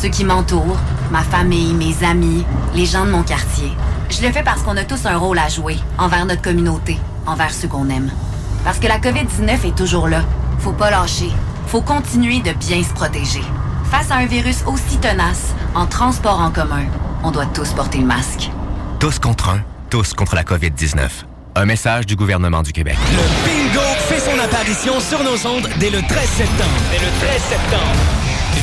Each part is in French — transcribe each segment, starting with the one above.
ceux qui m'entourent, ma famille, mes amis, les gens de mon quartier. Je le fais parce qu'on a tous un rôle à jouer envers notre communauté, envers ceux qu'on aime. Parce que la COVID-19 est toujours là. Faut pas lâcher. Faut continuer de bien se protéger. Face à un virus aussi tenace, en transport en commun, on doit tous porter le masque. Tous contre un, tous contre la COVID-19. Un message du gouvernement du Québec. Le bingo fait son apparition sur nos ondes dès le 13 septembre. Dès le 13 septembre.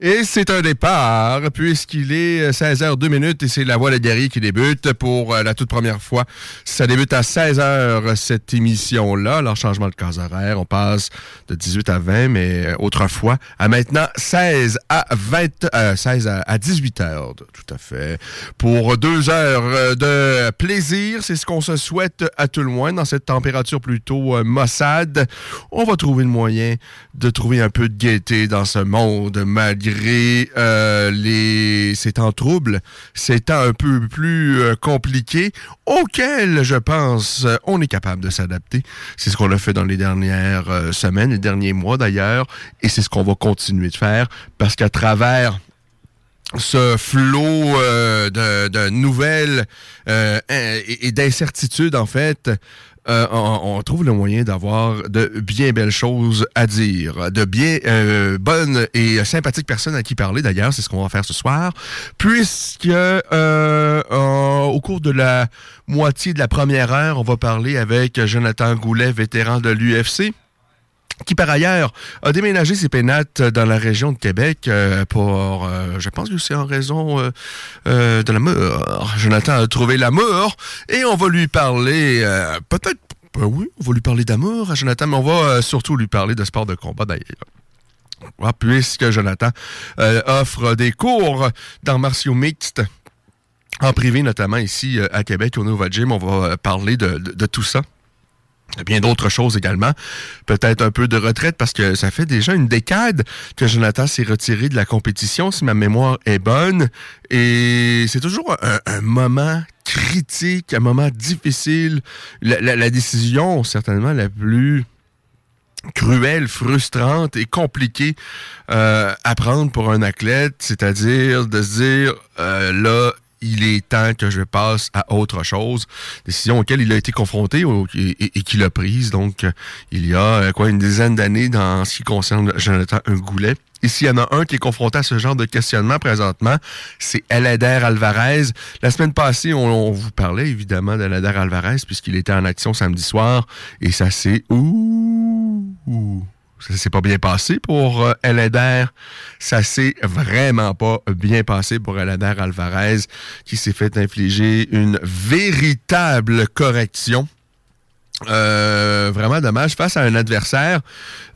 Et c'est un départ, puisqu'il est 16h02 minutes et c'est la voix de Gary qui débute pour euh, la toute première fois. Ça débute à 16h, cette émission-là. Alors, changement de case horaire, on passe de 18 à 20, mais euh, autrefois, à maintenant 16 à 20, euh, 16 à, à 18 heures, tout à fait. Pour deux heures euh, de plaisir, c'est ce qu'on se souhaite à tout le moins dans cette température plutôt euh, maussade. On va trouver le moyen de trouver un peu de gaieté dans ce monde malgré euh, les ces un peu plus euh, compliqués auxquels, je pense, euh, on est capable de s'adapter. C'est ce qu'on a fait dans les dernières euh, semaines, les derniers mois d'ailleurs, et c'est ce qu'on va continuer de faire parce qu'à travers ce flot euh, de, nouvelles et, et d'incertitudes, en fait, euh, on, on trouve le moyen d'avoir de bien belles choses à dire, de bien euh, bonnes et sympathiques personnes à qui parler. D'ailleurs, c'est ce qu'on va faire ce soir, puisque euh, au cours de la moitié de la première heure, on va parler avec Jonathan Goulet, vétéran de l'UFC qui par ailleurs a déménagé ses pénates dans la région de Québec euh, pour, euh, je pense que c'est en raison euh, de l'amour. Jonathan a trouvé l'amour et on va lui parler peut-être Ben oui, on va lui parler d'amour à Jonathan, mais on va surtout lui parler de sport de combat d'ailleurs. Puisque Jonathan offre des cours d'arts martiaux mixtes en privé, notamment ici à Québec, au Nova Gym. On va parler de tout ça. Bien d'autres choses également. Peut-être un peu de retraite parce que ça fait déjà une décade que Jonathan s'est retiré de la compétition, si ma mémoire est bonne. Et c'est toujours un, moment critique, un moment difficile. La décision, certainement, la plus cruelle, frustrante et compliquée euh, à prendre pour un athlète, c'est-à-dire de se dire, euh, là, il est temps que je passe à autre chose. Décision auquel il a été confronté et, qu'il a prise, donc, il y a quoi une dizaine d'années dans ce qui concerne Jonathan Goulet. Et s'il y en a un qui est confronté à ce genre de questionnement présentement, c'est Elader Alvarez. La semaine passée, on, vous parlait évidemment d'Elader Alvarez puisqu'il était en action samedi soir et ça. Ouh, ouh ça s'est pas bien passé pour euh, Elader. Ça s'est vraiment pas bien passé pour Elader Alvarez, qui s'est fait infliger une véritable correction. Euh, vraiment dommage face à un adversaire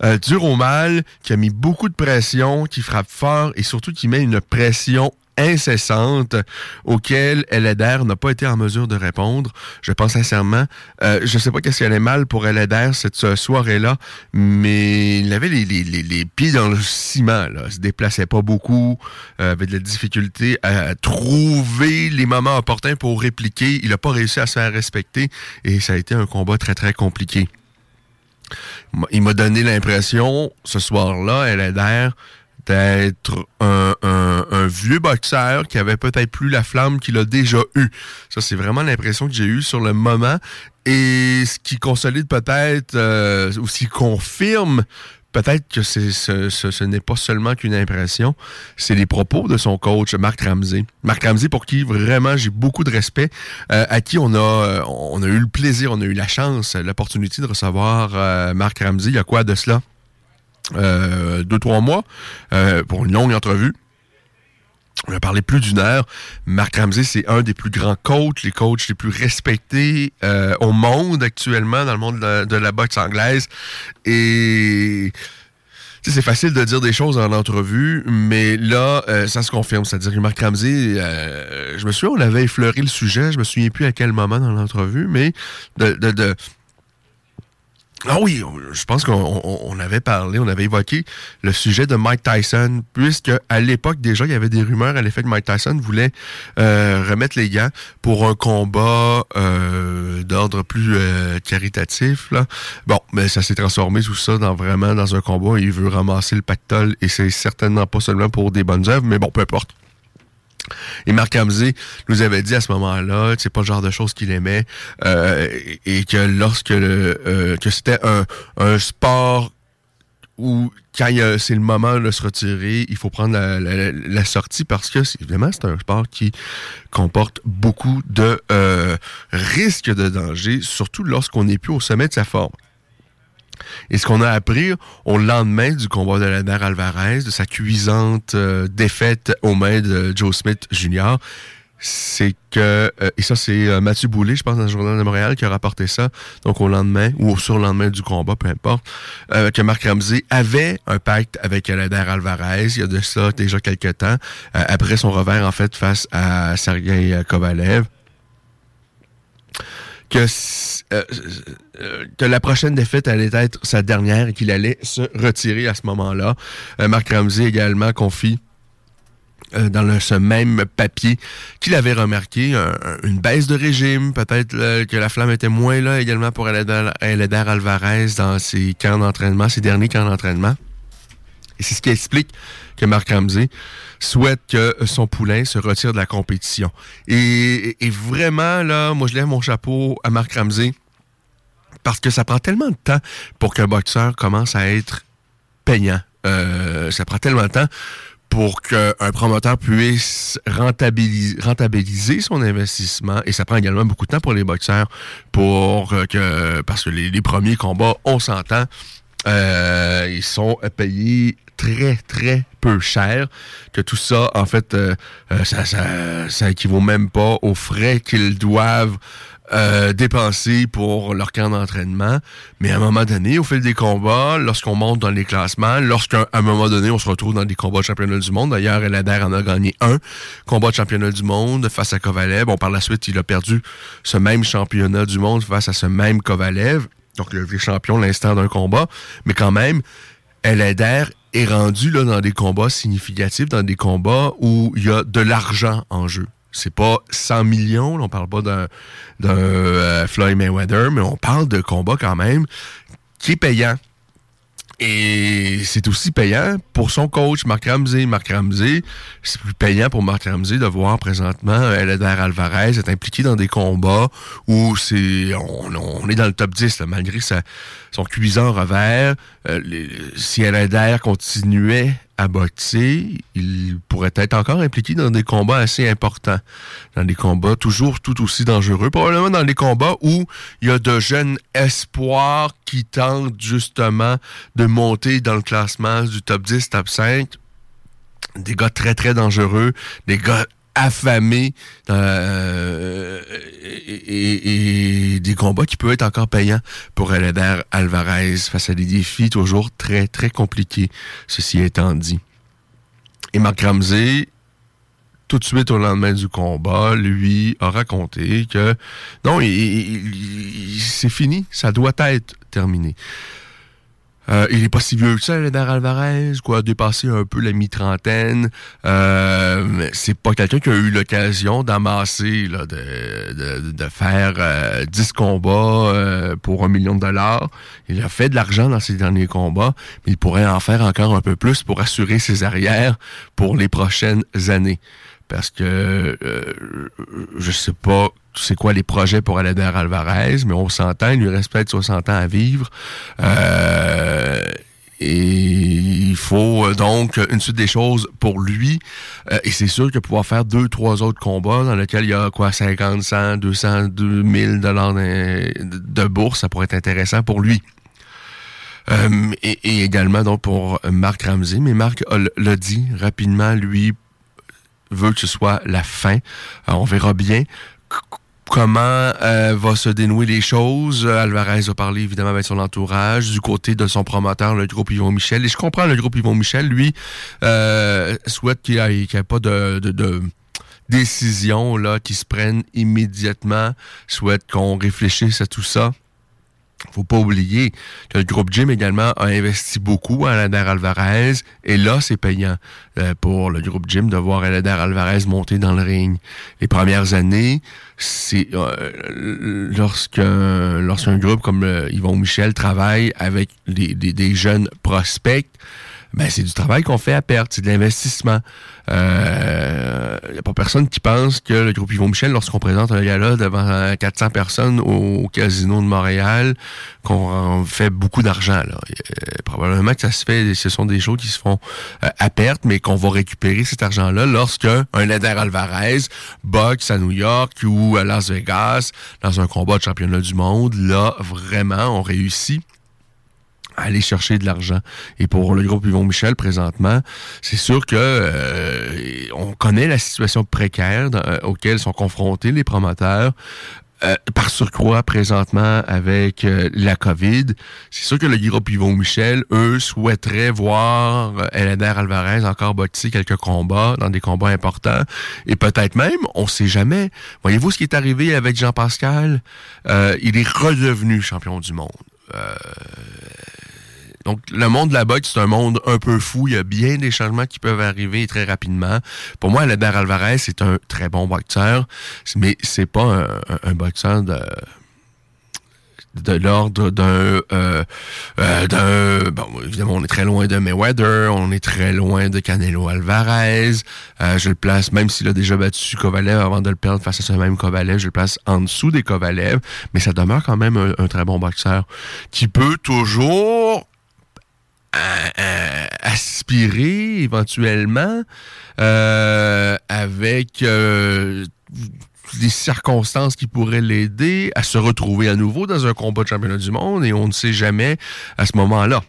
euh, dur au mal, qui a mis beaucoup de pression, qui frappe fort et surtout qui met une pression incessante auxquelles Elader n'a pas été en mesure de répondre. Je pense sincèrement, euh, je sais pas qu'est-ce qui allait mal pour Elader cette soirée-là, mais il avait les, pieds dans le ciment, là. Il se déplaçait pas beaucoup, euh, avait de la difficulté à trouver les moments opportuns pour répliquer. Il a pas réussi à se faire respecter et ça a été un combat très très compliqué. Il m'a donné l'impression, ce soir-là, Elader, d'être un, un, vieux boxeur qui avait peut-être plus la flamme qu'il a déjà eue. Ça, c'est vraiment l'impression que j'ai eue sur le moment. Et ce qui consolide peut-être, euh, ou ce qui confirme peut-être que ce, n'est pas seulement qu'une impression, c'est les propos de son coach, Marc Ramsey. Marc Ramsey, pour qui vraiment j'ai beaucoup de respect, euh, à qui on a, on a eu le plaisir, on a eu la chance, l'opportunité de recevoir euh, Marc Ramsey. Il y a quoi de cela? Euh, deux, trois mois euh, pour une longue entrevue. On a parlé plus d'une heure. Marc Ramsey, c'est un des plus grands coachs, les coachs les plus respectés euh, au monde actuellement, dans le monde de la, boxe anglaise. Et c'est facile de dire des choses en entrevue, mais là, ça se confirme. C'est-à-dire que Marc Ramsey, je me souviens, on avait effleuré le sujet, je me souviens plus à quel moment dans l'entrevue, mais de ah oui, je pense qu'on on avait parlé, on avait évoqué le sujet de Mike Tyson, puisque à l'époque déjà, il y avait des rumeurs à l'effet que Mike Tyson voulait euh, remettre les gants pour un combat euh, d'ordre plus euh, caritatif. Bon, mais ça s'est transformé tout ça dans vraiment dans un combat. Il veut ramasser le pactole et c'est certainement pas seulement pour des bonnes œuvres, mais bon, peu importe. Et Marc Ramsey nous avait dit à ce moment-là c'est pas le genre de choses qu'il aimait euh, et que lorsque euh, c'était un, sport où quand c'est le moment de se retirer, il faut prendre la sortie parce que évidemment c'est un sport qui comporte beaucoup de euh, risques de danger, surtout lorsqu'on n'est plus au sommet de sa forme. Et ce qu'on a appris au lendemain du combat de Lander Alvarez, de sa cuisante euh, défaite aux mains de Joe Smith Jr., c'est que, euh, et ça c'est euh, Mathieu Boulay, je pense, dans le Journal de Montréal, qui a rapporté ça, donc au lendemain, ou au surlendemain du combat, peu importe, que Marc Ramsey avait un pacte avec Lander Alvarez, il y a de ça déjà quelques temps, après son revers, en fait, face à Sergei Kovalev que, euh, que la prochaine défaite allait être sa dernière et qu'il allait se retirer à ce moment-là. Euh, Marc Ramsey également confie euh, dans le, ce même papier qu'il avait remarqué un, une baisse de régime, peut-être que la flamme était moins là également pour Eléder Alvarez dans ses camps d'entraînement, ses derniers camps d'entraînement. C'est ce qui explique que Marc Ramsey souhaite que son poulain se retire de la compétition. Et, vraiment, là, moi, je lève mon chapeau à Marc Ramsey parce que ça prend tellement de temps pour qu'un boxeur commence à être payant. Euh, ça prend tellement de temps pour qu'un promoteur puisse rentabiliser, son investissement. Et ça prend également beaucoup de temps pour les boxeurs que, parce que les, les premiers combats, on s'entend, euh, ils sont payés très, très peu cher, que tout ça, en fait, euh, ça, ça, ça équivaut même pas aux frais qu'ils doivent euh, dépensés pour leur camp d'entraînement. Mais à un moment donné, au fil des combats, lorsqu'on monte dans les classements, lorsqu'à un moment donné, on se retrouve dans des combats de championnat du monde. D'ailleurs, Elader en a gagné un combat de championnat du monde face à Kovalev. Bon, par la suite, il a perdu ce même championnat du monde face à ce même Kovalev. Donc, le champion l'instant d'un combat. Mais quand même, Elader est rendu là, dans des combats significatifs, dans des combats où il y a de l'argent en jeu. C'est pas 100 millions, on parle pas d'un euh, Floyd Mayweather, mais on parle de combat quand même qui est payant. Et c'est aussi payant pour son coach, Marc Ramsey. Marc Ramsey, c'est plus payant pour Marc Ramsey de voir présentement Elder Alvarez être impliqué dans des combats où c'est on, est dans le top 10, malgré sa, son cuisant revers. Euh, si Elder continuait à il pourrait être encore impliqué dans des combats assez importants. Dans des combats toujours tout aussi dangereux. Probablement dans des combats où il y a de jeunes espoirs qui tentent justement de monter dans le classement du top 10, top 5. Des gars très, très dangereux. Des gars affamés euh, et, des combats qui peuvent être encore payants pour Eleder Alvarez face à des défis toujours très, très compliqués, ceci étant dit. Et Marc Ramsey, tout de suite au lendemain du combat, lui a raconté que non, c'est fini, ça doit être terminé. Euh, il est pas si vieux que ça, Eder Alvarez, quoi, dépassé un peu la mi-trentaine. Euh, c'est pas quelqu'un qui a eu l'occasion d'amasser, là, de, faire 10 euh, combats euh, pour un million de dollars. Il a fait de l'argent dans ses derniers combats, mais il pourrait en faire encore un peu plus pour assurer ses arrières pour les prochaines années parce que euh, je sais pas c'est quoi les projets pour Alader Alvarez, mais on s'entend, il lui reste peut-être 60 ans à vivre. Euh, et il faut euh, donc une suite des choses pour lui. et c'est sûr que pouvoir faire deux, trois autres combats dans lesquels il y a quoi 50, 100, 200, 2000 dollars de bourse, ça pourrait être intéressant pour lui. et, et, également donc pour Marc Ramsey. Mais Marc l'a dit rapidement, lui, veut que ce soit la fin. Euh, on verra bien comment euh, va se dénouer les choses. Alvarez a parlé évidemment avec son entourage, du côté de son promoteur, le groupe Yvon Michel. Et je comprends le groupe Yvon Michel, lui, euh, souhaite qu'il n'y ait, pas de, de, de décision là, qui se prennent immédiatement, souhaite qu'on réfléchisse à tout ça faut pas oublier que le groupe Jim également a investi beaucoup à Alader Alvarez et là c'est payant euh, pour le groupe Jim de voir Alader Alvarez monter dans le ring. Les premières années, c'est euh, lorsqu'un groupe comme Yvon Michel travaille avec des jeunes prospects, ben c'est du travail qu'on fait à perte, c'est de l'investissement. Il euh, n'y a pas personne qui pense que le groupe Yvon Michel, lorsqu'on présente un gala devant 400 personnes au, casino de Montréal, qu'on fait beaucoup d'argent. Là. probablement que ça se fait, ce sont des choses qui se font euh, à perte, mais qu'on va récupérer cet argent-là lorsque un Leder Alvarez boxe à New York ou à Las Vegas dans un combat de championnat du monde. Là, vraiment, on réussit aller chercher de l'argent. Et pour le groupe Yvon Michel, présentement, c'est sûr que euh, on connaît la situation précaire dans, euh, auquel sont confrontés les promoteurs. Euh, par surcroît, présentement, avec la COVID, c'est sûr que le groupe Yvon Michel, eux, souhaiteraient voir Elender Alvarez encore boxer quelques combats, dans des combats importants. Et peut-être même, on sait jamais. Voyez-vous ce qui est arrivé avec Jean Pascal? il est redevenu champion du monde. Donc, le monde de la boxe, c'est un monde un peu fou. Il y a bien des changements qui peuvent arriver très rapidement. Pour moi, Leder Alvarez, c'est un très bon boxeur, mais c'est pas un, boxeur de de l'ordre d'un euh, euh, d'un bon évidemment on est très loin de Mayweather on est très loin de Canelo Alvarez euh, je le place même s'il a déjà battu Kovalev avant de le perdre face à ce même Kovalev je le place en dessous des Kovalev mais ça demeure quand même un très bon boxeur qui peut toujours aspirer éventuellement euh, avec euh, des circonstances qui pourraient l'aider à se retrouver à nouveau dans un combat de championnat du monde et on ne sait jamais à ce moment-là.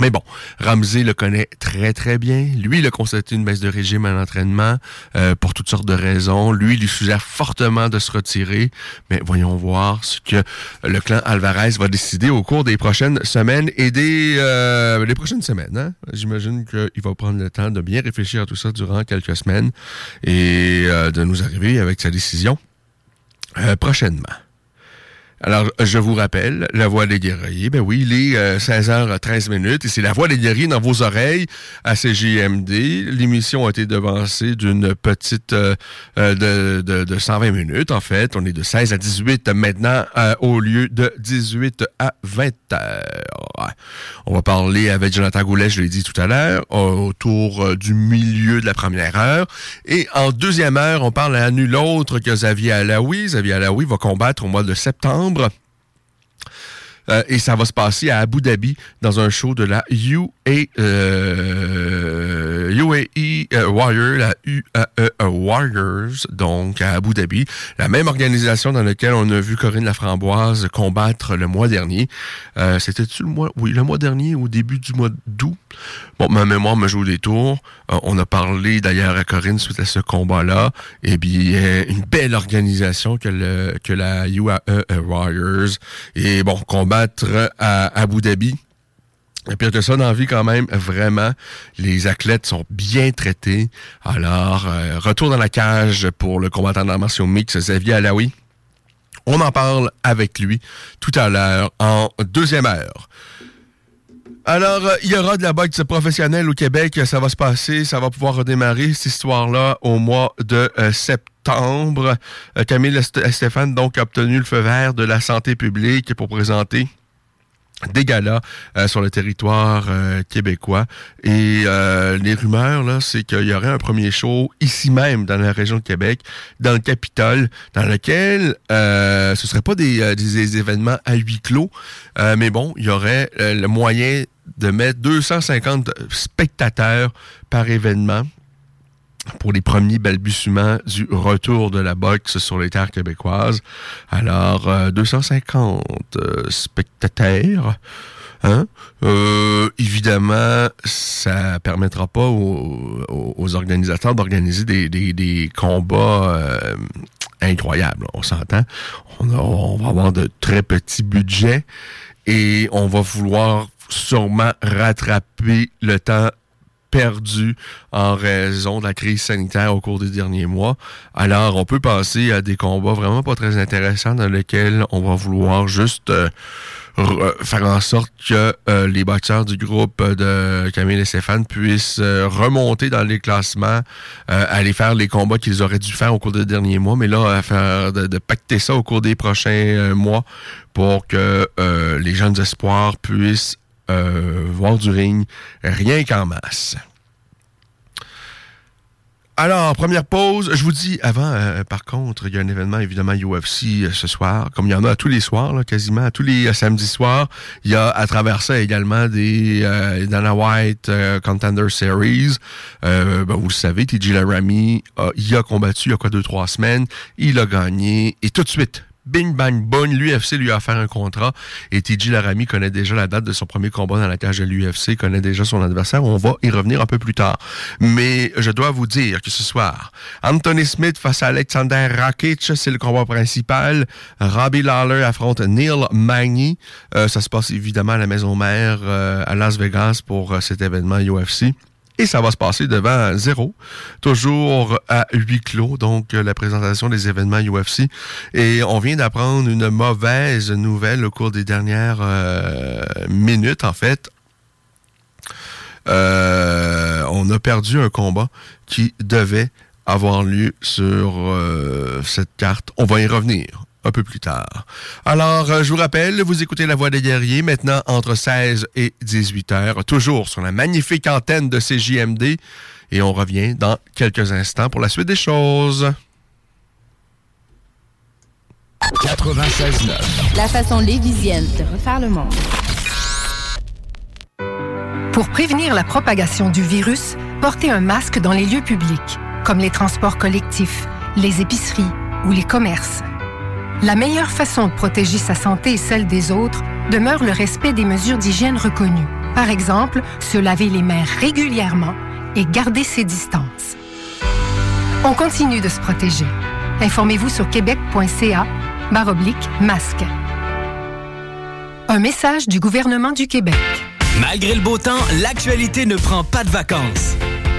Mais bon, Ramsey le connaît très très bien. Lui, il a constaté une baisse de régime à l'entraînement euh, pour toutes sortes de raisons. Lui, il lui suggère fortement de se retirer. Mais voyons voir ce que le clan Alvarez va décider au cours des prochaines semaines et des euh, les prochaines semaines. Hein? J'imagine qu'il va prendre le temps de bien réfléchir à tout ça durant quelques semaines et euh, de nous arriver avec sa décision prochainement. Alors, je vous rappelle, la voix des guerriers, ben oui, il est 16h13 minutes et c'est la voix des guerriers dans vos oreilles à CJMD. L'émission a été devancée d'une petite euh, euh, de, de, 120 minutes, en fait. On est de 16 à 18 maintenant euh, au lieu de 18 à 20 heures. On va parler avec Jonathan Goulet, je l'ai dit tout à l'heure, autour du milieu de la première heure. Et en deuxième heure, on parle à nul autre que Xavier Alaoui. Xavier Alaoui va combattre au mois de septembre euh, et ça va se passer à Abu Dhabi dans un show de la UA, euh, UAE euh, la UAE Warriors, donc à Abu Dhabi. La même organisation dans laquelle on a vu Corinne Laframboise combattre le mois dernier. C'était-tu le mois, le mois dernier, au début du mois d'août? Bon, ma mémoire me joue des tours. on a parlé d'ailleurs à Corinne suite à ce combat-là. Et bien, une belle organisation que, le, que la UAE Warriors. Et bon, combat à Abu Dhabi. Et puis de ça, dans vie, quand même, vraiment, les athlètes sont bien traités. Alors, euh, retour dans la cage pour le combattant d'arts martiaux mix, Xavier Alaoui. On en parle avec lui tout à l'heure, en deuxième heure. Alors, euh, il y aura de la boxe professionnelle au Québec. Ça va se passer. Ça va pouvoir redémarrer, cette histoire-là, au mois de euh, septembre. Camille Stéphane, donc, a obtenu le feu vert de la santé publique pour présenter des galas euh, sur le territoire euh, québécois. Et euh, les rumeurs, là, c'est qu'il y aurait un premier show ici même, dans la région de Québec, dans le Capitole, dans lequel ce ne serait pas des, des, événements à huis clos, mais bon, il y aurait le moyen de mettre 250 spectateurs par événement pour les premiers balbutiements du retour de la boxe sur les terres québécoises. Alors, 250 euh, euh, spectateurs. Hein? Euh, évidemment, ça permettra pas aux, organisateurs d'organiser des, combats incroyables. On s'entend. On, on, va avoir de très petits budgets et on va vouloir sûrement rattraper le temps perdu en raison de la crise sanitaire au cours des derniers mois. Alors, on peut passer à des combats vraiment pas très intéressants dans lesquels on va vouloir juste euh, euh, faire en sorte que euh, les boxeurs du groupe de Camille et Stéphane puissent remonter dans les classements, aller faire les combats qu'ils auraient dû faire au cours des derniers mois, mais là, à faire de, de pacter ça au cours des prochains mois pour que les jeunes espoirs puissent euh, voir du ring, rien qu'en masse. Alors, première pause. Je vous dis avant, euh, par contre, il y a un événement évidemment UFC euh, ce soir, comme il y en a tous les soirs, quasiment à tous les samedis soirs. Il y a à travers ça également des Dana White Contender Series. Ben, vous le savez, TJ Laramie, il a combattu il y a quoi deux trois semaines, il a gagné et tout de suite bing bang boom, l'UFC lui a offert un contrat et TJ Laramie connaît déjà la date de son premier combat dans la cage de l'UFC, connaît déjà son adversaire. On va y revenir un peu plus tard. Mais je dois vous dire que ce soir, Anthony Smith face à Alexander Rakic, c'est le combat principal. Robbie Lawler affronte Neil Magny. Euh, ça se passe évidemment à la maison mère euh, à Las Vegas pour euh, cet événement UFC et ça va se passer devant zéro, toujours à huis clos, donc euh, la présentation des événements UFC. Et on vient d'apprendre une mauvaise nouvelle au cours des dernières euh, minutes, en fait. Euh, on a perdu un combat qui devait avoir lieu sur cette carte. On va y revenir un peu plus tard. Alors, euh, je vous rappelle, vous écoutez La Voix des guerriers maintenant entre 16 et 18 heures, toujours sur la magnifique antenne de CJMD. Et on revient dans quelques instants pour la suite des choses. 96.9 La façon lévisienne de refaire le monde. Pour prévenir la propagation du virus, portez un masque dans les lieux publics, comme les transports collectifs, les épiceries ou les commerces. La meilleure façon de protéger sa santé et celle des autres demeure le respect des mesures d'hygiène reconnues. Par exemple, se laver les mains régulièrement et garder ses distances. On continue de se protéger. Informez-vous sur québec.ca baroblique masque. Un message du gouvernement du Québec. Malgré le beau temps, l'actualité ne prend pas de vacances.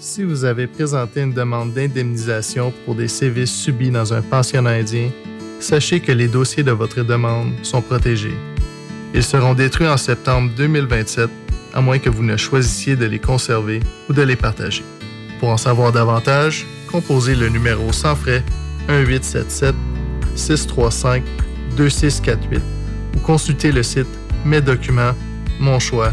Si vous avez présenté une demande d'indemnisation pour des sévices subis dans un pensionnat indien, sachez que les dossiers de votre demande sont protégés. Ils seront détruits en septembre 2027, à moins que vous ne choisissiez de les conserver ou de les partager. Pour en savoir davantage, composez le numéro sans frais 1877 635 2648 ou consultez le site Mes documents, mon choix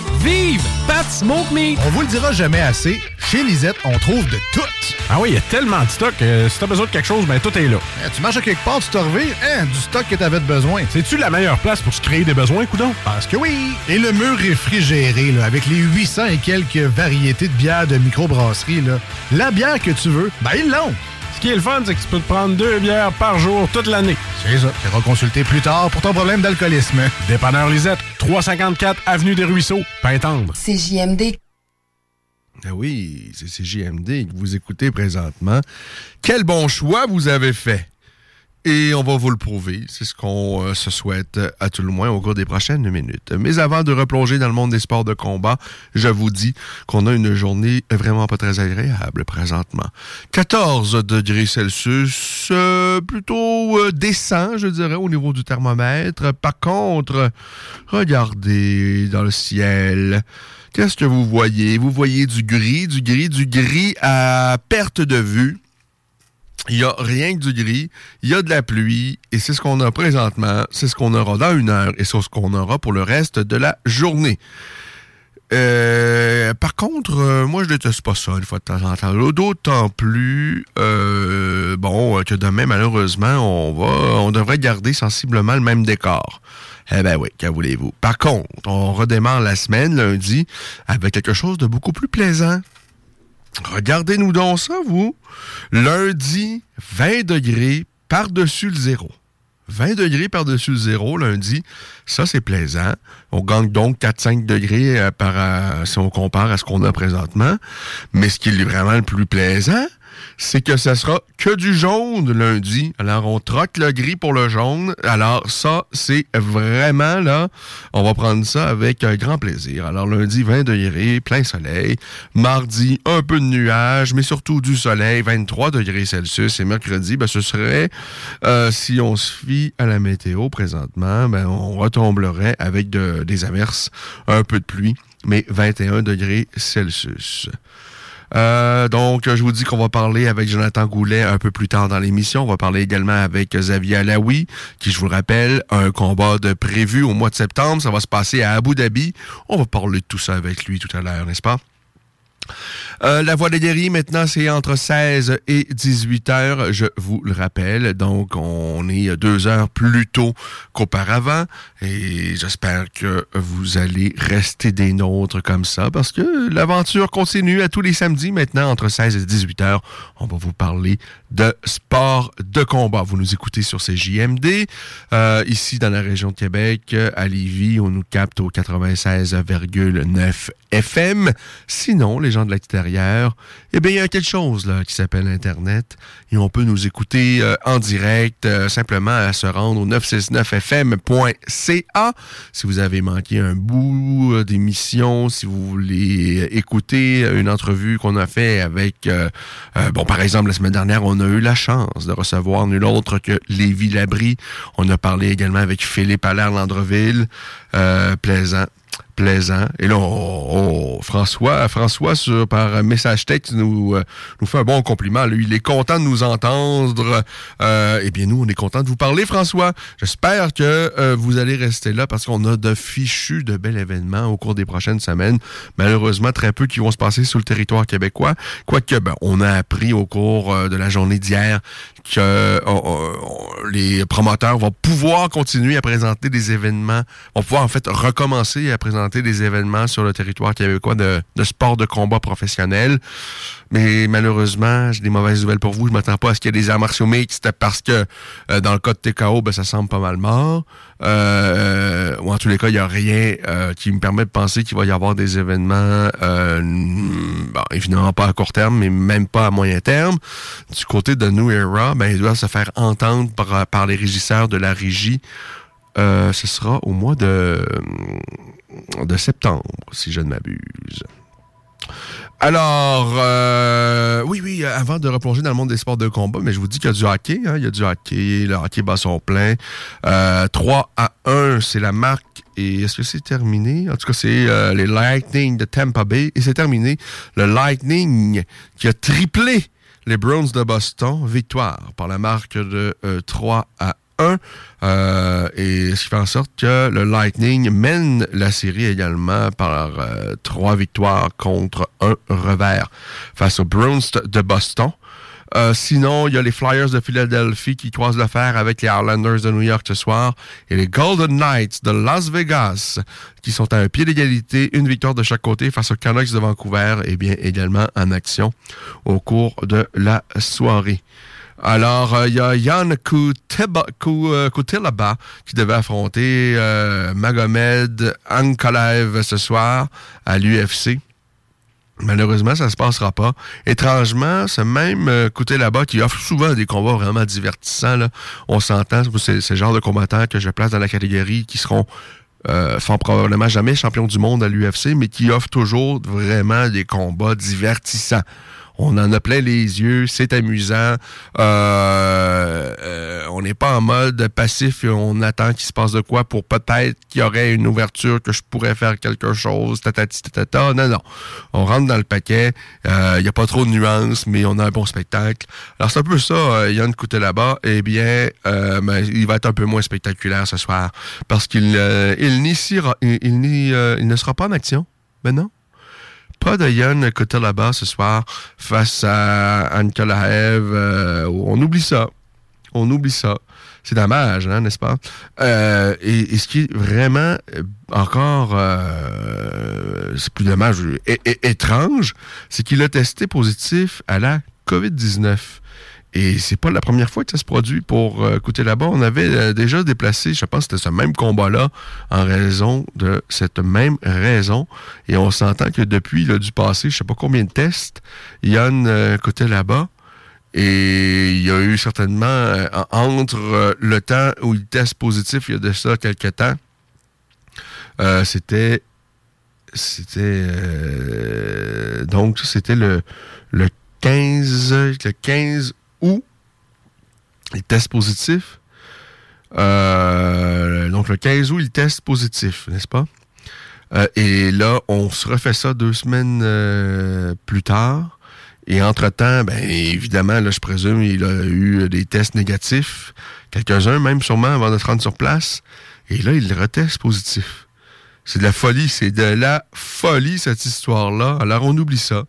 Vive Pat Smoke Meat! On vous le dira jamais assez, chez Lisette, on trouve de tout. Ah oui, il y a tellement de stock. que si t'as besoin de quelque chose, ben tout est là. Eh, tu marches à quelque part, tu te revires, hein, du stock que t'avais besoin. C'est-tu la meilleure place pour se créer des besoins, coudon? Parce que oui! Et le mur réfrigéré, là, avec les 800 et quelques variétés de bières de microbrasserie, là, la bière que tu veux, ben ils l'ont! Ce qui est le fun, c'est que tu peux te prendre deux bières par jour toute l'année. C'est ça. Tu iras consulter plus tard pour ton problème d'alcoolisme. Dépanneur Lisette, 354 Avenue des Ruisseaux, Pintendre. C'est JMD. Ah oui, c'est CJMD que vous écoutez présentement. Quel bon choix vous avez fait! Et on va vous le prouver. C'est ce qu'on euh, se souhaite à tout le moins au cours des prochaines minutes. Mais avant de replonger dans le monde des sports de combat, je vous dis qu'on a une journée vraiment pas très agréable présentement. 14 degrés Celsius, euh, plutôt euh, décent, je dirais, au niveau du thermomètre. Par contre, regardez dans le ciel. Qu'est-ce que vous voyez? Vous voyez du gris, du gris, du gris à perte de vue. Il n'y a rien que du gris, il y a de la pluie, et c'est ce qu'on a présentement, c'est ce qu'on aura dans une heure, et c'est ce qu'on aura pour le reste de la journée. Euh, par contre, euh, moi, je déteste pas ça une fois de temps en temps. D'autant plus, euh, bon, que demain, malheureusement, on va, on devrait garder sensiblement le même décor. Eh ben oui, qu'à voulez-vous? Par contre, on redémarre la semaine lundi avec quelque chose de beaucoup plus plaisant. Regardez-nous donc ça, vous. Lundi, 20 degrés par-dessus le zéro. 20 degrés par-dessus le zéro lundi, ça c'est plaisant. On gagne donc 4-5 degrés par, si on compare à ce qu'on a présentement. Mais ce qui est vraiment le plus plaisant, c'est que ça sera que du jaune lundi. Alors, on troque le gris pour le jaune. Alors, ça, c'est vraiment là, on va prendre ça avec un grand plaisir. Alors, lundi, 20 degrés, plein soleil. Mardi, un peu de nuages, mais surtout du soleil, 23 degrés Celsius. Et mercredi, ben, ce serait, euh, si on se fie à la météo présentement, ben, on retomberait avec des averses, un peu de pluie, mais 21 degrés Celsius. Euh, donc, je vous dis qu'on va parler avec Jonathan Goulet un peu plus tard dans l'émission. On va parler également avec Xavier Alaoui, qui, je vous rappelle, a un combat de prévu au mois de septembre. Ça va se passer à Abu Dhabi. On va parler de tout ça avec lui tout à l'heure, n'est-ce pas? Euh, la voie des guéris, maintenant, c'est entre 16 et 18 heures, je vous le rappelle. Donc, on est deux heures plus tôt qu'auparavant. Et j'espère que vous allez rester des nôtres comme ça parce que l'aventure continue à tous les samedis maintenant, entre 16 et 18 heures. On va vous parler de sport de combat. Vous nous écoutez sur ces JMD. Euh, ici, dans la région de Québec, à Lévis, on nous capte au 96,9 FM. Sinon, les gens de eh bien, il y a quelque chose là qui s'appelle Internet et on peut nous écouter euh, en direct euh, simplement à se rendre au 969fm.ca. Si vous avez manqué un bout euh, d'émission, si vous voulez écouter une entrevue qu'on a fait avec, bon, par exemple, la semaine dernière, on a eu la chance de recevoir nul autre que Lévi Labrie. On a parlé également avec Philippe Allaire-Landreville. plaisant Et là, François, François par message texte, nous, euh, nous fait un bon compliment. Lui, il est content de nous entendre. Euh, eh bien, nous, on est content de vous parler, François. J'espère que euh, vous allez rester là parce qu'on a de fichus de bels événements au cours des prochaines semaines. Malheureusement, très peu qui vont se passer sur le territoire québécois. Quoique, ben, on a appris au cours de la journée d'hier que les promoteurs vont pouvoir continuer à présenter des événements, vont pouvoir en fait recommencer à présenter des événements sur le territoire québécois de, de sport de combat professionnel. Mais malheureusement, j'ai des mauvaises nouvelles pour vous. Je m'attends pas à ce qu'il y ait des arts martiaux mixtes parce que euh, dans le cas de TKO, ben, ça semble pas mal mort. Euh, ou en tous les cas, il n'y a rien euh, qui me permet de penser qu'il va y avoir des événements, bon, évidemment pas à court terme, mais même pas à moyen terme. Du côté de New Era, ben, il doit se faire entendre par, par les régisseurs de la régie. ce sera au mois de, de septembre, si je ne m'abuse. Alors, euh, oui, oui, euh, avant de replonger dans le monde des sports de combat, mais je vous dis qu'il y a du hockey. Hein, il y a du hockey, le hockey basson plein. Euh, 3 à 1, c'est la marque. Et est-ce que c'est terminé? En tout cas, c'est euh, les Lightning de Tampa Bay. Et c'est terminé. Le Lightning qui a triplé les Browns de Boston. Victoire par la marque de 3 à euh, et ce qui fait en sorte que le Lightning mène la série également par euh, trois victoires contre un revers face aux Bruins de Boston. Euh, sinon, il y a les Flyers de Philadelphie qui croisent le fer avec les Islanders de New York ce soir et les Golden Knights de Las Vegas qui sont à un pied d'égalité, une victoire de chaque côté face aux Canucks de Vancouver et bien également en action au cours de la soirée. Alors, euh, il y a Yann euh, Koutilaba qui devait affronter euh, Magomed Ankalaev ce soir à l'UFC. Malheureusement, ça ne se passera pas. Étrangement, ce même euh, là-bas qui offre souvent des combats vraiment divertissants, on s'entend, c'est ce genre de combattants que je place dans la catégorie qui seront euh, font probablement jamais champion du monde à l'UFC, mais qui offrent toujours vraiment des combats divertissants. On en a plein les yeux, c'est amusant. Euh, euh, on n'est pas en mode passif et on attend qu'il se passe de quoi pour peut-être qu'il y aurait une ouverture que je pourrais faire quelque chose. Tatati, tatata. Non, non. On rentre dans le paquet. Il euh, n'y a pas trop de nuances, mais on a un bon spectacle. Alors c'est un peu ça, Yann Couté là-bas. Eh bien, ben, il va être un peu moins spectaculaire ce soir parce qu'il il, il, il, ne sera pas en action. Ben non pas de Yann là-bas ce soir face à Anne euh, on oublie ça. On oublie ça. C'est dommage, hein, n'est-ce pas? Euh, et, ce qui est vraiment euh, encore, c'est plus dommage, étrange, c'est qu'il a testé positif à la COVID-19. Et c'est pas la première fois que ça se produit pour euh, là-bas. On avait euh, déjà déplacé, je pense c'était ce même combat-là en raison de cette même raison. Et on s'entend que depuis là, du passé, je sais pas combien de tests, Yann euh, côté là-bas. Et il y a eu certainement, euh, entre euh, le temps où il teste positif, il y a de ça quelques temps, euh, c'était. C'était. donc, c'était le, le 15. Le 15 août. Il teste positif. donc, le 15 août, il teste positif, n'est-ce pas? et là, on se refait ça deux semaines plus tard. Et entre-temps, ben évidemment, là, je présume, il a eu des tests négatifs, quelques-uns même sûrement avant de se rendre sur place. Et là, il reteste positif. C'est de la folie, c'est de la folie cette histoire-là. Alors on oublie ça.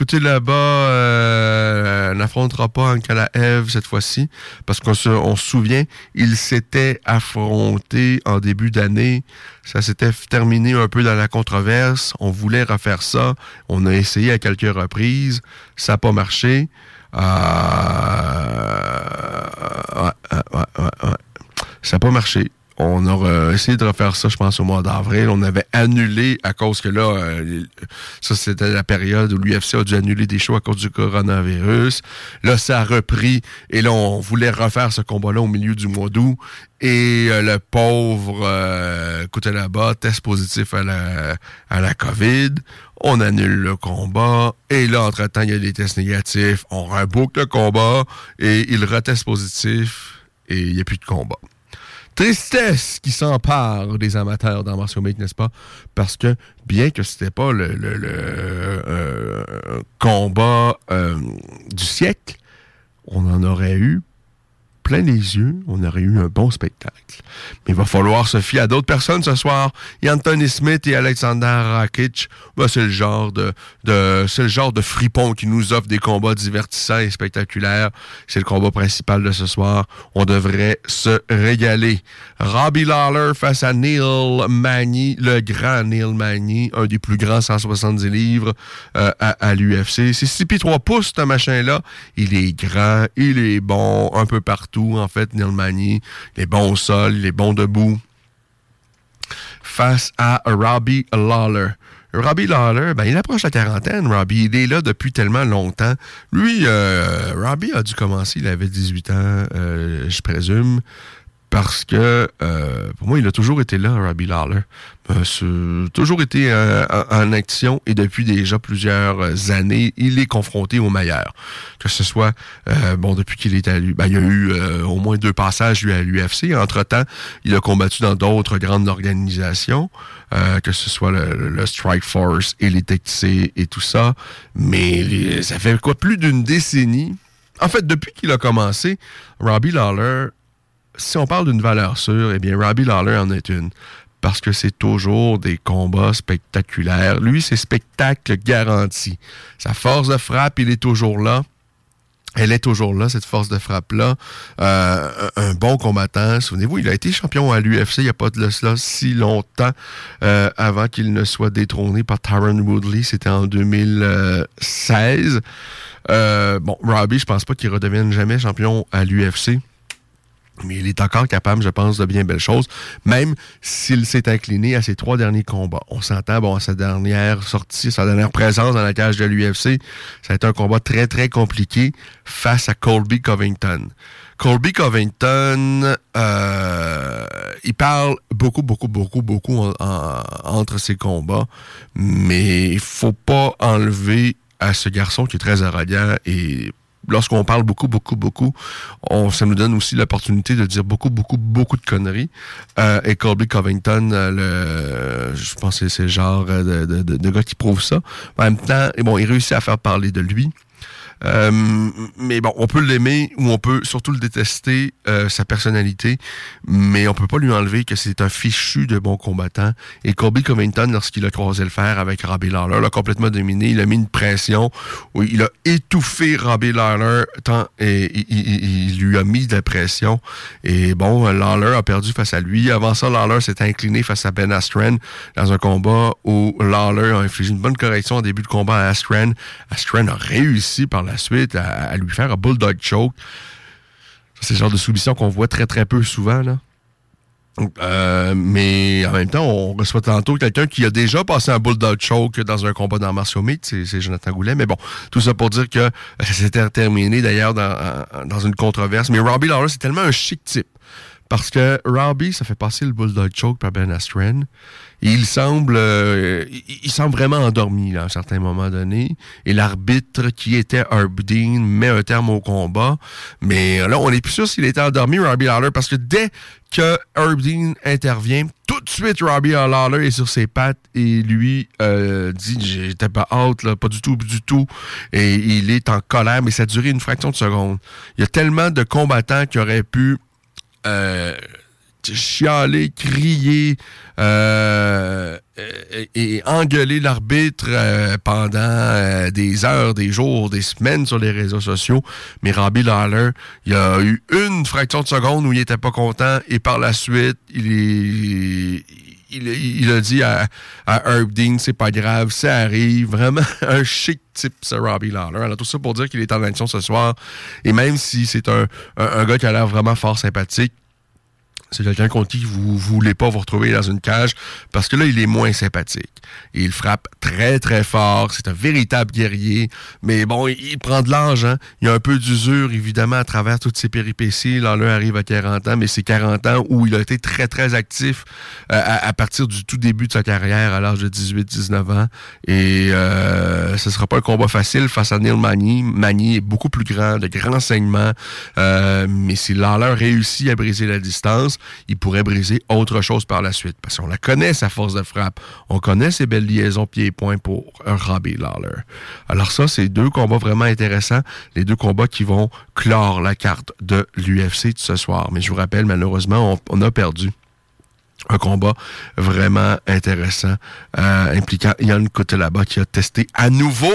Écoutez, là-bas, euh, n'affrontera pas Eve cette fois-ci, parce qu'on se, souvient, il s'était affronté en début d'année. Ça s'était terminé un peu dans la controverse. On voulait refaire ça. On a essayé à quelques reprises. Ça n'a pas marché. Euh, ça n'a pas marché. On a essayé de refaire ça, je pense, au mois d'avril. On avait annulé à cause que là, euh, ça c'était la période où l'UFC a dû annuler des shows à cause du coronavirus. Là, ça a repris et là, on voulait refaire ce combat-là au milieu du mois d'août. Et euh, le pauvre euh, côté là-bas, test positif à la, à la COVID. On annule le combat. Et là, entre-temps, il y a des tests négatifs. On reboucle le combat et il reteste positif et il n'y a plus de combat tristesse qui s'empare des amateurs dans martial n'est-ce pas? Parce que bien que c'était pas le, euh, combat euh, du siècle, on en aurait eu plein les yeux, on aurait eu un bon spectacle. Mais il va falloir se fier à d'autres personnes ce soir. A Anthony Smith et Alexander Rakic. Ben, c'est le genre de, de genre de fripon qui nous offre des combats divertissants et spectaculaires. C'est le combat principal de ce soir. On devrait se régaler. Robbie Lawler face à Neil Magny, le grand Neil Magny, un des plus grands 170 livres euh, à, l'UFC. C'est 6 pieds 3 pouces, ce machin-là. Il est grand, il est bon un peu partout, en fait, Neil Magny. Il est bon au sol, il est bon debout. Face à Robbie Lawler. Robbie Lawler, ben, il approche la quarantaine, Robbie. Il est là depuis tellement longtemps. Lui, euh, Robbie a dû commencer, il avait 18 ans, euh, je présume parce que euh, pour moi, il a toujours été là, Robbie Lawler. Euh, toujours été euh, en, action et depuis déjà plusieurs années, il est confronté au meilleur. Que ce soit, euh, bon, depuis qu'il est à ben, il y a eu au moins deux passages lui à l'UFC. Entre-temps, il a combattu dans d'autres grandes organisations, que ce soit le, Strike Force et les TXC et tout ça. Mais ça fait quoi, plus d'une décennie en fait, depuis qu'il a commencé, Robbie Lawler si on parle d'une valeur sûre, eh bien, Robbie Lawler en est une. Parce que c'est toujours des combats spectaculaires. Lui, c'est spectacle garanti. Sa force de frappe, il est toujours là. Elle est toujours là, cette force de frappe-là. Euh, un bon combattant. Souvenez-vous, il a été champion à l'UFC il n'y a pas de cela si longtemps euh, avant qu'il ne soit détrôné par Tyron Woodley. C'était en 2016. Euh, bon, Robbie, je pense pas qu'il redevienne jamais champion à l'UFC. Mais il est encore capable, je pense, de bien belles choses, même s'il s'est incliné à ses trois derniers combats. On s'entend, bon, à sa dernière sortie, sa dernière présence dans la cage de l'UFC, ça a été un combat très, très compliqué face à Colby Covington. Colby Covington, euh, il parle beaucoup, beaucoup, beaucoup, beaucoup entre ses combats, mais il faut pas enlever à ce garçon qui est très arrogant et lorsqu'on parle beaucoup, beaucoup, beaucoup, on, ça nous donne aussi l'opportunité de dire beaucoup, beaucoup, beaucoup de conneries. Euh, et Colby Covington, euh, le, je pense que c'est le genre de, de, de, gars qui prouve ça. En même temps, bon, il réussit à faire parler de lui. Euh, mais bon, on peut l'aimer ou on peut surtout le détester, euh, sa personnalité, mais on peut pas lui enlever que c'est un fichu de bon combattant. Et Colby Covington, lorsqu'il a croisé le fer avec Robbie Lawler, l'a complètement dominé. Il a mis une pression où il a étouffé Robbie Lawler tant, et il, lui a mis de la pression. Et bon, Lawler a perdu face à lui. Avant ça, Lawler s'est incliné face à Ben Askren dans un combat où Lawler a infligé une bonne correction au début de combat à Askren. Askren a réussi par la suite à, lui faire un bulldog choke. C'est le genre de soumission qu'on voit très très peu souvent. Là. Euh, mais en même temps, on reçoit tantôt quelqu'un qui a déjà passé un bulldog choke dans un combat dans Martial Meat, c'est Jonathan Goulet. Mais bon, tout ça pour dire que ça s'était terminé d'ailleurs dans, dans une controverse. Mais Robbie Lawler, c'est tellement un chic type. Parce que Robbie, ça fait passer le bulldog choke par Ben Askren il semble, euh, il, semble vraiment endormi à un certain moment donné. Et l'arbitre qui était Herb Dean met un terme au combat. Mais là, on n'est plus sûr s'il était endormi, Robbie Lawler, parce que dès que Herb Dean intervient, tout de suite, Robbie Lawler est sur ses pattes et lui euh, dit j'étais pas out, là, pas du tout, du tout. Et il est en colère, mais ça a duré une fraction de seconde. Il y a tellement de combattants qui auraient pu euh, chialer, crier euh, et, engueuler l'arbitre euh, pendant euh, des heures, des jours, des semaines sur les réseaux sociaux. Mais Robbie Lawler, il y a eu une fraction de seconde où il était pas content et par la suite, il est... Il, a dit à, à Herb Dean, c'est pas grave, ça arrive. Vraiment un chic type, ce Robbie Lawler. Alors, tout ça pour dire qu'il est en action ce soir. Et même si c'est un, un gars qui a l'air vraiment fort sympathique, c'est quelqu'un contre qui vous voulez pas vous retrouver dans une cage parce que là, il est moins sympathique. Il frappe très, très fort. C'est un véritable guerrier. Mais bon, il, prend de l'âge. Hein? Il y a un peu d'usure, évidemment, à travers toutes ses péripéties. Là, arrive à 40 ans, mais c'est 40 ans où il a été très, très actif euh, à, partir du tout début de sa carrière à l'âge de 18-19 ans. Et euh, ce sera pas un combat facile face à Neil Magny. Magny est beaucoup plus grand, de grands saignements. Euh, mais si Lawler réussit à briser la distance, il pourrait briser autre chose par la suite. Parce qu'on la connaît, sa force de frappe. On connaît ses belles liaisons pieds-points pour Robbie Lawler. Alors ça, c'est deux combats vraiment intéressants. Les deux combats qui vont clore la carte de l'UFC de ce soir. Mais je vous rappelle, malheureusement, on, a perdu un combat vraiment intéressant euh, impliquant Yann là-bas qui a testé à nouveau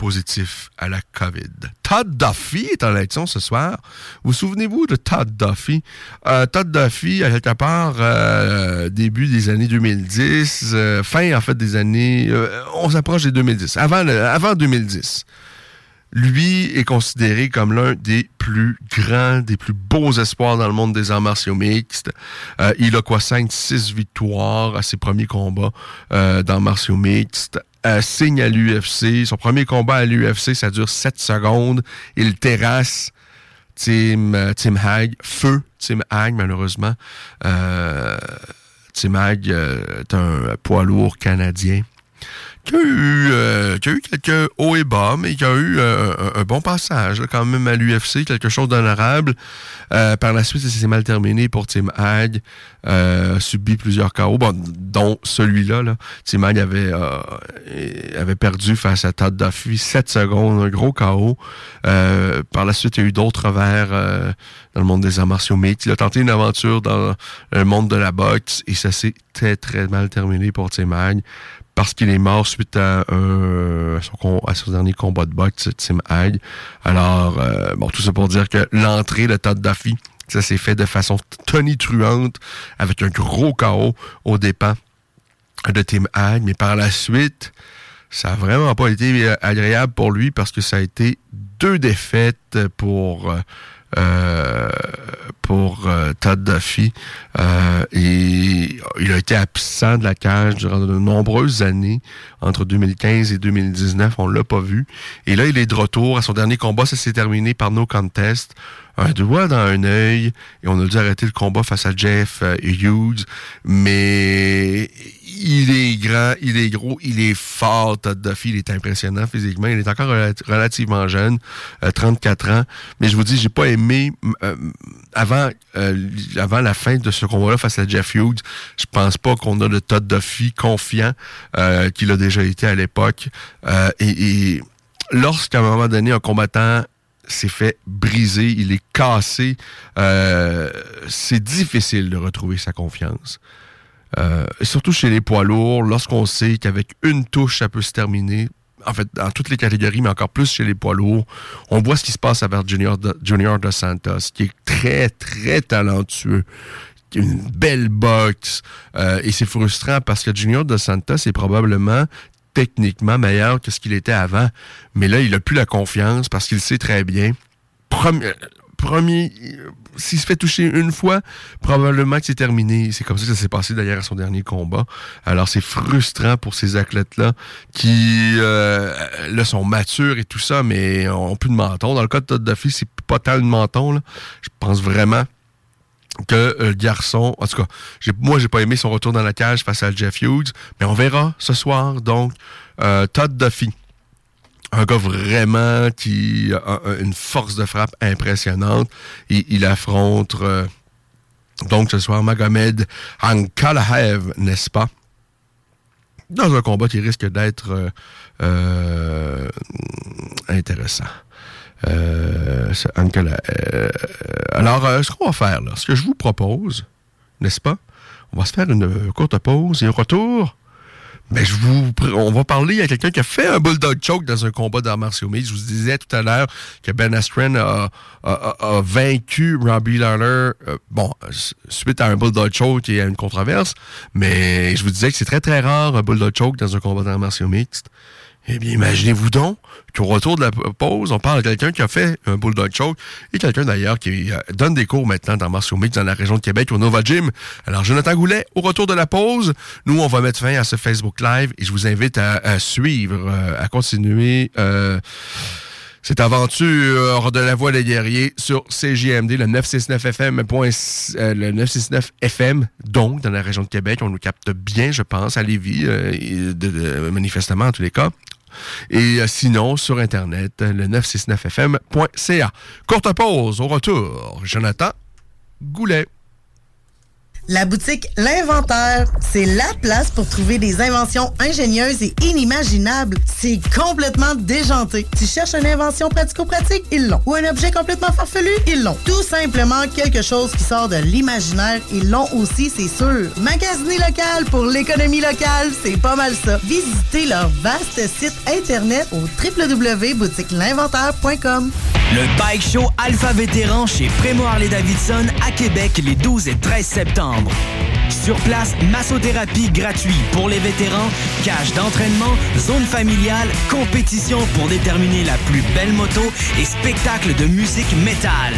positif à la COVID. Todd Duffy est en élection ce soir. Vous souvenez-vous de Todd Duffy? Euh, Todd Duffy, à quelque part, euh, début des années 2010, euh, fin en fait des années... on s'approche des 2010, avant, avant 2010 lui est considéré comme l'un des plus grands, des plus beaux espoirs dans le monde des arts martiaux mixtes. il a quoi, 5-6 victoires à ses premiers combats dans martiaux mixtes. Euh, signe à l'UFC. Son premier combat à l'UFC, ça dure 7 secondes. Il terrasse Tim, euh, Tim Hag. Feu Tim Hag, malheureusement. Euh, Tim Hag est un poids lourd canadien qui a eu, euh, quelques hauts et bas, mais qui a eu euh, un, bon passage quand même à l'UFC, quelque chose d'honorable. Euh, par la suite, ça s'est mal terminé pour Tim Hag, subi plusieurs KO, dont celui-là. Là. Tim Hag avait, avait perdu face à Todd Duffy 7 secondes, un gros KO. par la suite, il y a eu d'autres revers dans le monde des arts martiaux Il a tenté une aventure dans le monde de la boxe et ça s'est très, très mal terminé pour Tim Hag parce qu'il est mort suite à, son, dernier combat de boxe, Tim Hag. Alors, euh, bon, tout ça pour dire que l'entrée de Todd Duffy, ça s'est fait de façon tonitruante, avec un gros chaos au dépens de Tim Hag. Mais par la suite, ça a vraiment pas été euh, agréable pour lui parce que ça a été deux défaites pour... Euh, pour euh, Todd Duffy. Euh, et il a été absent de la cage durant de nombreuses années, entre 2015 et 2019. On l'a pas vu. Et là, il est de retour. À son dernier combat, ça s'est terminé par no contest un doigt dans un œil et on a dû arrêter le combat face à Jeff Hughes. Mais il est grand, il est gros, il est fort, Todd Duffy, il est impressionnant physiquement. Il est encore relativement jeune, 34 euh, ans. Mais je vous dis, j'ai pas aimé euh, avant euh, avant la fin de ce combat-là face à Jeff Hughes. Je pense pas qu'on a le Todd Duffy confiant qu'il a déjà été à l'époque. et, et lorsqu'à un moment donné, un combattant s'est fait briser, il est cassé, c'est difficile de retrouver sa confiance. Euh, surtout chez les poids lourds, lorsqu'on sait qu'avec une touche, ça peut se terminer. En fait, dans toutes les catégories, mais encore plus chez les poids lourds, on voit ce qui se passe avec Junior de, Santos, qui est très, très talentueux une belle boxe. Euh, et c'est frustrant parce que Junior de Santos est probablement techniquement meilleur que ce qu'il était avant. Mais là, il a plus la confiance parce qu'il sait très bien. S'il se fait toucher une fois, probablement que c'est terminé. C'est comme ça que ça s'est passé d'ailleurs à son dernier combat. Alors c'est frustrant pour ces athlètes-là qui euh, sont matures et tout ça, mais ont plus de menton. Dans le cas de Todd Duffy, c'est pas tant de menton. Je pense vraiment que euh, le garçon, en tout cas, moi j'ai pas aimé son retour dans la cage face à Jeff Hughes, mais on verra ce soir. Donc, euh, Todd Duffy, un gars vraiment qui a une force de frappe impressionnante. Et il affronte euh, donc ce soir Magomed Ankalaev, n'est-ce pas? Dans un combat qui risque d'être euh, euh, intéressant. alors, ce qu'on va faire, là, ce que je vous propose, n'est-ce pas? On va se faire une courte pause et un retour ben, je vous, on va parler à quelqu'un qui a fait un bulldog choke dans un combat d'arts martiaux Je vous disais tout à l'heure que Ben Askren a, vaincu Robbie Lawler, euh, bon, suite à un bulldog choke et à une controverse. Mais je vous disais que c'est très, très rare un bulldog choke dans un combat d'arts martiaux mixte. Eh bien, imaginez-vous donc qu'au retour de la pause, on parle de quelqu'un qui a fait un bulldog choke et quelqu'un d'ailleurs qui euh, donne des cours maintenant dans Martial Mix dans la région de Québec au Nova Gym. Alors, Jonathan Goulet, au retour de la pause, nous, on va mettre fin à ce Facebook Live et je vous invite à, suivre, euh, à continuer. Euh, cette aventure de la voix des guerriers sur CJMD, le 969 FM, le 969 FM, donc dans la région de Québec. On nous capte bien, je pense, à Lévis, manifestement en tous les cas. Et euh, sinon, sur Internet, le 969fm.ca. Courte pause, au retour. Jonathan Goulet. La boutique L'Inventaire, c'est la place pour trouver des inventions ingénieuses et inimaginables. C'est complètement déjanté. Tu cherches une invention pratico-pratique? Ils l'ont. Ou un objet complètement farfelu? Ils l'ont. Tout simplement quelque chose qui sort de l'imaginaire? Ils l'ont aussi, c'est sûr. Magasiner local pour l'économie locale, c'est pas mal ça. Visitez leur vaste site internet au www.boutiquelinventaire.com. Le Bike Show Alpha Vétéran chez Prémo Harley-Davidson à Québec les 12 et 13 septembre. Sur place, massothérapie gratuite pour les vétérans, cage d'entraînement, zone familiale, compétition pour déterminer la plus belle moto et spectacle de musique métal.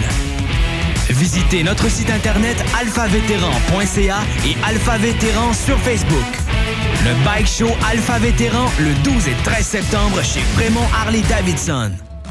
Visitez notre site internet alphavétéran.ca et Alpha Vétéran sur Facebook. Le Bike Show Alpha Vétéran le 12 et 13 septembre chez Fremont Harley Davidson.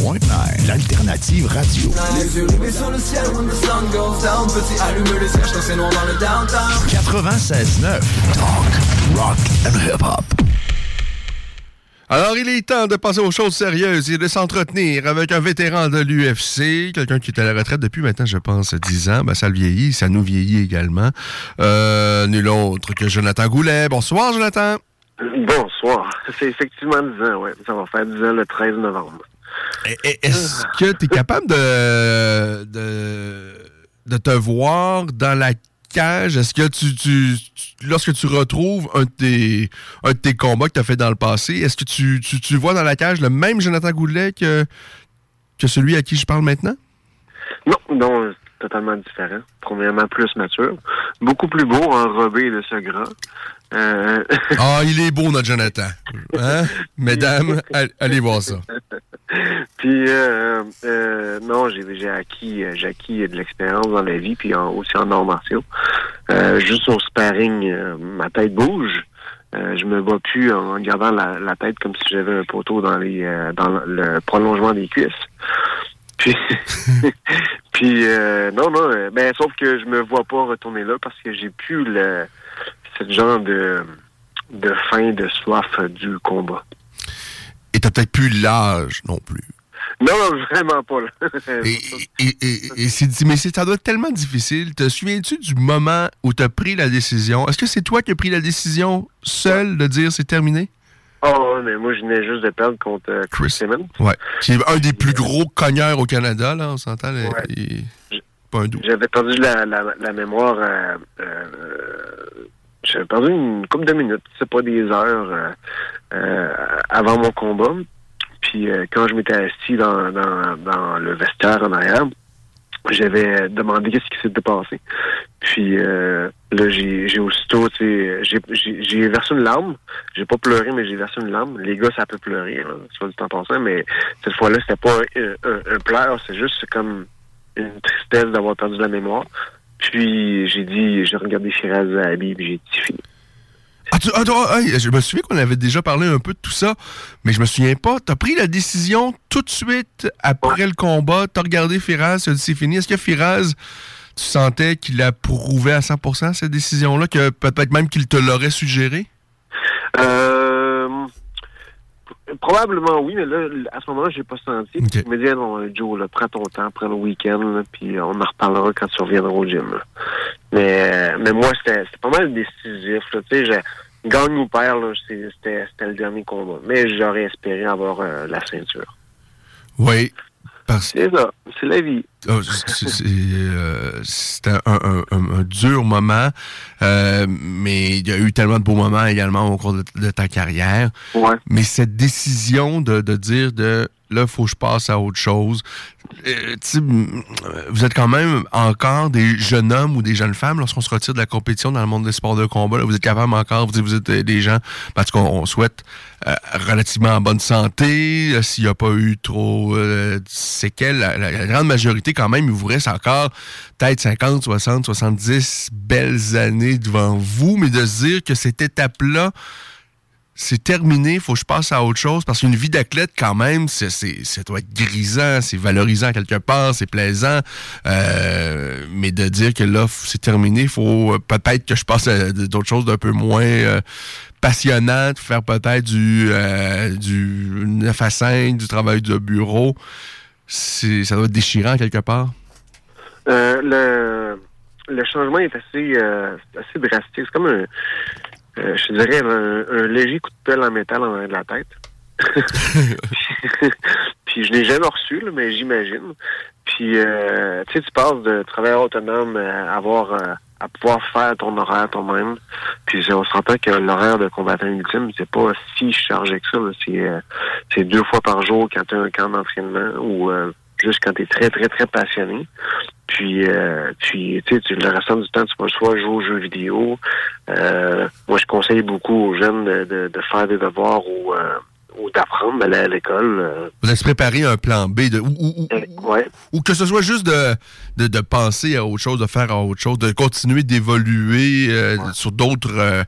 96.9, l'alternative radio. Les yeux rivés sur le ciel when the sun goes down. Petit allume le ciel, c'est noir dans le downtown. 96.9, talk, rock and hip-hop. Alors, il est temps de passer aux choses sérieuses et de s'entretenir avec un vétéran de l'UFC, quelqu'un qui est à la retraite depuis maintenant, je pense, 10 ans. Ben, ça le vieillit, ça nous vieillit également. Euh, nul autre que Jonathan Goulet. Bonsoir, Jonathan. Bonsoir. C'est effectivement 10 ans, oui. Ça va faire 10 ans le 13 novembre. Est-ce que tu es capable de, de, te voir dans la cage? Est-ce que tu, tu, lorsque tu retrouves un de tes, un de tes combats que tu as fait dans le passé, est-ce que tu, tu, vois dans la cage le même Jonathan Goulet que, que celui à qui je parle maintenant? Non, non, totalement différent. Premièrement, plus mature. Beaucoup plus beau, enrobé de ce grand. Euh, ah, il est beau, notre Jonathan. Hein? Mesdames, allez voir ça. Puis, euh, euh, non, j'ai acquis, j'ai acquis de l'expérience dans la vie, puis aussi en arts martiaux. juste au sparring, ma tête bouge. je me vois plus en gardant la, tête comme si j'avais un poteau dans le prolongement des cuisses. Puis, non, non, ben, sauf que je me vois pas retourner là parce que j'ai plus le ce genre de, de faim, de soif du combat. Et t'as peut-être plus l'âge non plus. Non, vraiment pas. et, et, mais ça doit être tellement difficile. Te souviens-tu du moment où tu as pris la décision? Est-ce que c'est toi qui as pris la décision seul de dire c'est terminé? Oh, mais moi, je venais juste de perdre contre Chris Simmons. Ouais. Qui est un des plus gros cogneurs au Canada, là, on s'entend. pas un doute. J'avais perdu la, la, la mémoire. euh, euh, j'avais perdu une couple de minutes, c'est pas des heures euh, euh, avant mon combat. Puis euh, quand je m'étais assis dans, dans, dans le vestiaire en arrière, j'avais demandé qu'est-ce qui s'était passé. Puis euh, là, j'ai, j'ai aussitôt, tu sais, j'ai, j'ai, versé une larme. J'ai pas pleuré, mais j'ai versé une larme. Les gars, ça peut pleurer, là, soit du temps passant, mais cette fois-là, c'était pas un, un, un pleur, c'est juste comme une tristesse d'avoir perdu la mémoire. Puis j'ai dit, j'ai regardé Shiraz Zahabi, puis j'ai dit fini. Ah, tu- ah, toi, hey, je me souviens qu'on avait déjà parlé un peu de tout ça, mais je me souviens pas. T'as pris la décision tout de suite après le combat. T'as regardé Firaz, tu as dit c'est fini. Est-ce que Firaz, tu sentais qu'il approuvait à 100% cette décision-là, que peut-être même qu'il te l'aurait suggéré? Euh, probablement oui, mais là, à ce moment-là, j'ai pas senti. Il me dit, Ah non, Joe, là, prends ton temps, prends le week-end, puis on en reparlera quand tu reviendras au gym. là. Mais, mais moi, c'était pas mal décisif. Tu sais, je- gagne ou perd, c'était le dernier combat. Mais j'aurais espéré avoir euh, la ceinture. Oui. Parce... C'est ça, c'est la vie. Oh, c'est- euh, C'était un, un- un- un dur moment, euh, mais il y a eu tellement de beaux moments également au cours de, de ta carrière. Mais cette décision de, de dire de là, il faut que je passe à autre chose. euh, vous êtes quand même encore des jeunes hommes ou des jeunes femmes lorsqu'on se retire de la compétition dans le monde des sports de combat. vous êtes capable encore, vous, vous êtes des gens, parce qu'on on souhaite euh, relativement en bonne santé, euh, s'il n'y a pas eu trop de séquelles, la, la- la grande majorité quand même, il vous reste encore peut-être 50, 60, 70 belles années devant vous, mais de se dire que cette étape-là, c'est terminé, faut que je passe à autre chose parce qu'une vie d'athlète quand même, c'est, c'est, ça doit être grisant, c'est valorisant quelque part, c'est plaisant, euh, mais de dire que là c'est terminé, faut euh, peut-être que je passe à d'autres choses d'un peu moins euh, passionnantes, faire peut-être du euh, du 9 à 5, du travail de bureau, ça doit être déchirant quelque part. Le, le changement est assez, assez drastique. C'est comme un, euh, je te dirais, un, un léger coup de pelle en métal en de la tête. Puis je l'ai jamais reçu, là, mais j'imagine. Puis euh, tu sais, tu passes de travailleur autonome à avoir euh, à pouvoir faire ton horaire toi-même. Puis on s'entend que l'horaire de combattant ultime, c'est pas si chargé que ça. C'est euh, deux fois par jour quand tu as un camp d'entraînement ou euh, juste quand tu es très, très, très passionné. Puis, euh, puis tu sais, le restant du temps, tu vas soit jouer aux jeux vidéo. Euh, moi, je conseille beaucoup aux jeunes de, de, de faire des devoirs ou, euh, ou d'apprendre, d'aller à l'école. euh. Vous avez préparé un plan B de, ou, ou- ou- ou que ce soit juste de, de, de penser à autre chose, de faire à autre chose, de continuer d'évoluer euh, sur d'autres euh,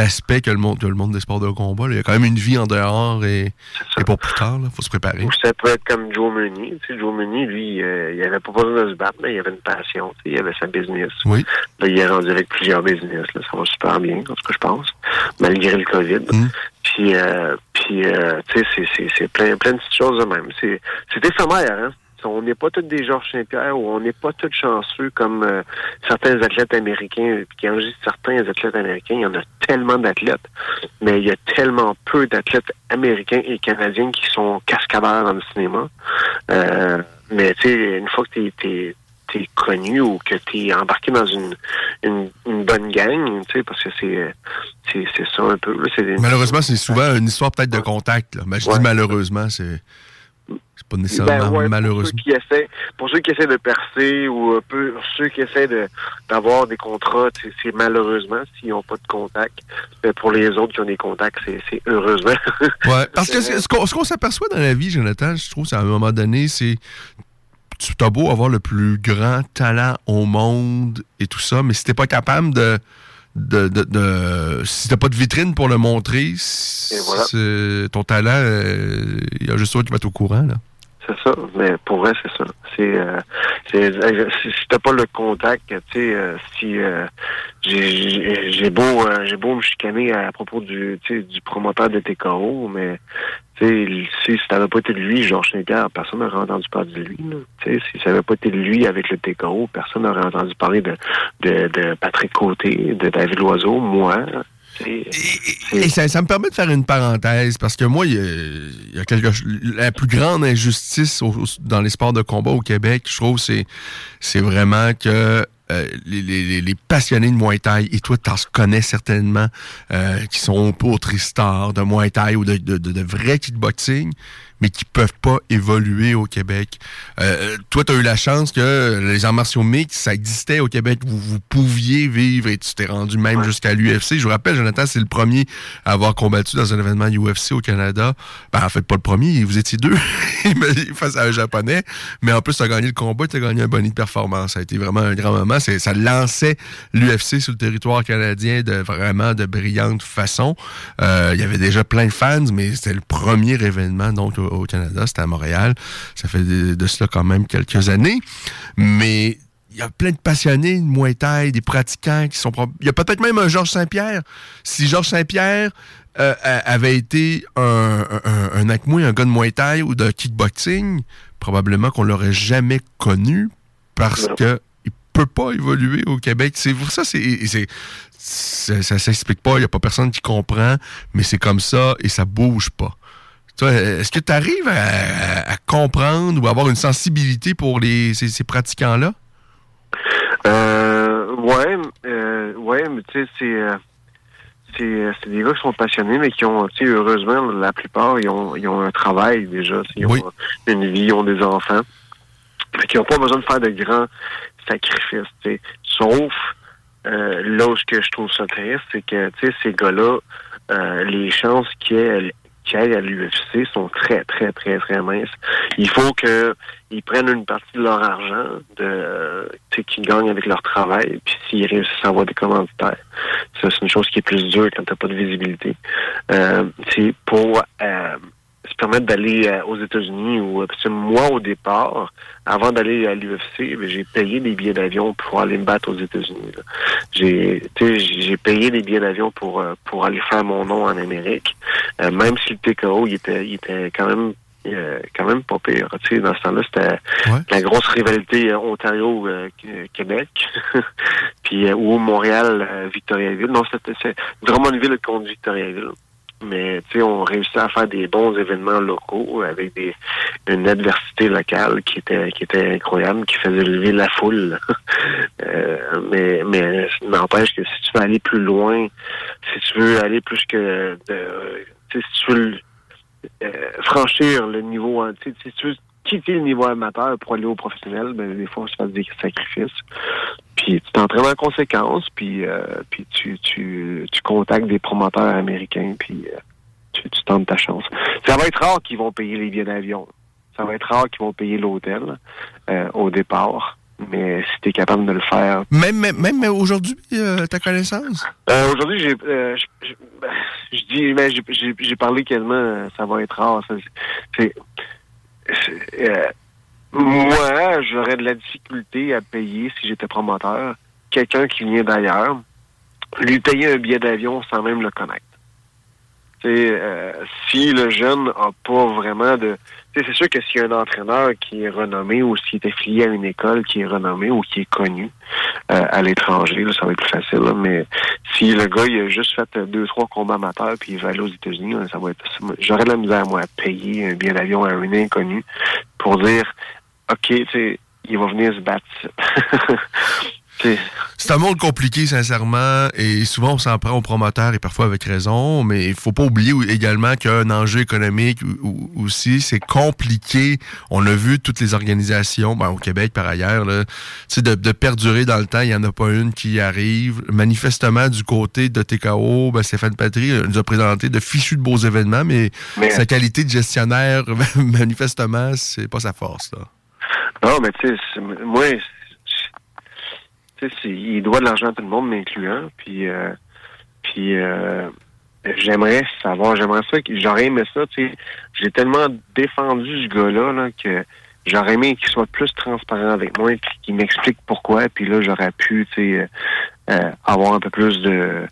aspects que le monde que le monde des sports de combat. là. Il y a quand même une vie en dehors et, et pour plus tard, il faut se préparer. Ou ça peut être comme Joe Meunier. Tu sais, Joe Meunier, lui, euh, il avait pas besoin de se battre, mais il avait une passion. tu sais, Il avait sa business. Oui. Là, il est rendu avec plusieurs business. Là, ça va super bien, en tout cas, je pense, malgré le COVID. Puis, euh, puis euh, tu sais, c'est- plein, plein de petites choses de même. C'est éphémère, hein? On n'est pas tous des Georges Saint-Pierre ou on n'est pas tous chanceux comme euh, certains athlètes américains. Puis quand je dis certains athlètes américains, il y en a tellement d'athlètes, mais il y a tellement peu d'athlètes américains et canadiens qui sont cascadeurs dans le cinéma. Euh, mais tu sais, une fois que t'es t'es t'es connu ou que t'es embarqué dans une, une, une bonne gang, tu sais, parce que c'est c'est c'est ça un peu. là, Malheureusement, c'est souvent une histoire peut-être de contact. Là. Mais je dis malheureusement, c'est pas nécessairement Ben ouais, malheureusement. Pour ceux, qui essaient, pour ceux qui essaient de percer ou un peu ceux qui essaient de d'avoir des contrats, c'est malheureusement s'ils n'ont pas de contact. Mais pour les autres qui ont des contacts, c'est heureusement. Ouais, parce que ce qu'on s'aperçoit dans la vie, Jonathan, je trouve, c'est à un moment donné, c'est. Tu as beau avoir le plus grand talent au monde et tout ça, mais si t'es pas capable de. de, de, de- si t'as pas de vitrine pour le montrer, ton talent, euh, il y a juste toi qui va être au courant. Là. C'est ça, mais pour vrai, c'est ça. C'est, euh, c'est, si, t'as pas le contact, tu sais, euh, si euh, j'ai, j'ai- beau, euh, j'ai beau me chicaner à propos du, du promoteur de TKO, mais tu sais, si ça n'avait pas été lui, Georges Saint-Pierre, personne n'aurait entendu parler de lui. Tu sais, si ça n'avait pas été lui avec le TKO, personne n'aurait entendu parler de, de, de Patrick Côté, de David Loiseau, moi. Et ça, ça, me permet de faire une parenthèse parce que moi, il y a, quelque la plus grande injustice dans les sports de combat au Québec, je trouve, c'est c'est vraiment que euh, les, les, passionnés de Muay Thai, et toi, tu en connais certainement, euh, qui sont pour Tristar, de Muay Thai ou de, de, de, de vrai kickboxing, mais qui peuvent pas évoluer au Québec. Euh, toi, tu as eu la chance que les arts martiaux mixtes, ça existait au Québec. Vous, vous pouviez vivre et tu t'es rendu même jusqu'à l'UFC. Je vous rappelle, Jonathan, c'est le premier à avoir combattu dans un événement UFC au Canada. Ben, en fait, pas le premier, vous étiez deux face à un Japonais. Mais en plus, tu as gagné le combat, tu as gagné un bonnet de performance. Ça a été vraiment un grand moment. Ça lançait l'UFC sur le territoire canadien de vraiment de brillante façon. Euh, il y avait déjà plein de fans, mais c'était le premier événement donc au Canada, c'était à Montréal. Ça fait de, cela quand même quelques années. Mais il y a plein de passionnés de Muay Thai, des pratiquants qui sont... Il y a peut-être même un Georges Saint-Pierre. Si Georges Saint-Pierre euh, avait été un, un, un, un gars de Muay Thai ou de kickboxing, probablement qu'on l'aurait jamais connu parce que il peut pas évoluer au Québec. C'est pour ça, c'est ça, ça s'explique pas. Il n'y a pas personne qui comprend, mais c'est comme ça et ça bouge pas. Est-ce que tu arrives à, comprendre ou avoir une sensibilité pour les, ces, pratiquants-là? Euh, ouais, euh, ouais, mais tu sais, c'est, euh, euh, c'est, des gars qui sont passionnés, mais qui ont, tu sais, heureusement, la plupart, ils ont, ils ont un travail déjà, ils ont une vie, ils ont des enfants, qui n'ont pas besoin de faire de grands sacrifices, tu sais. Sauf, là où je trouve ça triste, c'est que, tu sais, ces gars-là, les chances à l'UFC sont très, très, très, très minces. Il faut qu'ils prennent une partie de leur argent de qu'ils gagnent avec leur travail, puis s'ils réussissent à avoir des commanditaires. Ça, c'est une chose qui est plus dure quand t'as pas de visibilité. Euh, pour euh, permettre d'aller euh, aux États-Unis ou parce que moi au départ, avant d'aller à l'UFC, ben, j'ai payé des billets d'avion pour aller me battre aux États-Unis. J'ai j'ai payé des billets d'avion pour euh, pour aller faire mon nom en Amérique. Euh, même si le TKO il était il était quand même quand même pas pire. Tu sais, dans ce temps-là, c'était la grosse rivalité Ontario-Québec, puis ou Montréal-Victoriaville. non, c'était vraiment une ville contre Victoriaville mais on réussit à faire des bons événements locaux avec des une adversité locale qui était qui était incroyable, qui faisait lever la foule. euh, mais mais n'empêche que si tu veux aller plus loin, si tu veux aller plus que de, si tu veux euh, franchir le niveau, si tu veux quitter le niveau amateur pour aller au professionnel, ben, des fois, on se fait des sacrifices. Puis tu t'entraînes en conséquence, puis, euh, puis tu, tu, tu contactes des promoteurs américains, puis euh, tu, tu tentes ta chance. Ça va être rare qu'ils vont payer les billets d'avion. Ça va être rare qu'ils vont payer l'hôtel euh, au départ. Mais si tu es capable de le faire. Même, même, même aujourd'hui, ta connaissance? aujourd'hui, j'ai ben, je dis mais j'ai parlé quasiment ça va être rare. C'est euh, moi, j'aurais de la difficulté à payer si j'étais promoteur quelqu'un qui vient d'ailleurs, lui payer un billet d'avion sans même le connaître. Euh, si le jeune n'a pas vraiment de... C'est sûr que s'il y a un entraîneur qui est renommé ou s'il est affilié à une école qui est renommée ou qui est connue euh, à l'étranger, ça va être plus facile. mais si le gars il a juste fait deux, trois combats amateurs puis il va aller aux États-Unis, ça va être. J'aurais de la misère moi à payer un billet d'avion à un inconnu pour dire OK, tu sais, il va venir se battre. C'est un monde compliqué, sincèrement, et souvent on s'en prend aux promoteurs et parfois avec raison, mais il faut pas oublier également qu'un enjeu économique aussi, c'est compliqué. On a vu toutes les organisations, ben, au Québec par ailleurs, là, de, de perdurer dans le temps, il n'y en a pas une qui arrive. Manifestement, du côté de TKO, ben, Stéphane Patry nous a présenté de fichus de beaux événements, mais, sa qualité de gestionnaire, manifestement, c'est pas sa force. Là. Non, mais tu sais, moi, il doit de l'argent à tout le monde, m'incluant. Puis, euh, puis euh, j'aimerais savoir, j'aimerais ça, j'aurais aimé ça. J'ai tellement défendu ce gars-là que j'aurais aimé qu'il soit plus transparent avec moi, qu'il m'explique pourquoi. Puis là, j'aurais pu, euh, avoir un peu plus de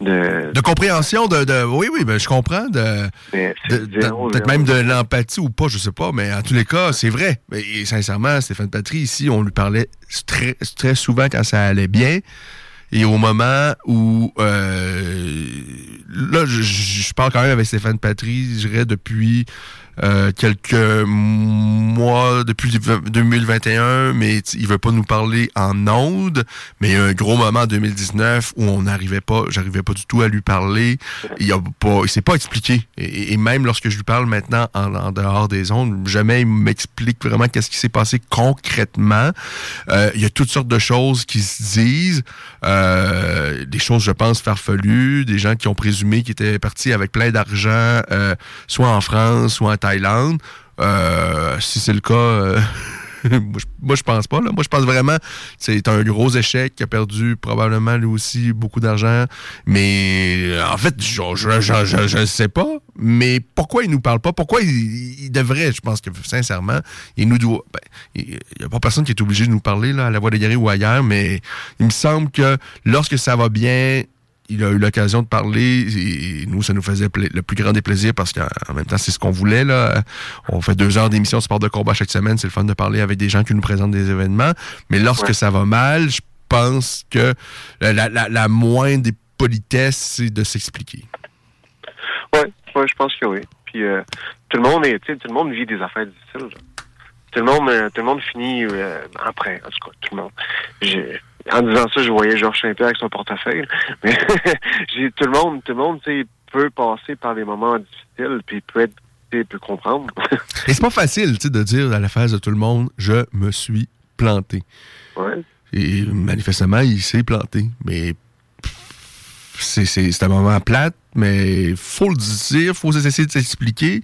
de, compréhension de, oui oui ben je comprends de, peut-être même de l'empathie ou pas je sais pas mais en tous les cas c'est vrai. Et sincèrement Stéphane Patry ici on lui parlait très très souvent quand ça allait bien. Et au moment où euh, là, je, je parle quand même avec Stéphane Patry, je dirais depuis euh, quelques mois depuis 2021, mais il veut pas nous parler en ondes. Mais il y a un gros moment en 2019 où on n'arrivait pas, j'arrivais pas du tout à lui parler. Il a pas, il s'est pas expliqué. Et, même lorsque je lui parle maintenant en, dehors des ondes, jamais il m'explique vraiment qu'est-ce qui s'est passé concrètement. Euh, il y a toutes sortes de choses qui se disent, euh, des choses, je pense, farfelues, des gens qui ont présumé qu'il était parti avec plein d'argent, euh, soit en France, soit en Thaïlande. Euh, si c'est le cas, euh, moi, je, pense pas. Moi, je pense vraiment que c'est un gros échec qui a perdu probablement lui aussi beaucoup d'argent. Mais en fait, je ne sais pas. Mais pourquoi il nous parle pas? Pourquoi il, devrait, je pense que sincèrement, il nous doit. Ben, il n'y a pas personne qui est obligé de nous parler là, à la voix des guerriers ou ailleurs, mais il me semble que lorsque ça va bien, il a eu l'occasion de parler et nous, ça nous faisait le plus grand des plaisirs parce qu'en même temps, c'est ce qu'on voulait. Là. On fait deux heures d'émission sport de combat chaque semaine. C'est le fun de parler avec des gens qui nous présentent des événements. Mais lorsque ça va mal, je pense que la, moindre des politesses, c'est de s'expliquer. Oui, ouais, je pense que oui. Puis euh, tout le monde est, tout le monde vit des affaires difficiles. Tout le monde, euh, tout le monde finit euh, après, en tout cas, tout le monde en disant ça, je voyais Georges Saint-Pierre avec son portefeuille. Mais tout le monde, tout le monde, peut passer par des moments difficiles, puis peut être peut comprendre. Et c'est pas facile, tu sais, de dire à la face de tout le monde, je me suis planté. Ouais. Et manifestement, il s'est planté. Mais c'est un moment plate, mais faut le dire, faut essayer de s'expliquer.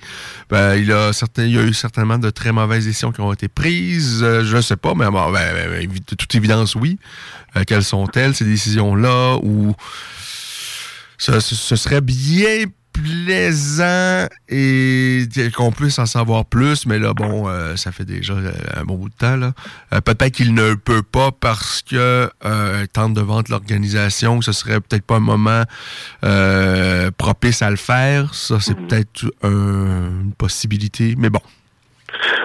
Ben, il, a certain, il y a eu certainement de très mauvaises décisions qui ont été prises. Euh, je ne sais pas, mais ben, ben, de toute évidence, oui. Euh, quelles sont-elles, ces décisions-là? Ou ce, ce serait bien plaisant et qu'on puisse en savoir plus, mais là, bon, euh, ça fait déjà euh, un bon bout de temps. Là. Euh, peut-être qu'il ne peut pas parce que euh, tente de vendre l'organisation, ce serait peut-être pas un moment propice à le faire. Ça, c'est mm-hmm. peut-être une possibilité, mais bon.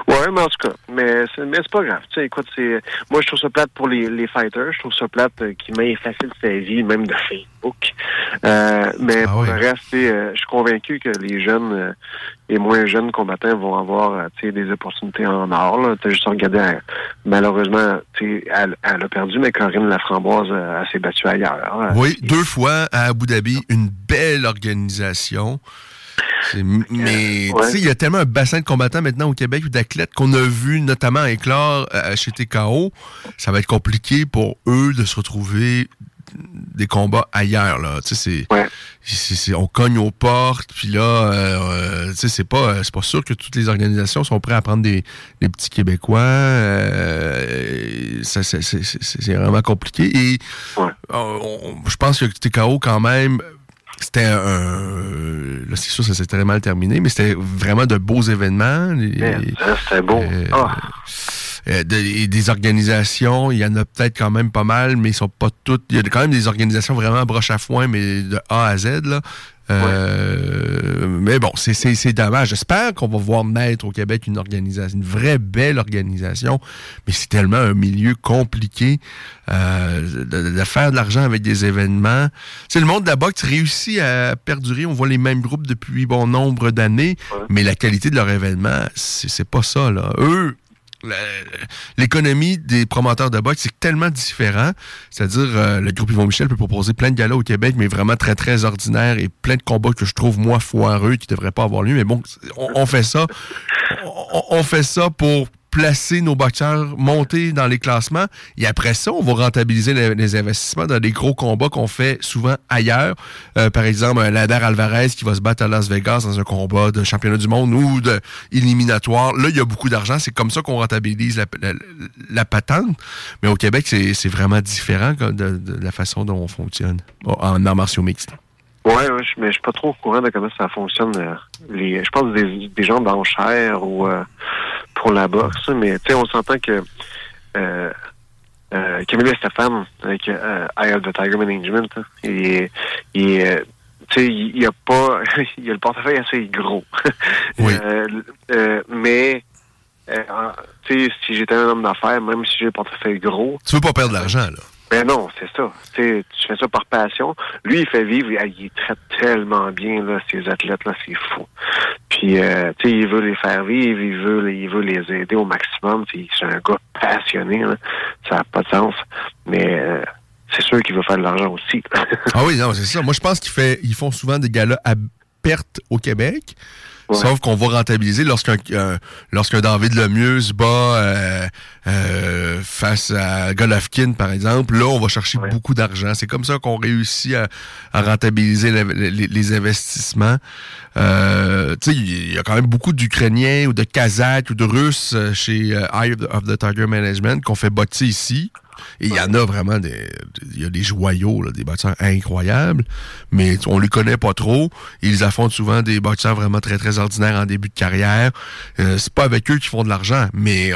Oui, mais en tout cas, mais c'est, mais c'est pas grave. Tu sais, écoute, c'est, moi, je trouve ça plate pour les, les fighters. Je trouve ça plate euh, qui met facile sa vie, même de Facebook. Euh, mais ah pour le reste, euh, je suis convaincu que les jeunes et moins jeunes combattants vont avoir des opportunités en or. Tu as juste regardé, malheureusement, tu sais, elle, elle, a perdu, mais Corinne Laframboise, elle s'est battue ailleurs. Hein. Oui, deux fois à Abu Dhabi, une belle organisation. Mais tu sais, il y a tellement un bassin de combattants maintenant au Québec ou d'athlètes qu'on a vu notamment éclore euh, chez TKO. Ça va être compliqué pour eux de se retrouver des combats ailleurs là. Tu sais c'est on cogne aux portes puis là euh, tu sais c'est pas c'est pas sûr que toutes les organisations sont prêtes à prendre des, petits québécois euh, c'est vraiment compliqué. Et je pense que TKO quand même c'était un. Là, c'est sûr, ça s'est très mal terminé, mais c'était vraiment de beaux événements. C'était beau. Euh, ah. euh, des organisations, il y en a peut-être quand même pas mal, mais ils sont pas toutes. Il y a quand même des organisations vraiment broche à foin, mais de A à Z. Là. Euh, mais bon, c'est dommage. J'espère qu'on va voir naître au Québec une organisation, une vraie belle organisation, mais c'est tellement un milieu compliqué euh, de, faire de l'argent avec des événements. C'est le monde de la boxe réussit à perdurer. On voit les mêmes groupes depuis bon nombre d'années, mais la qualité de leur événement, c'est pas ça. Là. Eux, l'économie des promoteurs de boxe, c'est tellement différent. C'est-à-dire, euh, le groupe Yvon Michel peut proposer plein de galas au Québec, mais vraiment très, très ordinaires et plein de combats que je trouve, moi, foireux, qui devraient pas avoir lieu. Mais bon, on, fait ça. on, fait ça pour placer nos boxeurs, monter dans les classements. Et après ça, on va rentabiliser les, investissements dans des gros combats qu'on fait souvent ailleurs. Euh, par exemple, un Lader Alvarez qui va se battre à Las Vegas dans un combat de championnat du monde ou de éliminatoire. Là, il y a beaucoup d'argent. C'est comme ça qu'on rentabilise la, patente. Mais au Québec, c'est vraiment différent de, la façon dont on fonctionne en arts martiaux mixtes. Oui, ouais, mais je suis pas trop au courant de comment ça fonctionne. Euh, les, je pense des, des gens d'enchères ou euh, pour la boxe, mais tu sais, on s'entend que euh, euh, Camille Stéphane, avec euh, Eye of the Tiger Management, et, et euh, tu sais, il y a pas, il y a le portefeuille assez gros. oui. mais tu sais, si j'étais un homme d'affaires, même si j'ai le portefeuille gros, tu veux pas perdre de l'argent là. Ben non, c'est ça. Tu fais ça par passion. Lui, il fait vivre, il, traite tellement bien là, ces athlètes-là, c'est fou. Puis, euh, tu sais, il veut les faire vivre, il veut, il veut les aider au maximum. C'est un gars passionné, ça n'a pas de sens. Mais euh, c'est sûr qu'il veut faire de l'argent aussi. Ah oui, non, c'est ça. Moi, je pense qu'ils font souvent des galas à perte au Québec. Sauf qu'on va rentabiliser lorsqu'un euh, lorsqu'un David Lemieux se bat euh, euh, face à Golovkin, par exemple. Là, on va chercher beaucoup d'argent. C'est comme ça qu'on réussit à, à rentabiliser le- les, les investissements. Euh, tu sais, il y a quand même beaucoup d'Ukrainiens ou de Kazakhs ou de Russes euh, chez Eye of the, of the Tiger Management qu'on fait botter ici. Il y en a vraiment des, il y a des joyaux, des boxeurs incroyables, mais on les connaît pas trop. Ils affrontent souvent des boxeurs vraiment très très ordinaires en début de carrière. Euh, c'est pas avec eux qu'ils font de l'argent, mais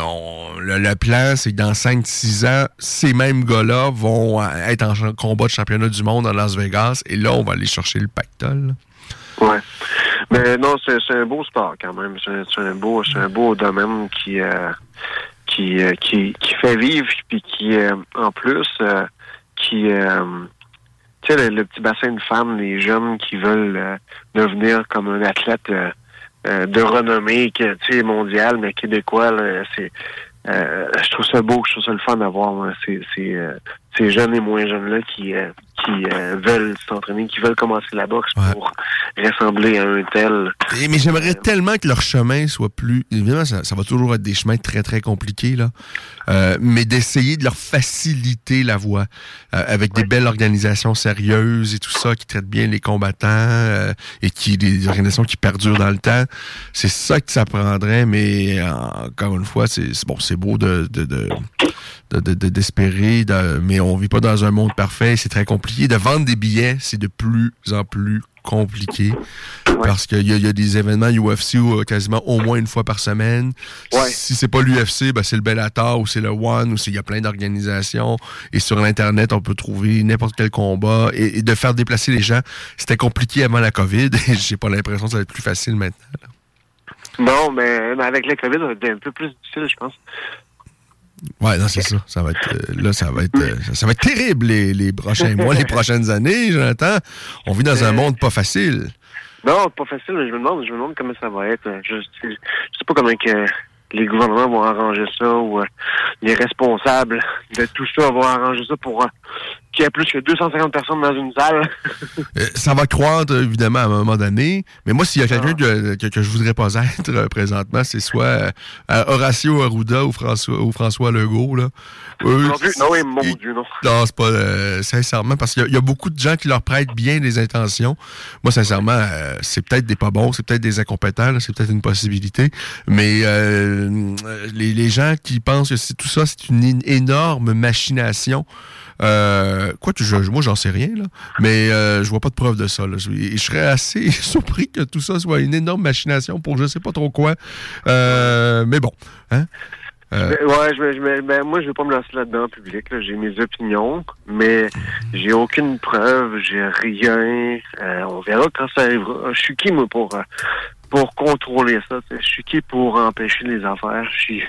le, plan, c'est que dans 5-6 ans, ces mêmes gars-là vont être en combat de championnat du monde à Las Vegas, et là, on va aller chercher le pactole. Ouais. Mais non, c'est un beau sport quand même. C'est un, beau, un beau domaine qui euh, qui, euh, qui qui fait vivre puis qui euh, en plus euh, qui tu sais le, petit bassin de femmes, les jeunes qui veulent devenir comme un athlète de renommée, que tu sais mondial, mais québécois, c'est je trouve ça beau, je trouve ça le fun d'avoir moi, ces, ces, euh, ces jeunes et moins jeunes là qui euh, qui euh, veulent s'entraîner, qui veulent commencer la boxe pour ressembler à un tel. Et- mais j'aimerais tellement que leur chemin soit plus. Évidemment, ça, ça va toujours être des chemins très, très compliqués, là. Euh, mais d'essayer de leur faciliter la voie avec des belles organisations sérieuses et tout ça qui traitent bien les combattants et qui des organisations qui perdurent dans le temps. C'est ça que ça prendrait, mais encore une fois, c'est bon, c'est beau de. de, de de- de- de- d'espérer, de- mais on vit pas dans un monde parfait, c'est très compliqué. De vendre des billets, c'est de plus en plus compliqué parce qu'il y, a- il y a des événements UFC où, euh, quasiment au moins une fois par semaine. Si c'est pas l'UFC, ben c'est le Bellator ou c'est le One ou il y a plein d'organisations et sur l'internet on peut trouver n'importe quel combat et, et de faire déplacer les gens, c'était compliqué avant la Covid et j'ai pas l'impression que ça va être plus facile maintenant. Non, mais, mais avec la COVID, ça va être un peu plus difficile, je pense. Ouais, non, c'est ça. Ça va être, euh, là, ça va être, euh, ça, va être terrible les, les prochains mois, les prochaines années, Jonathan. On vit dans un monde pas facile. Non, pas facile, mais je me demande, je me demande comment ça va être. Je, je, je sais pas comment que les gouvernements vont arranger ça ou euh, les responsables de tout ça vont arranger ça pour euh, qu'il y ait plus que 250 personnes dans une salle. Euh, ça va croître, évidemment, à un moment donné. Mais moi, s'il y a quelqu'un que, que, que je voudrais pas être euh, présentement, c'est soit euh, Horacio Arruda ou François, ou François Legault. Là. Eux, non, plus, non, oui, mon Dieu, non. Non, c'est pas euh, sincèrement parce qu'il y, a- y a beaucoup de gens qui leur prêtent bien des intentions. Moi, sincèrement, c'est peut-être des pas bons, c'est peut-être des incompétents, c'est peut-être une possibilité. Mais euh, les, les gens qui pensent que c'est tout ça, c'est une énorme machination. Euh, quoi, tu, je, moi, j'en sais rien, là. Mais euh, je vois pas de preuve de ça. Là. Je, et je serais assez surpris que tout ça soit une énorme machination pour je sais pas trop quoi. Euh, mais bon, hein? Ben, ouais, je, je, ben, moi, je vais pas me lancer là-dedans en public. là. J'ai mes opinions, mais j'ai aucune preuve, j'ai rien. On verra quand ça arrivera. Je suis qui, moi, pour, pour contrôler ça? Je suis qui pour empêcher les affaires? Je suis,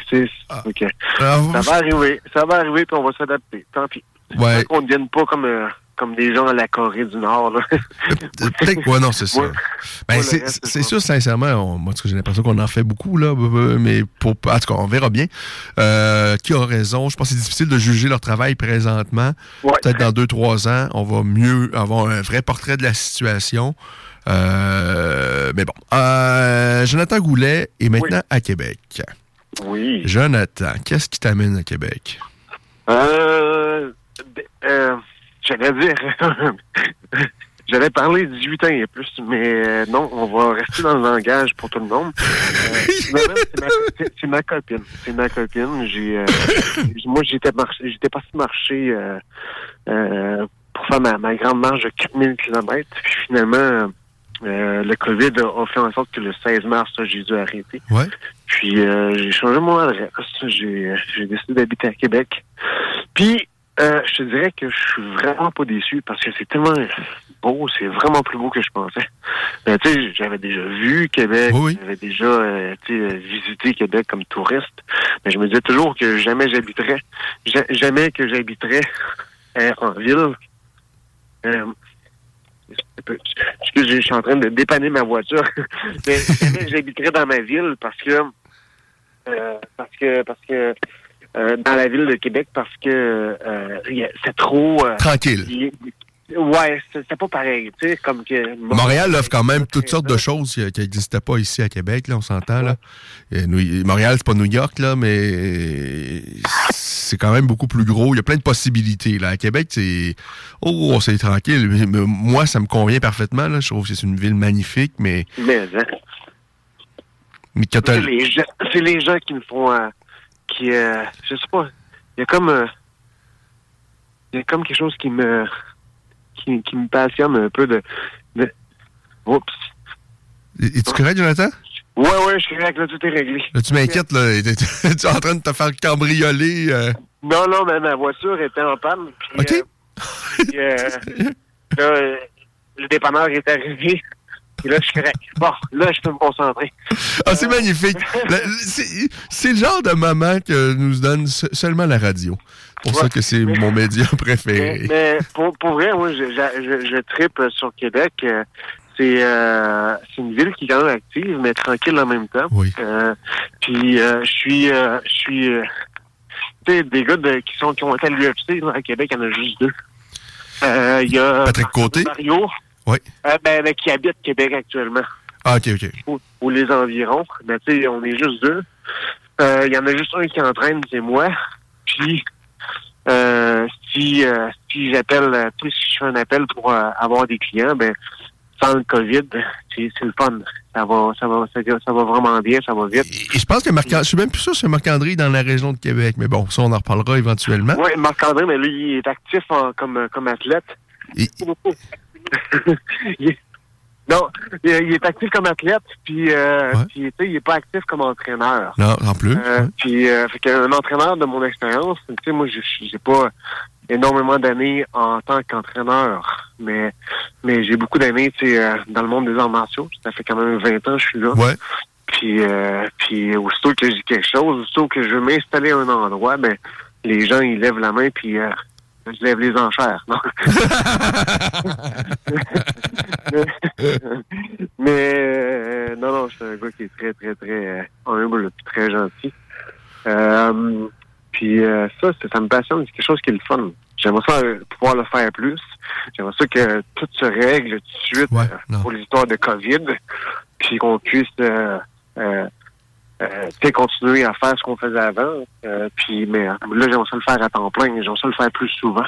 ok. Ah, Ça va arriver, ça va arriver, puis on va s'adapter. Tant pis. Ouais. Qu'on ne devienne pas comme, euh, comme des gens à la Corée du Nord. Peut-être ouais, non, c'est ça. Ouais. Ben, c'est sûr, sincèrement, on- moi, j'ai l'impression qu'on en fait beaucoup, là, mais pour, en tout cas, on verra bien. Euh, qui a raison? Je pense que c'est difficile de juger leur travail présentement. Peut-être dans deux, trois ans, on va mieux avoir un vrai portrait de la situation. Euh, mais bon. Euh, Jonathan Goulet est maintenant à Québec. Oui. Jonathan, qu'est-ce qui t'amène à Québec? Euh, euh, j'allais dire, j'allais parler 18 ans et plus, mais euh, non, on va rester dans le langage pour tout le monde. Euh, c'est ma, copine. C'est ma copine. J'ai, euh, moi, j'étais marché, j'étais parti marcher euh, euh, pour faire ma, ma grande marche de 4000 km. Puis finalement, euh, le COVID a, fait en sorte que le 16 mars, j'ai dû arrêter. Ouais. Puis euh, j'ai changé mon adresse. J'ai j'ai décidé d'habiter à Québec. Puis euh, je te dirais que je suis vraiment pas déçu parce que c'est tellement beau, c'est vraiment plus beau que je pensais. Euh, tu sais, j'avais déjà vu Québec, j'avais déjà euh, tu sais, euh, visité Québec comme touriste, mais je me disais toujours que jamais j'habiterais, ja- jamais que j'habiterais en ville. Euh, excusez, je suis en train de dépanner ma voiture. Mais jamais j'habiterais dans ma ville parce que euh, parce que parce que euh, dans la ville de Québec parce que euh, y c'est trop euh, Tranquille. il- Ouais, c'est pas pareil, tu sais, comme que Montréal offre quand même toutes sortes de choses qui n'existaient pas ici à Québec, là, on s'entend. là. Et New- Montréal, c'est pas New York, là, mais c'est quand même beaucoup plus gros. Il y a plein de possibilités. Là. À Québec, c'est. Oh, c'est tranquille. Mais- moi, ça me convient parfaitement. Là. Je trouve que c'est une ville magnifique, mais. Mais, hein. mais C'est les, gens, c'est les gens qui me font. euh, qui, euh, je sais pas. Il y a comme. euh, Il y a comme quelque chose qui me. qui, qui me passionne un peu de. de oups. Es-tu correct, Jonathan? Ouais, ouais, je suis correct, là, tout est réglé. Là, tu m'inquiètes, là. Tu es en train de te faire cambrioler. euh. Non, non, mais ma voiture était en panne. puis, OK. euh, puis, là, le dépanneur est arrivé. Puis là, je suis correct. Bon, là, je peux me concentrer. Ah, c'est magnifique. C'est le genre de moment que nous donne se- seulement la radio. Pour ça que c'est mon média préféré. Mais, mais pour, pour vrai, moi, je, je, trippe sur Québec. Euh, C'est euh, c'est une ville qui est quand même active, mais tranquille en même temps. Euh, puis je suis je suis tu sais, des gars de- qui sont qui ont été à l'UFC à Québec, il y en a juste deux. Il y a Patrick Côté? Mario, Oui. euh, ben, ben, qui habite Québec actuellement Ah, OK, OK. ou, ou les environs. Mais tu sais, on est juste deux. Euh, Il y en a juste un qui entraîne, c'est moi. Puis, euh, si, euh, si j'appelle, euh, si je fais un appel pour euh, avoir des clients, ben, sans le COVID, c'est le fun. Ça va, ça va, ça, va- ça va vraiment bien, ça va vite. Et je pense que Marc, je suis même plus sûr c'est Marc-André dans la région de Québec, mais bon, ça, on en reparlera éventuellement. Oui, Marc-André, mais lui, il est actif en- comme, comme athlète. Il est- non, il est- actif comme athlète, puis, euh, puis, il est pas actif comme entraîneur. Non, en plus. Euh, Puis, euh, fait qu'un entraîneur de mon expérience, tu sais, moi, je j'ai pas énormément d'années en tant qu'entraîneur, mais mais j'ai beaucoup d'années, tu sais, euh, dans le monde des arts martiaux. Ça fait quand même 20 ans que je suis là. Ouais. Puis, euh, puis aussitôt que j'ai quelque chose, aussitôt que je veux m'installer à un endroit, ben les gens ils lèvent la main puis je lève les enchères. Non? Mais euh, non, non, je suis un gars qui est très, très, très euh, humble puis très gentil. Euh, puis euh, ça, ça me passionne, c'est quelque chose qui est le fun. J'aimerais ça euh, pouvoir le faire plus. J'aimerais ça que tout se règle tout de suite pour l'histoire de COVID, puis qu'on puisse euh, continuer à faire ce qu'on faisait avant. Euh, puis, mais euh, là, j'aimerais ça le faire à temps plein. J'aimerais ça le faire plus souvent.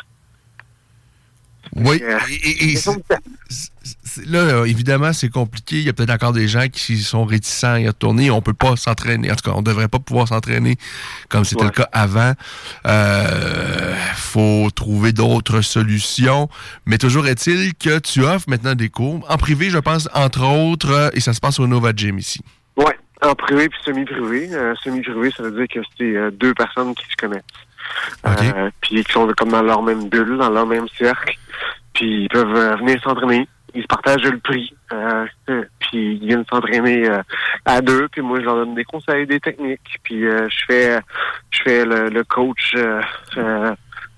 Oui. Euh, Et- là, évidemment, c'est compliqué. Il y a peut-être encore des gens qui sont réticents à y retourner. On peut pas s'entraîner. En tout cas, on devrait pas pouvoir s'entraîner comme c'était le cas avant. Euh, faut trouver d'autres solutions. Mais toujours est-il que tu offres maintenant des cours en privé, je pense, entre autres, et ça se passe au Nova Gym ici. En privé puis semi-privé. Euh, semi-privé, ça veut dire que c'est euh, deux personnes qui se connaissent. Euh, puis qui sont comme dans leur même bulle, dans leur même cercle. Puis ils peuvent euh, venir s'entraîner. Ils se partagent le prix. Euh, puis ils viennent s'entraîner euh, à deux. Puis moi, je leur donne des conseils, des techniques. Puis euh, je fais je fais le, le coach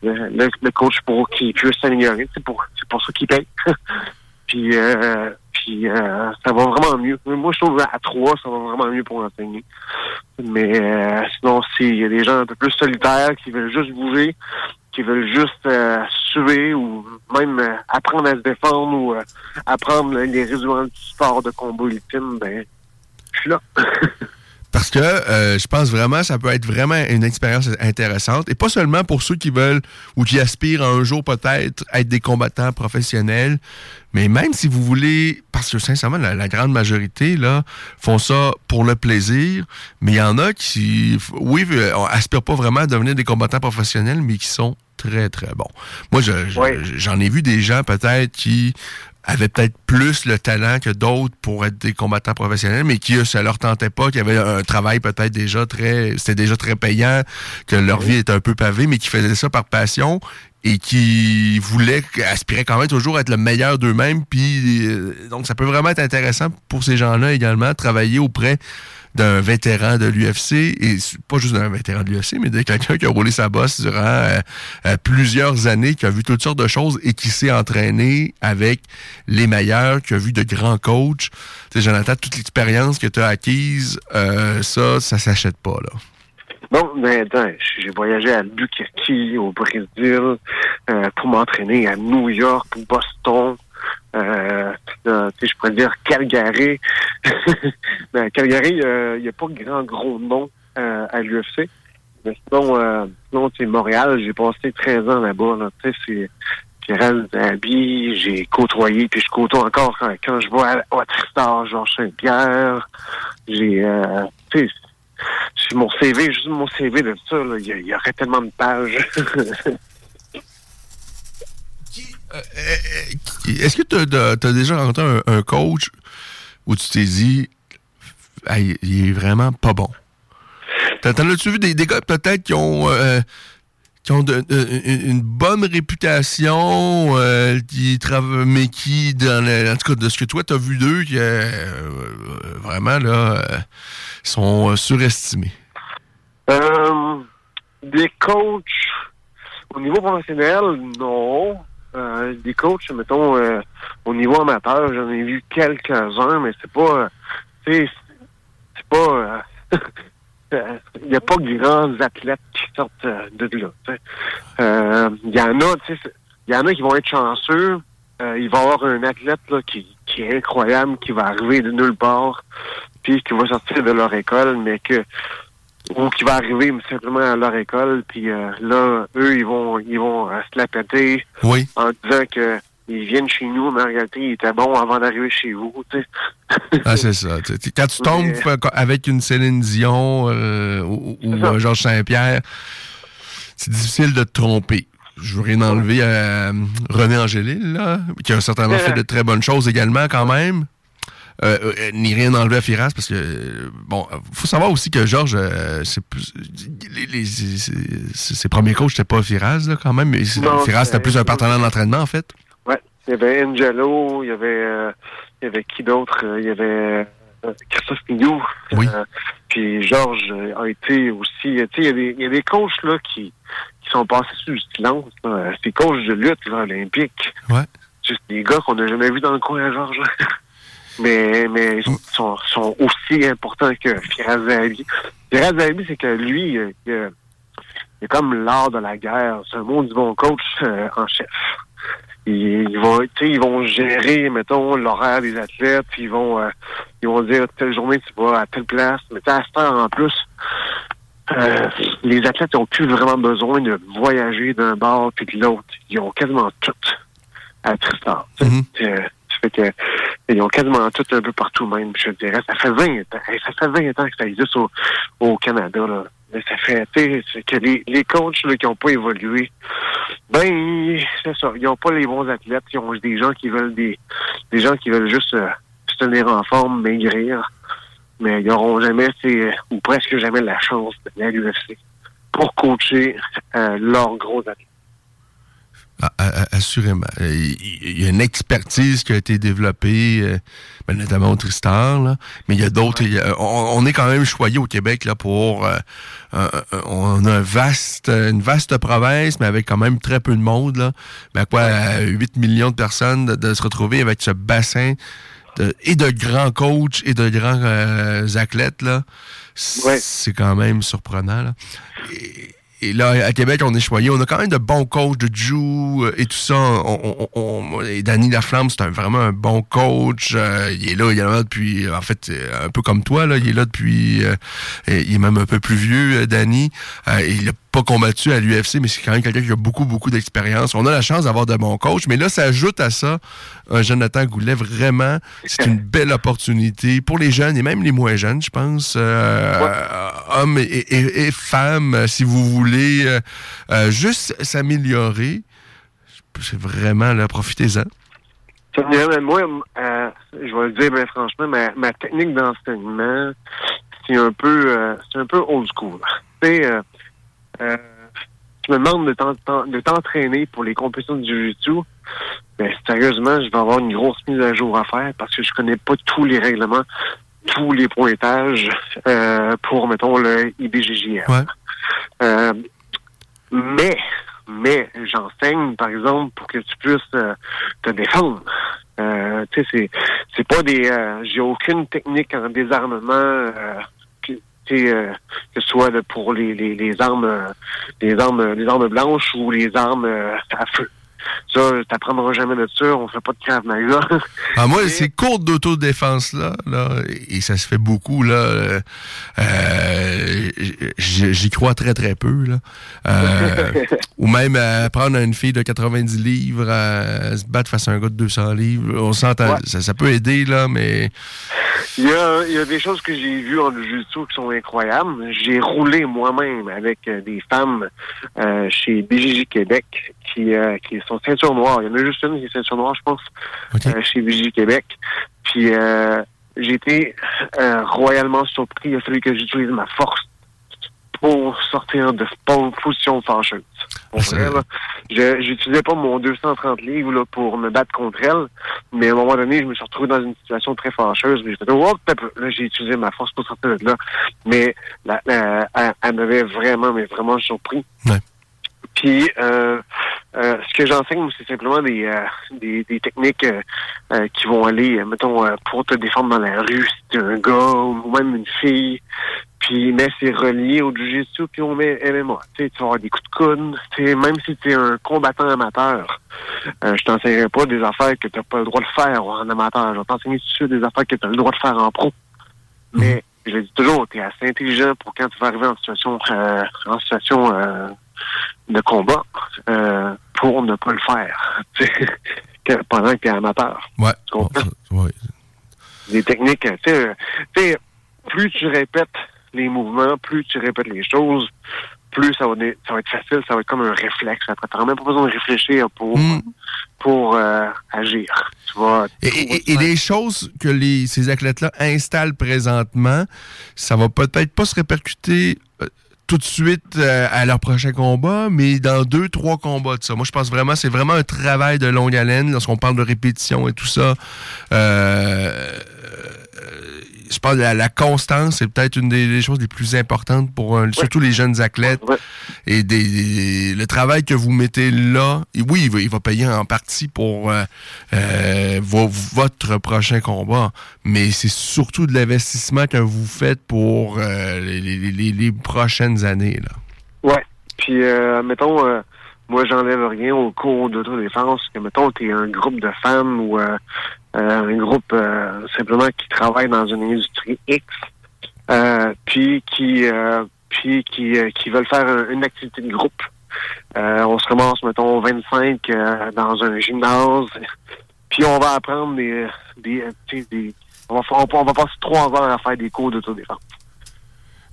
le, le- coach pour qu'il puisse s'améliorer. C'est pour, c'est pour ça qu'il paye. Puis, euh, euh, ça va vraiment mieux. Moi, je trouve à trois, ça va vraiment mieux pour enseigner. Mais euh, sinon, s'il y a des gens un peu plus solitaires qui veulent juste bouger, qui veulent juste euh, suer ou même euh, apprendre à se défendre ou euh, apprendre les résumés du sport de combat ultime, ben, je suis là. Parce que euh, je pense vraiment ça peut être vraiment une expérience intéressante. Et pas seulement pour ceux qui veulent ou qui aspirent à un jour peut-être être des combattants professionnels, mais même si vous voulez, parce que sincèrement, la, la grande majorité là font ça pour le plaisir, mais il y en a qui, oui, euh, on aspire pas vraiment à devenir des combattants professionnels, mais qui sont très, très bons. Moi, je- je- j'en ai vu des gens peut-être qui avaient peut-être plus le talent que d'autres pour être des combattants professionnels, mais qui, eux, ça leur tentait pas, qui avaient un travail peut-être déjà très, c'était déjà très payant, que leur vie était un peu pavée, mais qui faisaient ça par passion. et qui voulaient, aspiraient quand même toujours à être le meilleur d'eux-mêmes. Puis, euh, donc, ça peut vraiment être intéressant pour ces gens-là également, travailler auprès d'un vétéran de l'UFC, et pas juste d'un vétéran de l'UFC, mais de quelqu'un qui a roulé sa bosse durant euh, euh, plusieurs années, qui a vu toutes sortes de choses et qui s'est entraîné avec les meilleurs, qui a vu de grands coachs. Tu sais, Jonathan, toute l'expérience que tu as acquise, euh, ça, ça s'achète pas, là. Bon, mais attends, j'ai voyagé à Albuquerque, au Brésil, pour m'entraîner à New York, Boston, euh, je pourrais dire Calgary. ben, Calgary, euh, il n'y a pas grand gros nom euh, à l'UFC. Mais sinon, euh, sinon sais, Montréal, j'ai passé 13 ans là-bas. Là. C'est Zabi, j'ai côtoyé, puis je côtoie encore quand, je vois à Tristar, Georges Saint-Pierre. J'ai, mon CV, juste mon CV de ça, il y aurait tellement de pages. Est-ce que tu as, déjà rencontré un, coach où tu t'es dit, il est vraiment pas bon? T'en as-tu vu des, gars peut-être qui ont, euh, qui ont une bonne réputation, euh, qui mais qui, dans le- en tout cas, de ce que toi, tu as vu d'eux, qui euh, vraiment là, euh, sont euh, surestimés? Euh, des coachs au niveau professionnel, non. Euh, des coachs, mettons, euh, au niveau amateur, j'en ai vu quelques-uns, mais c'est pas, euh, c'est pas, il n'y a pas grands athlètes qui sortent de là. Il y en a, tu il y en a qui vont être chanceux. Il va y avoir un athlète là, qui, qui est incroyable, qui va arriver de nulle part, puis qui va sortir de leur école, mais que ou qui va arriver simplement à leur école, puis euh, là, eux, ils vont ils vont euh, se la péter Oui. en disant que ils viennent chez nous, mais en réalité, ils étaient bons avant d'arriver chez vous. tu sais. Ah, c'est ça. Tu- tu- Quand tu tombes Mais- avec une Céline Dion euh, ou, ou un Georges Saint-Pierre, c'est difficile de te tromper. Je rien enlever à euh, René Angélil, là, qui a certainement fait de très bonnes choses également, quand même. Euh, euh, ni rien enlever à Firas, parce que, euh, bon, faut savoir aussi que Georges, euh, c'est plus- les- les- c'est- c'est- ses premiers coachs, c'était pas Firas, là, quand même, mais c'est- Non, Firas, c'était c'est- plus un partenaire d'entraînement, en fait. Ouais. Il y avait Angelo, il y avait, euh, il y avait qui d'autre? Euh, Il y avait euh, Christophe Pignou. Oui. Euh, puis Georges euh, a été aussi. Tu sais, il y a des, il y a des coachs là qui, qui sont passés sous le silence. là. Ces coachs de lutte là, olympiques. Ouais. Juste des gars qu'on n'a jamais vus dans le coin à Georges. mais mais ils sont, sont, aussi importants que. Firas Zahabi, c'est que lui, il, il, il est comme l'art de la guerre. C'est un mot du bon coach euh, en chef. Ils, ils vont, tu sais, ils vont gérer, mettons, l'horaire des athlètes. Ils vont, euh, ils vont dire telle journée tu vas à telle place. Mais à cette heure en plus, euh, les athlètes n'ont plus vraiment besoin de voyager d'un bord puis de l'autre. Ils ont quasiment tout à Tristan. tu sais. Fait que ils ont quasiment tout un peu partout même, je dirais. Ça fait 20 ans. Ça fait 20 ans que ça existe au, Canada, là. Mais ça fait, tu sais, que les, les coachs qui n'ont pas évolué, ben, c'est ça. Ils n'ont pas les bons athlètes. Ils ont des gens qui veulent des, des gens qui veulent juste euh, se tenir en forme, maigrir. Mais ils n'auront jamais, ou presque jamais la chance d'aller à l'UFC pour coacher euh, leurs gros athlètes. Ah, assurément. Euh, Il il y a une expertise qui a été développée, euh, ben, notamment au Tristar, là. mais il y a d'autres. on, on est quand même choyé au Québec là pour. euh, un- on a un vaste, une vaste province, mais avec quand même très peu de monde. Là. Mais à quoi à 8 millions de personnes de, de se retrouver avec ce bassin de- et de grands coachs et de grands euh, athlètes, là, c'est quand même surprenant. Là. Et, et là, à Québec, on est choyé. On a quand même de bons coachs de Jou euh, et tout ça. On, et Danny Laflamme, c'est un- vraiment un bon coach. Euh, il est là, il est là depuis, en fait, euh, un peu comme toi, là. Il est là depuis, il est même un peu plus vieux, Danny. Il n'a pas combattu à l'UFC, mais c'est quand même quelqu'un qui a beaucoup, beaucoup d'expérience. On a la chance d'avoir de bons coachs, mais là, ça ajoute à ça un Jonathan Goulet. Vraiment, c'est une belle opportunité pour les jeunes et même les moins jeunes, je pense. Euh, Hommes et, et- et femmes, euh, si vous voulez euh, euh, juste s'améliorer. C'est vraiment, là, profitez-en. Moi, je vais le dire bien franchement, ma, ma technique d'enseignement, c'est un peu c'est un peu old school. Euh, euh, tu me demandes de t'en- t'en- de t'entraîner pour les compétitions de jiu-jitsu, ben, sérieusement, je vais avoir une grosse mise à jour à faire parce que je connais pas tous les règlements, tous les pointages euh, pour, mettons, le IBJJF. Euh, mais, mais, j'enseigne, par exemple, pour que tu puisses euh, te défendre. Euh, tu sais, c'est, c'est pas des, euh, j'ai aucune technique en désarmement, euh, que, ce soit de- pour les, les, les armes, euh, les armes, les armes blanches ou les armes euh, à feu. Ça, t'apprendras jamais de ça. On fait pas de Krav Maga. Ah, moi, ces cours d'autodéfense là, là, et ça se fait beaucoup là. euh, euh, J'y crois très très peu là. Euh, ou même euh, prendre une fille de 90 livres à se battre face à un gars de 200 livres. On s'entend, Ouais. ça, ça peut aider là, mais Il y a, il y a des choses que j'ai vues en jiu-jitsu qui sont incroyables. J'ai roulé moi-même avec des femmes chez BJJ Québec qui, euh, qui sont ceinture noire. Il y en a juste une qui est ceinture noire, je pense, euh, chez BJJ Québec. Puis euh, j'ai été royalement surpris. Il a fallu que j'utilise ma force pour sortir de po- position fâcheuse. Pour vrai, là, je j'utilisais pas mon 230 livres là, pour me battre contre elle, mais à un moment donné, je me suis retrouvé dans une situation très fâcheuse. mais J'ai fait, oh, là, j'ai utilisé ma force pour sortir de là. Mais elle m'avait vraiment, mais vraiment surpris. Puis, euh, euh, ce que j'enseigne, c'est simplement des, euh, des, des techniques euh, euh, qui vont aller, euh, mettons, pour te défendre dans la rue, si t'es un gars ou même une fille. Puis, mais c'est relié au jiu-jitsu, puis on met MMA. Tu sais, tu vas avoir des coups de coude. Même si tu es un combattant amateur, je t'enseignerai pas des affaires que tu pas le droit de faire en amateur. Je vais t'enseigner suite des affaires que tu as le droit de faire en pro. Mais je le dis toujours, tu es assez intelligent pour quand tu vas arriver en situation en situation de combat euh, pour ne pas le faire. pendant que tu es amateur. ouais. Tu comprends? ouais. Des techniques, tu sais, plus tu répètes les mouvements, plus tu répètes les choses, plus ça va, ça va être facile, ça va être comme un réflexe. Après, tu même pas besoin de réfléchir pour, pour euh, agir. Tu vois, Et, et- et les choses que les, ces athlètes-là installent présentement, ça va peut-être pas se répercuter tout de suite euh, à leur prochain combat, mais dans deux, trois combats de ça. Moi, je pense vraiment, c'est vraiment un travail de longue haleine lorsqu'on parle de répétition et tout ça. Euh, je pense que la, la constance, c'est peut-être une des, des choses les plus importantes pour un- surtout les jeunes athlètes. Et des, des- le travail que vous mettez là, et oui, il va, il va payer en partie pour euh, euh, vo- votre prochain combat, mais c'est surtout de l'investissement que vous faites pour euh, les, les- les- les prochaines années. Là. Ouais. Puis, euh, mettons, euh, moi, j'enlève rien au cours d'autodéfense. Que, mettons, t'es un groupe de femmes ou euh, euh, un groupe euh, simplement qui travaille dans une industrie X, euh, puis qui, euh, puis qui, euh, qui veulent faire un- une activité de groupe. Euh, on se ramasse, mettons, 25 euh, dans un gymnase, puis on va apprendre des... des, des on, va, on va passer trois heures à faire des cours d'autodéfense.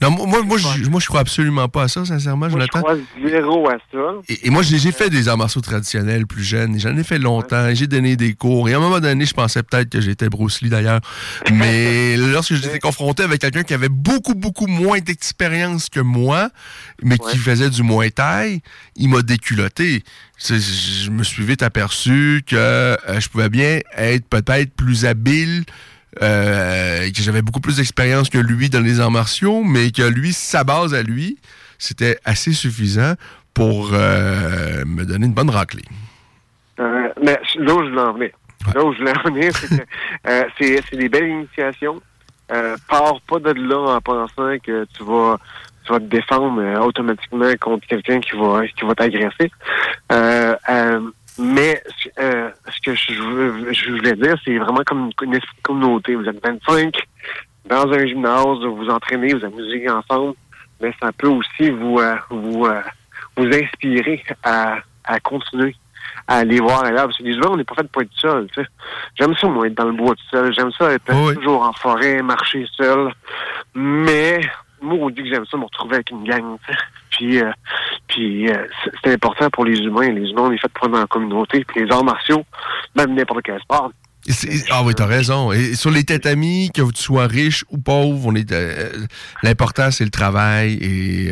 Non, moi, moi, moi, je, moi, je crois absolument pas à ça, sincèrement, Moi, je Jonathan. crois zéro à ça. Et, et moi, j'ai fait des arts martiaux traditionnels plus jeunes. J'en ai fait longtemps. J'ai donné des cours. Et à un moment donné, je pensais peut-être que j'étais Bruce Lee d'ailleurs. Mais lorsque j'étais confronté avec quelqu'un qui avait beaucoup, beaucoup moins d'expérience que moi, mais qui faisait du Muay Thai, il m'a déculotté. Je me suis vite aperçu que euh, je pouvais bien être peut-être plus habile euh, que j'avais beaucoup plus d'expérience que lui dans les arts martiaux, mais que lui, sa base à lui, c'était assez suffisant pour euh, me donner une bonne raclée. Euh, mais là où je voulais en venir, là où je voulais en venir, c'est que euh, c'est des belles initiations. Pars pas de là en pensant que tu vas tu vas te défendre automatiquement contre quelqu'un qui va qui va t'agresser. Mais euh, ce que je, veux- je voulais dire, c'est vraiment comme une, communauté. Vous êtes 25 dans un gymnase, vous vous entraînez, vous amusez ensemble, mais ça peut aussi vous euh, vous euh, vous inspirer à, à continuer à aller voir ailleurs. Parce que les gens, on n'est pas fait pour être seul. tu sais. J'aime ça, moi, être dans le bois tout seul. J'aime ça être toujours en forêt, marcher seul. Mais moi, on dit que j'aime ça me retrouver avec une gang. tu sais. Puis, euh, puis euh, c'est- important pour les humains. Les humains, on est fait pour dans la communauté. Puis les arts martiaux, même n'importe quel sport. Ah oui, t'as raison. Et sur les tatamis, que tu sois riche ou pauvre, on est euh, l'important c'est le travail et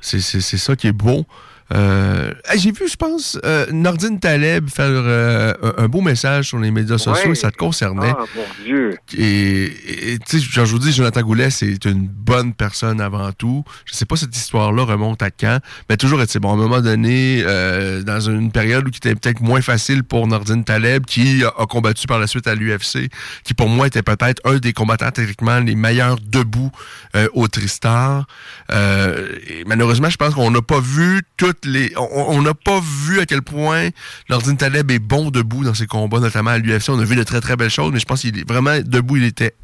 c'est ça qui est beau. Euh, J'ai vu, je pense, euh, Nordine Taleb faire euh, un, beau message sur les médias sociaux et ça te concernait. Ah, mon Dieu. Et tu sais, je vous dis, Jonathan Goulet, c'est une bonne personne avant tout. Je sais pas cette histoire-là remonte à quand, mais toujours, c'est bon, à un moment donné, euh, dans une période où qui était peut-être moins facile pour Nordine Taleb, qui a, a combattu par la suite à l'UFC, qui pour moi était peut-être un des combattants techniquement les meilleurs debout euh, au Tristar. Euh, et malheureusement, je pense qu'on n'a pas vu On n'a pas vu à quel point Nordine Taleb est bon debout dans ses combats, notamment à l'UFC. On a vu de très très belles choses, mais je pense qu'il est vraiment debout, il était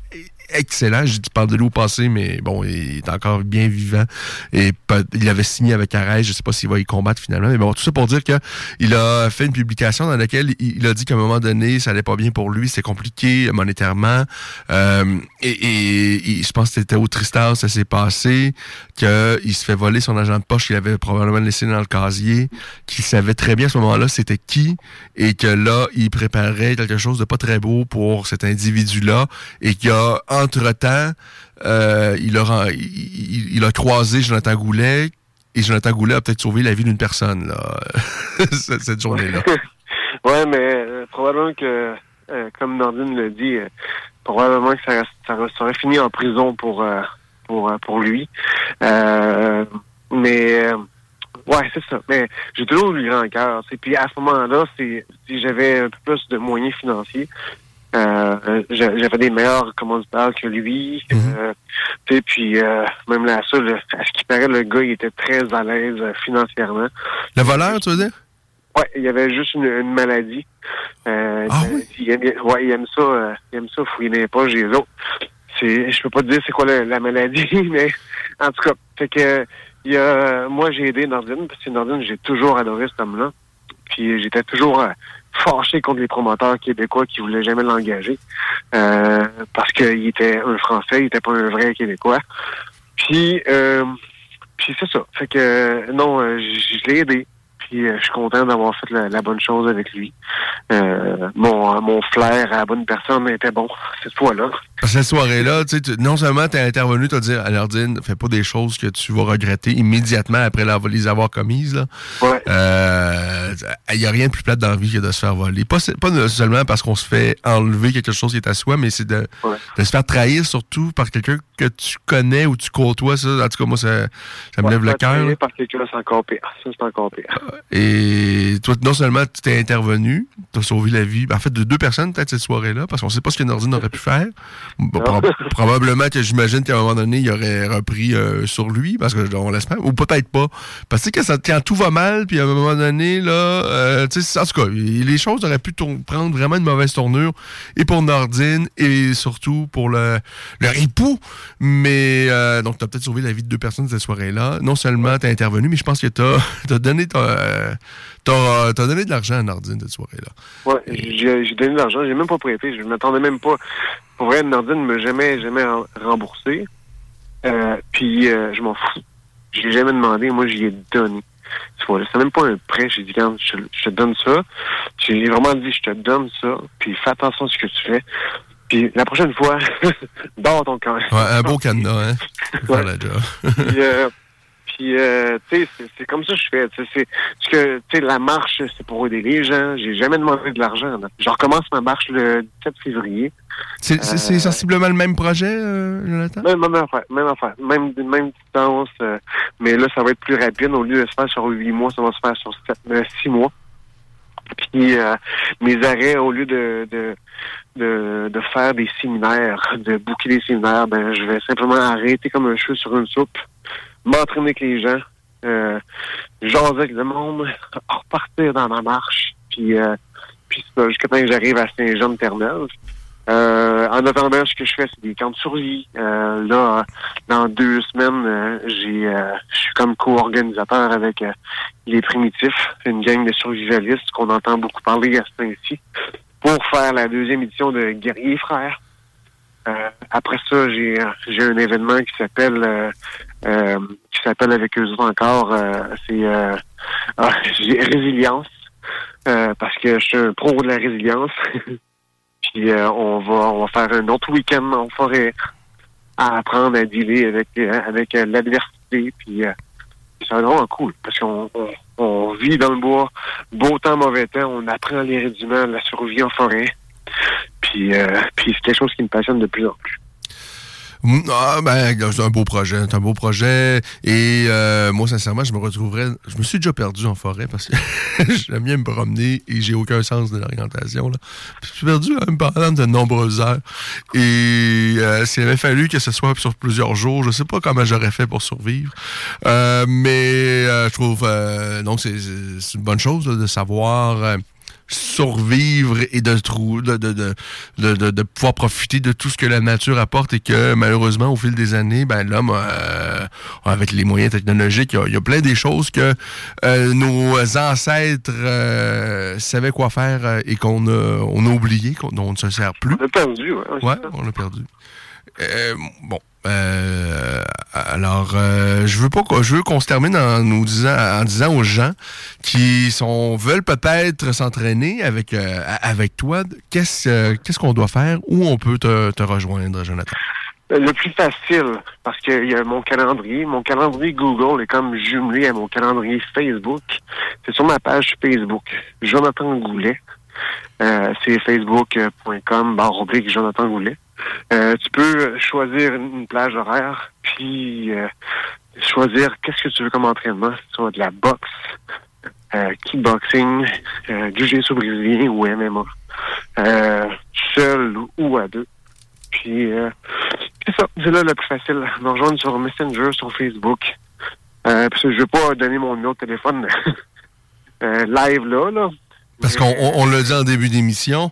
excellent. Je parle de lui au passé, mais bon, il est encore bien vivant. Et il avait signé avec Arès. Je sais pas s'il va y combattre finalement. Mais bon, tout ça pour dire que il a fait une publication dans laquelle il, a dit qu'à un moment donné, ça allait pas bien pour lui. C'était compliqué monétairement. Euh, et, et- et je pense que c'était au Tristar, ça s'est passé, qu'il se fait voler son agent de poche qu'il avait probablement laissé dans le casier, qu'il savait très bien à ce moment-là c'était qui, et que là, il préparait quelque chose de pas très beau pour cet individu-là, et qu'il a, entre-temps, euh, il, a, il, a croisé Jonathan Goulet, et Jonathan Goulet a peut-être sauvé la vie d'une personne, cette, journée-là. ouais, mais euh, probablement que, euh, comme Nordine le dit, probablement que ça, ça, aurait fini en prison pour pour lui. Mais ouais, c'est ça. Mais j'ai toujours eu grand cœur. Puis à ce moment-là, si j'avais un peu plus de moyens financiers. Euh, j'a- j'avais des meilleurs commanditaires que lui. Sais, puis euh, même là, ça, le- à ce qui paraît, le gars, il était très à l'aise euh, financièrement. Le voleur, tu veux dire? Ouais, il y avait juste une, une maladie. Euh, il, aime, ouais, il aime ça, euh, il aime ça fouiller dans les poches des autres. C'est, je peux pas te dire c'est quoi la, la maladie, mais en tout cas, fait que il y a, moi j'ai aidé Nordine, parce que Nordine, j'ai toujours adoré cet homme-là. Puis j'étais toujours euh, fâché contre les promoteurs québécois qui voulaient jamais l'engager. Euh, parce qu'il était un Français, il était pas un vrai Québécois. Puis euh, puis c'est ça. Fait que non, euh, je l'ai aidé. Puis euh, je suis content d'avoir fait la, la bonne chose avec lui. Euh, mon, mon flair à la bonne personne était bon cette fois-là. Cette soirée-là, tu sais, non seulement tu as intervenu, tu as dit à Nordine, fais pas des choses que tu vas regretter immédiatement après la- les avoir commises. Là. Euh, Il y a rien de plus plate dans la vie que de se faire voler. Pas, se- pas seulement parce qu'on se fait enlever quelque chose qui est à soi, mais c'est de, de se faire trahir surtout par quelqu'un que tu connais ou tu côtoies. Ça. En tout cas, moi, ça, ça me Ouais, lève le cœur. Par quelqu'un, c'est encore pire. Ça, c'est encore pire. Et toi, non seulement tu t'es intervenu, tu as sauvé la vie, ben, en fait, de deux personnes peut-être cette soirée-là, parce qu'on sait pas ce que Nordine aurait pu faire. Probablement que j'imagine qu'à un moment donné, il aurait repris euh, sur lui, parce que on l'espère, ou peut-être pas. Parce que quand, ça, quand tout va mal, puis à un moment donné, là, euh, tu sais, en tout cas, les choses auraient pu prendre vraiment une mauvaise tournure, et pour Nordine, et surtout pour le, leur époux. Mais, euh, donc, tu as peut-être sauvé la vie de deux personnes cette soirée-là. Non seulement tu as intervenu, mais je pense que tu as, donné, ton, euh, t'as- t'as donné de l'argent à Nordine cette soirée-là. J'ai j'ai donné de l'argent, j'ai même pas prêté, je m'attendais même pas. Pour vrai, Nordine ne m'a jamais, jamais remboursé. Euh, puis euh, je m'en fous. Je l'ai jamais demandé, moi j'y ai donné. C'est même pas un prêt, j'ai dit quand je, je te donne ça. J'ai vraiment dit je te donne ça, puis fais attention à ce que tu fais. Puis la prochaine fois, dors ton camp. Ouais, un beau cadenas, hein? Puis, euh, puis euh, tu sais, c'est- comme ça que je fais. tu sais, C'est parce que tu sais, la marche, c'est pour aider les gens. J'ai jamais demandé de l'argent. Je recommence ma marche le 17 février. C'est Euh, sensiblement le même projet, euh, Jonathan? Même, même affaire, même affaire, même, même distance, euh, mais là, ça va être plus rapide. Au lieu de se faire sur huit mois, ça va se faire sur sept, euh, six mois. Puis euh, mes arrêts, au lieu de, de, de, de faire des séminaires, de bouquer des séminaires, ben je vais simplement arrêter comme un cheveu sur une soupe, m'entraîner avec les gens, euh, jaser avec le monde, repartir dans ma marche, puis, euh, puis jusqu'à temps que j'arrive à Saint-Jean-de-Terre-Neuve. Euh, en attendant, ce que je fais, c'est des camps de survie. Euh, là, dans deux semaines, euh, j'ai, euh, je suis comme co-organisateur avec euh, les Primitifs, une gang de survivalistes qu'on entend beaucoup parler à ce temps-ci, pour faire la deuxième édition de Guerriers Frères. Euh, après ça, j'ai, j'ai un événement qui s'appelle, euh, euh, qui s'appelle avec eux encore, euh, c'est euh, ah, Résilience, euh, parce que je suis un pro de la résilience. Puis on va on va faire un autre week-end en forêt à apprendre à dealer avec avec l'adversité puis C'est vraiment cool parce qu'on on, on vit dans le bois, beau temps, mauvais temps, on apprend les rudiments de la survie en forêt. Puis, euh, puis c'est quelque chose qui me passionne de plus en plus. Mm, Ah, ben, c'est un beau projet. C'est un beau projet. Et euh, moi, sincèrement, je me retrouverais. Je me suis déjà perdu en forêt parce que j'aime bien me promener et j'ai aucun sens de l'orientation. là. Je suis perdu même pendant de nombreuses heures. Et euh, s'il avait fallu que ce soit sur plusieurs jours, je sais pas comment j'aurais fait pour survivre. Euh, mais je trouve donc c'est une bonne chose là, de savoir. Survivre et de, de, de, de, de, pouvoir profiter de tout ce que la nature apporte et que malheureusement au fil des années ben l'homme euh, avec les moyens technologiques il y a- il y, a plein des choses que euh, nos ancêtres euh, savaient quoi faire euh, et qu'on a, on a oublié qu'on ne se sert plus On a perdu, ouais. on l'a perdu. Euh, bon. euh, alors, euh, je veux pas je veux qu'on se termine en nous disant, en disant aux gens qui sont veulent peut-être s'entraîner avec avec toi, qu'est-ce qu'est-ce qu'on doit faire, où on peut te, rejoindre, Jonathan? Le plus facile, parce qu'il y a mon calendrier. Mon calendrier Google est comme jumelé à mon calendrier Facebook. C'est sur ma page Facebook, Jonathan Goulet. C'est facebook.com barre Jonathan Goulet. Euh, tu peux choisir une plage horaire, puis euh, choisir qu'est-ce que tu veux comme entraînement. Soit de la boxe, euh, kickboxing, euh, jiu-jitsu brésilien ou MMA. Seul ou à deux. Puis, c'est ça, c'est là le plus facile. Me rejoindre sur Messenger, sur Facebook. Parce que je veux pas donner mon numéro de téléphone live là, là. Parce qu'on on, l'a dit en début d'émission,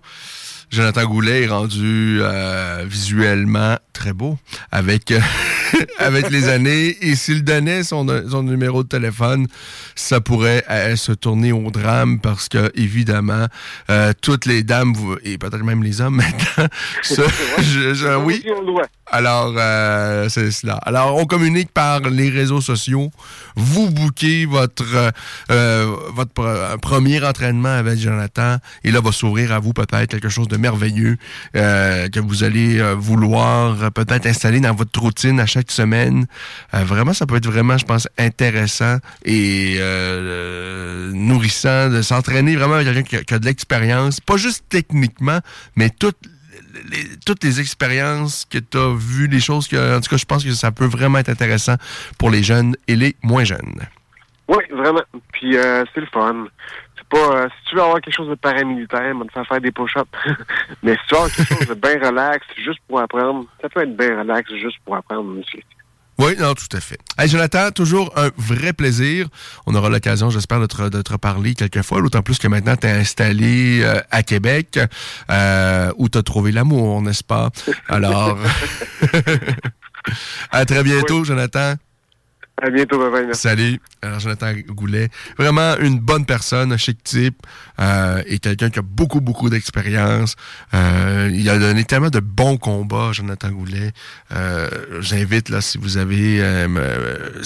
Jonathan Goulet est rendu euh, visuellement très beau avec euh, avec les années. Et s'il donnait son, son numéro de téléphone, ça pourrait euh, se tourner au drame parce que évidemment toutes les dames vous- et peut-être même les hommes maintenant, se- je- je- oui. Alors, euh, c'est cela. Alors, on communique par les réseaux sociaux. Vous bouquez votre, euh, votre pre- premier entraînement avec Jonathan. Et là, va s'ouvrir à vous peut-être quelque chose de merveilleux euh, que vous allez euh, vouloir euh, peut-être installer dans votre routine à chaque semaine. Vraiment, ça peut être vraiment, je pense, intéressant et nourrissant de s'entraîner vraiment avec quelqu'un qui, a- qui de l'expérience. Pas juste techniquement, mais toutes les expériences que tu as vues, les choses que, en tout cas, je pense que ça peut vraiment être intéressant pour les jeunes et les moins jeunes. Oui, vraiment. Puis c'est le fun. Pas euh, si tu veux avoir quelque chose de paramilitaire, on va te faire faire des push-ups. Mais si tu veux avoir quelque chose de bien relax, juste pour apprendre, ça peut être bien relax juste pour apprendre aussi. Oui, non, tout à fait. Hey, Jonathan, toujours un vrai plaisir. On aura l'occasion, j'espère, de te, de te reparler quelques fois, d'autant plus que maintenant, tu es installé euh, à Québec, euh, où tu as trouvé l'amour, n'est-ce pas? Alors, à très bientôt, Jonathan. À bientôt. Salut, Jonathan Goulet. Vraiment une bonne personne, un chic type, euh, et quelqu'un qui a beaucoup, beaucoup d'expérience. Euh, il a donné tellement de bons combats, Jonathan Goulet. Euh, J'invite, là, si vous avez, euh, euh,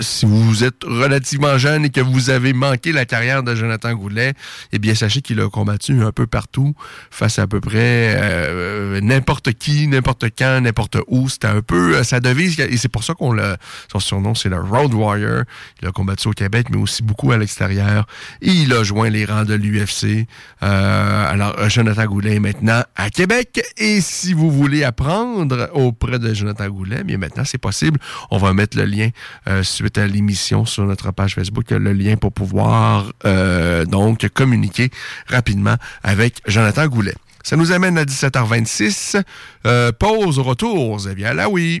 si, vous êtes relativement jeune et que vous avez manqué la carrière de Jonathan Goulet, eh bien, sachez qu'il a combattu un peu partout, face à à peu près euh, n'importe qui, n'importe quand, n'importe où. C'était un peu sa devise, et c'est pour ça qu'on l'a, son surnom, c'est le Road Warrior. Il a combattu au Québec, mais aussi beaucoup à l'extérieur. Il a joint les rangs de l'UFC. Euh, alors, euh, Jonathan Goulet est maintenant à Québec. Et si vous voulez apprendre auprès de Jonathan Goulet, bien maintenant, c'est possible. On va mettre le lien euh, suite à l'émission sur notre page Facebook, le lien pour pouvoir euh, donc communiquer rapidement avec Jonathan Goulet. Ça nous amène à 17h26. Euh, pause au retour, Xavier. Là, oui.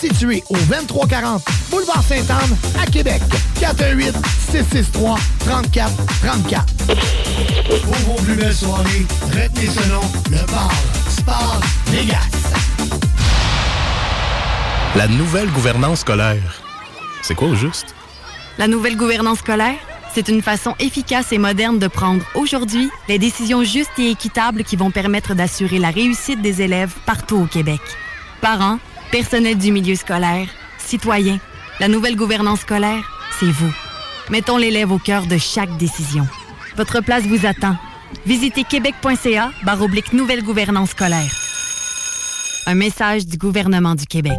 situé au 2340 Boulevard Sainte-Anne à Québec. 418 663 34 34. Pour vos plus belles soirées, retenez ce nom, le bar Sport Vegas. La nouvelle gouvernance scolaire. C'est quoi au juste? La nouvelle gouvernance scolaire, c'est une façon efficace et moderne de prendre aujourd'hui les décisions justes et équitables qui vont permettre d'assurer la réussite des élèves partout au Québec. Parents, personnel du milieu scolaire, citoyens, la nouvelle gouvernance scolaire, c'est vous. Mettons l'élève au cœur de chaque décision. Votre place vous attend. Visitez québec.ca oblique nouvelle gouvernance scolaire. Un message du gouvernement du Québec.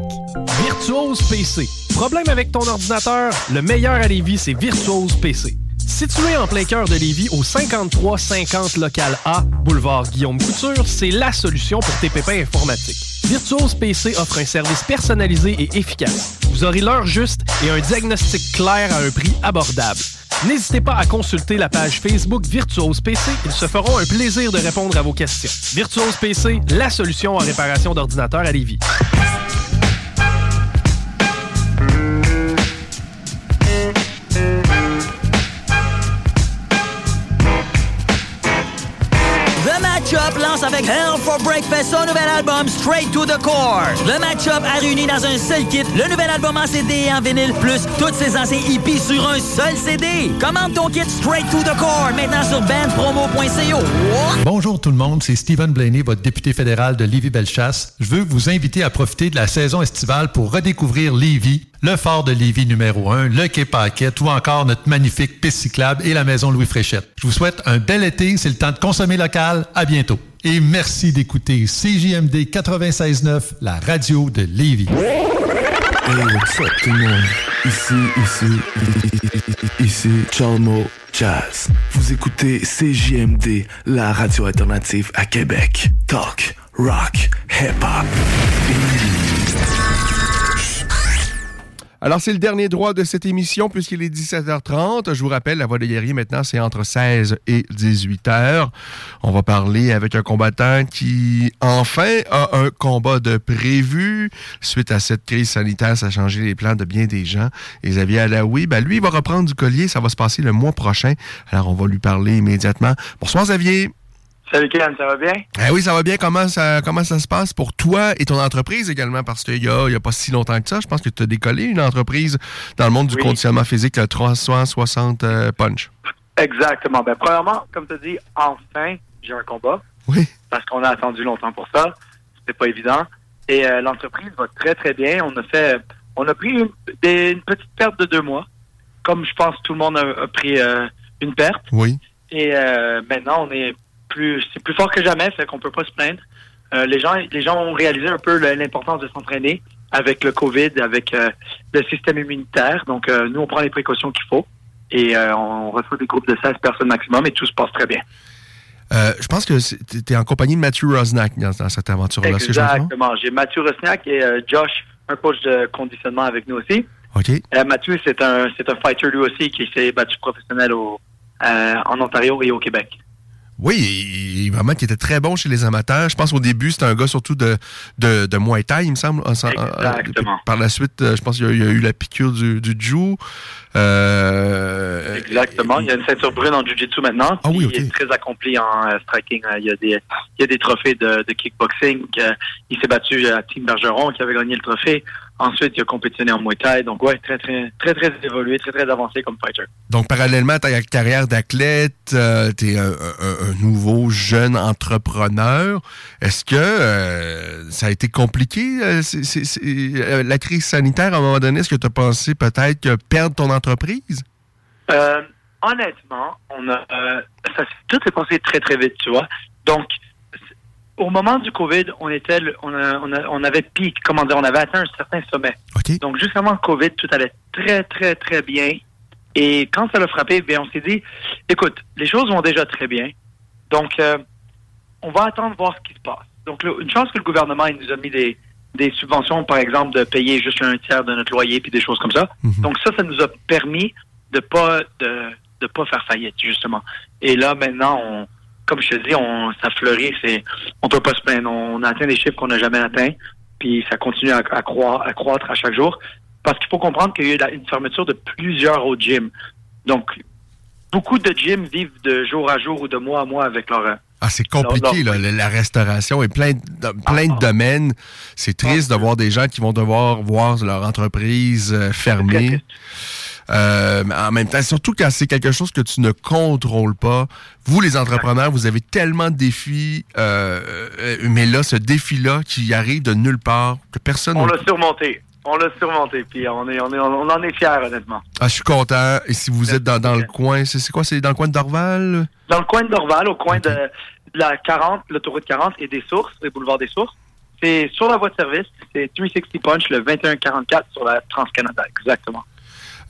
Virtuose PC. Problème avec ton ordinateur? Le meilleur à Lévis, c'est Virtuose PC. Situé en plein cœur de Lévis, au 5350 local A, boulevard Guillaume Couture, c'est la solution pour tes pépins informatiques. Virtuose PC offre un service personnalisé et efficace. Vous aurez l'heure juste et un diagnostic clair à un prix abordable. N'hésitez pas à consulter la page Facebook Virtuose PC. Ils se feront un plaisir de répondre à vos questions. Virtuose PC, la solution en réparation d'ordinateurs à Lévis. Avec Hell for Breakfast son nouvel album Straight to the Core. Le Matchup a réuni dans un seul kit le nouvel album en CD et en vinyle, plus toutes ses anciens hippies sur un seul CD. Commande ton kit Straight to the Core maintenant sur bandpromo.co. Bonjour tout le monde, c'est Stephen Blaney, votre député fédéral de Lévis-Bellechasse. Je veux vous inviter à profiter de la saison estivale pour redécouvrir Lévis, le fort de Lévis numéro 1, le quai Paquette ou encore notre magnifique piste cyclable et la maison Louis Fréchette. Je vous souhaite un bel été, c'est le temps de consommer local. À bientôt. Et merci d'écouter CJMD 96.9, la radio de Lévis. Hey, what's up tout le monde? Ici, ici, ici, Chalmo Jazz. Vous écoutez CJMD, la radio alternative à Québec. Talk, rock, hip-hop. Alors, c'est le dernier droit de cette émission puisqu'il est 17h30. Je vous rappelle, la voix des guerriers maintenant, c'est entre 16 et 18 h On va parler avec un combattant qui, enfin, a un combat de prévu. Suite à cette crise sanitaire, ça a changé les plans de bien des gens. Et Xavier Alaoui, ben, lui, il va reprendre du collier. Ça va se passer le mois prochain. Alors, on va lui parler immédiatement. Bonsoir, Xavier. Salut Ken, ça va bien? Eh oui, ça va bien. Comment ça, comment ça se passe pour toi et ton entreprise également? Parce qu'il y a, il y a pas si longtemps que ça, je pense que tu as décollé une entreprise dans le monde du Oui. conditionnement physique, le 360 euh, Punch. Exactement. Ben, premièrement, comme tu as dit, enfin, j'ai un combat. Oui. Parce qu'on a attendu longtemps pour ça. C'était pas évident. Et euh, l'entreprise va très, très bien. On a fait, on a pris une, des- une petite perte de deux mois. Comme je pense tout le monde a, a pris euh, une perte. Oui. Et maintenant, on est plus, c'est plus fort que jamais, fait qu'on peut pas se plaindre. Euh, les gens, les gens ont réalisé un peu l'importance de s'entraîner avec le Covid, avec euh, le système immunitaire. Donc, euh, nous, on prend les précautions qu'il faut et on reçoit des groupes de 16 personnes maximum et tout se passe très bien. Je pense que tu es en compagnie de Matthew Rosnack dans, dans cette aventure-là. Exactement. J'ai Mathieu Rosniak et Josh, un coach de conditionnement avec nous aussi. OK. Mathieu, c'est un, c'est un fighter lui aussi qui s'est battu professionnel au, en Ontario et au Québec. Oui, il- vraiment qui était très bon chez les amateurs. Je pense qu'au début, c'était un gars surtout de, de, de Muay Thai, il me semble. En- en- Exactement. Par la suite, euh, je pense qu'il y, a- il y a eu la piqûre du, du Jiu. Euh, Exactement. Il y a une ceinture brune en Jiu-Jitsu maintenant. Ah oui, Il est très accompli en euh, striking. Il y a des, il y a des trophées de, de kickboxing. il s'est battu à Team Bergeron qui avait gagné le trophée. Ensuite, il a compétitionné en Muay Thai. Donc, ouais, très, très, très, très évolué, très, très avancé comme fighter. Donc, parallèlement à ta carrière d'athlète, tu es un, un- un nouveau jeune entrepreneur. Est-ce que euh, ça a été compliqué, euh, euh, la crise sanitaire, à un moment donné? Est-ce que tu as pensé peut-être perdre ton entreprise? Euh, honnêtement, on a, euh, ça, tout est passé très, très vite, tu vois. Donc, au moment du COVID, on était, on, a- on, a- on avait pic, comment dire, on avait atteint un certain sommet. Donc, juste avant le COVID, tout allait très, très, très bien. Et quand ça l'a frappé, bien, on s'est dit, écoute, les choses vont déjà très bien. Donc, euh, on va attendre voir ce qui se passe. Donc, une chance que le gouvernement il nous a mis des, des subventions, par exemple, de payer juste un tiers de notre loyer puis des choses comme ça. Donc, ça, ça nous a permis de pas de, de pas faire faillite, justement. Et là, maintenant, on, comme je te dis, on, ça fleurit. C'est, on peut pas se plaindre. On atteint des chiffres qu'on n'a jamais atteints. Puis ça continue à, à, croître, à croître à chaque jour. Parce qu'il faut comprendre qu'il y a eu une fermeture de plusieurs autres gyms. Donc, beaucoup de gyms vivent de jour à jour ou de mois à mois avec leur, euh, Ah, c'est compliqué, là, la restauration et plein de, plein de domaines. C'est triste de voir des gens qui vont devoir voir leur entreprise euh, fermer. Euh, en même temps, surtout quand c'est quelque chose que tu ne contrôles pas. Vous, les entrepreneurs, vous avez tellement de défis, euh, euh, mais là, ce défi-là qui arrive de nulle part, que personne... On l'a surmonté. On l'a surmonté. Puis on, est, on, est, on en est fiers, honnêtement. Ah, je suis content. Et si vous êtes dans, dans le coin, c'est quoi? C'est dans le coin de Dorval? Dans le coin de Dorval, au coin de, de la 40, l'autoroute 40 et des Sources, le boulevard des Sources. C'est sur la voie de service. C'est 360 Punch, le 2144 sur la Trans-Canada, exactement.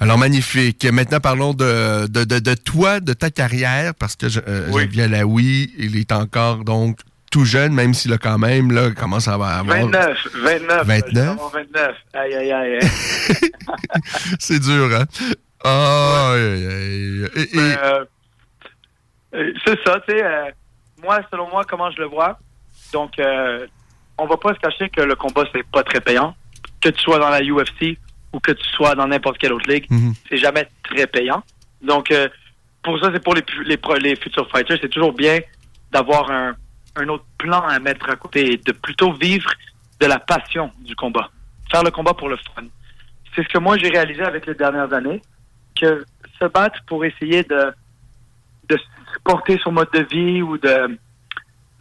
Alors, magnifique. Maintenant, parlons de, de, de, de toi, de ta carrière, parce que je, euh, Geneviève Laoui, il est encore donc tout jeune, même s'il a quand même, là, commence à avoir... 29, 29. 29? 29. Aïe, aïe, aïe. C'est dur, hein? Ah, aïe, aïe, aïe. Et- et- Mais, euh, euh, c'est ça, tu sais. euh, moi, selon moi, comment je le vois. Donc, euh, on va pas se cacher que le combat, c'est pas très payant. Que tu sois dans la UFC ou que tu sois dans n'importe quelle autre ligue, c'est jamais très payant. Donc, euh, pour ça, c'est pour les, les, futurs fighters, c'est toujours bien d'avoir un, un autre plan à mettre à côté et de plutôt vivre de la passion du combat. Faire le combat pour le fun. C'est ce que moi, j'ai réalisé avec les dernières années, que se battre pour essayer de de porter son mode de vie ou de,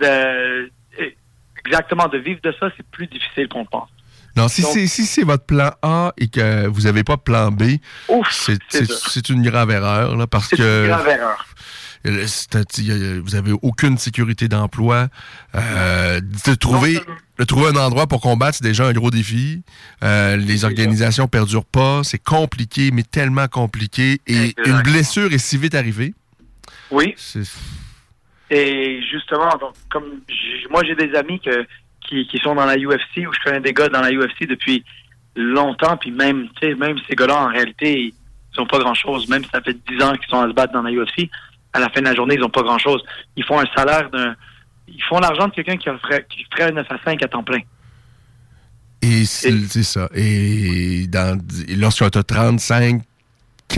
de exactement de vivre de ça, c'est plus difficile qu'on le pense. Non, si c'est si votre plan A et que vous n'avez pas de plan B, c'est une grave erreur, là, parce C'est que... une grave erreur. Euh, a- Vous avez aucune sécurité d'emploi. Euh, de, trouver, de trouver un endroit pour combattre, c'est déjà un gros défi. Euh, les organisations perdurent pas. C'est compliqué, mais tellement compliqué. Et une blessure est si vite arrivée. Oui. Et justement, donc, comme moi j'ai des amis que, qui, qui sont dans la UFC ou je connais des gars dans la UFC depuis longtemps, puis même, même ces gars-là, en réalité, ils ont pas grand-chose. Même si ça fait 10 ans qu'ils sont à se battre dans la UFC, à la fin de la journée, ils ont pas grand-chose. Ils font un salaire d'un... Ils font l'argent de quelqu'un qui ferait, qui ferait 9 à 5 à temps plein. Et c'est ça. Et, dans, tu as 35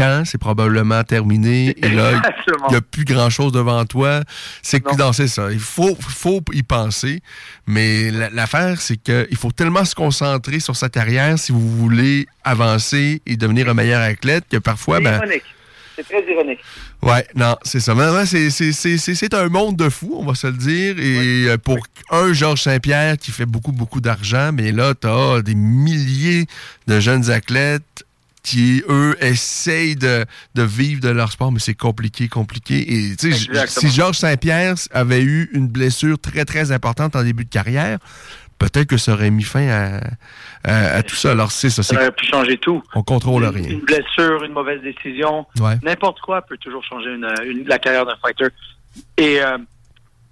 ans, c'est probablement terminé. Et là, il n'y a plus grand-chose devant toi. C'est que non, c'est ça. Il faut, faut y penser. Mais la- l'affaire, c'est qu'il faut tellement se concentrer sur sa carrière si vous voulez avancer et devenir un meilleur athlète que parfois, C'est ben, ironique. C'est très ironique. Ouais, non, c'est ça. C'est un monde de fous, on va se le dire. Et euh, pour un Georges Saint-Pierre qui fait beaucoup, beaucoup d'argent, mais là, tu as des milliers de jeunes athlètes qui, eux, essayent de, de vivre de leur sport, mais c'est compliqué, compliqué. Et tu sais, si Georges Saint-Pierre avait eu une blessure très, très importante en début de carrière, peut-être que ça aurait mis fin à, à- à tout ça. Alors, c'est ça. Ça aurait pu changer tout. On contrôle rien. Une blessure, une mauvaise décision, Ouais. n'importe quoi peut toujours changer une, une- la carrière d'un fighter. Et euh,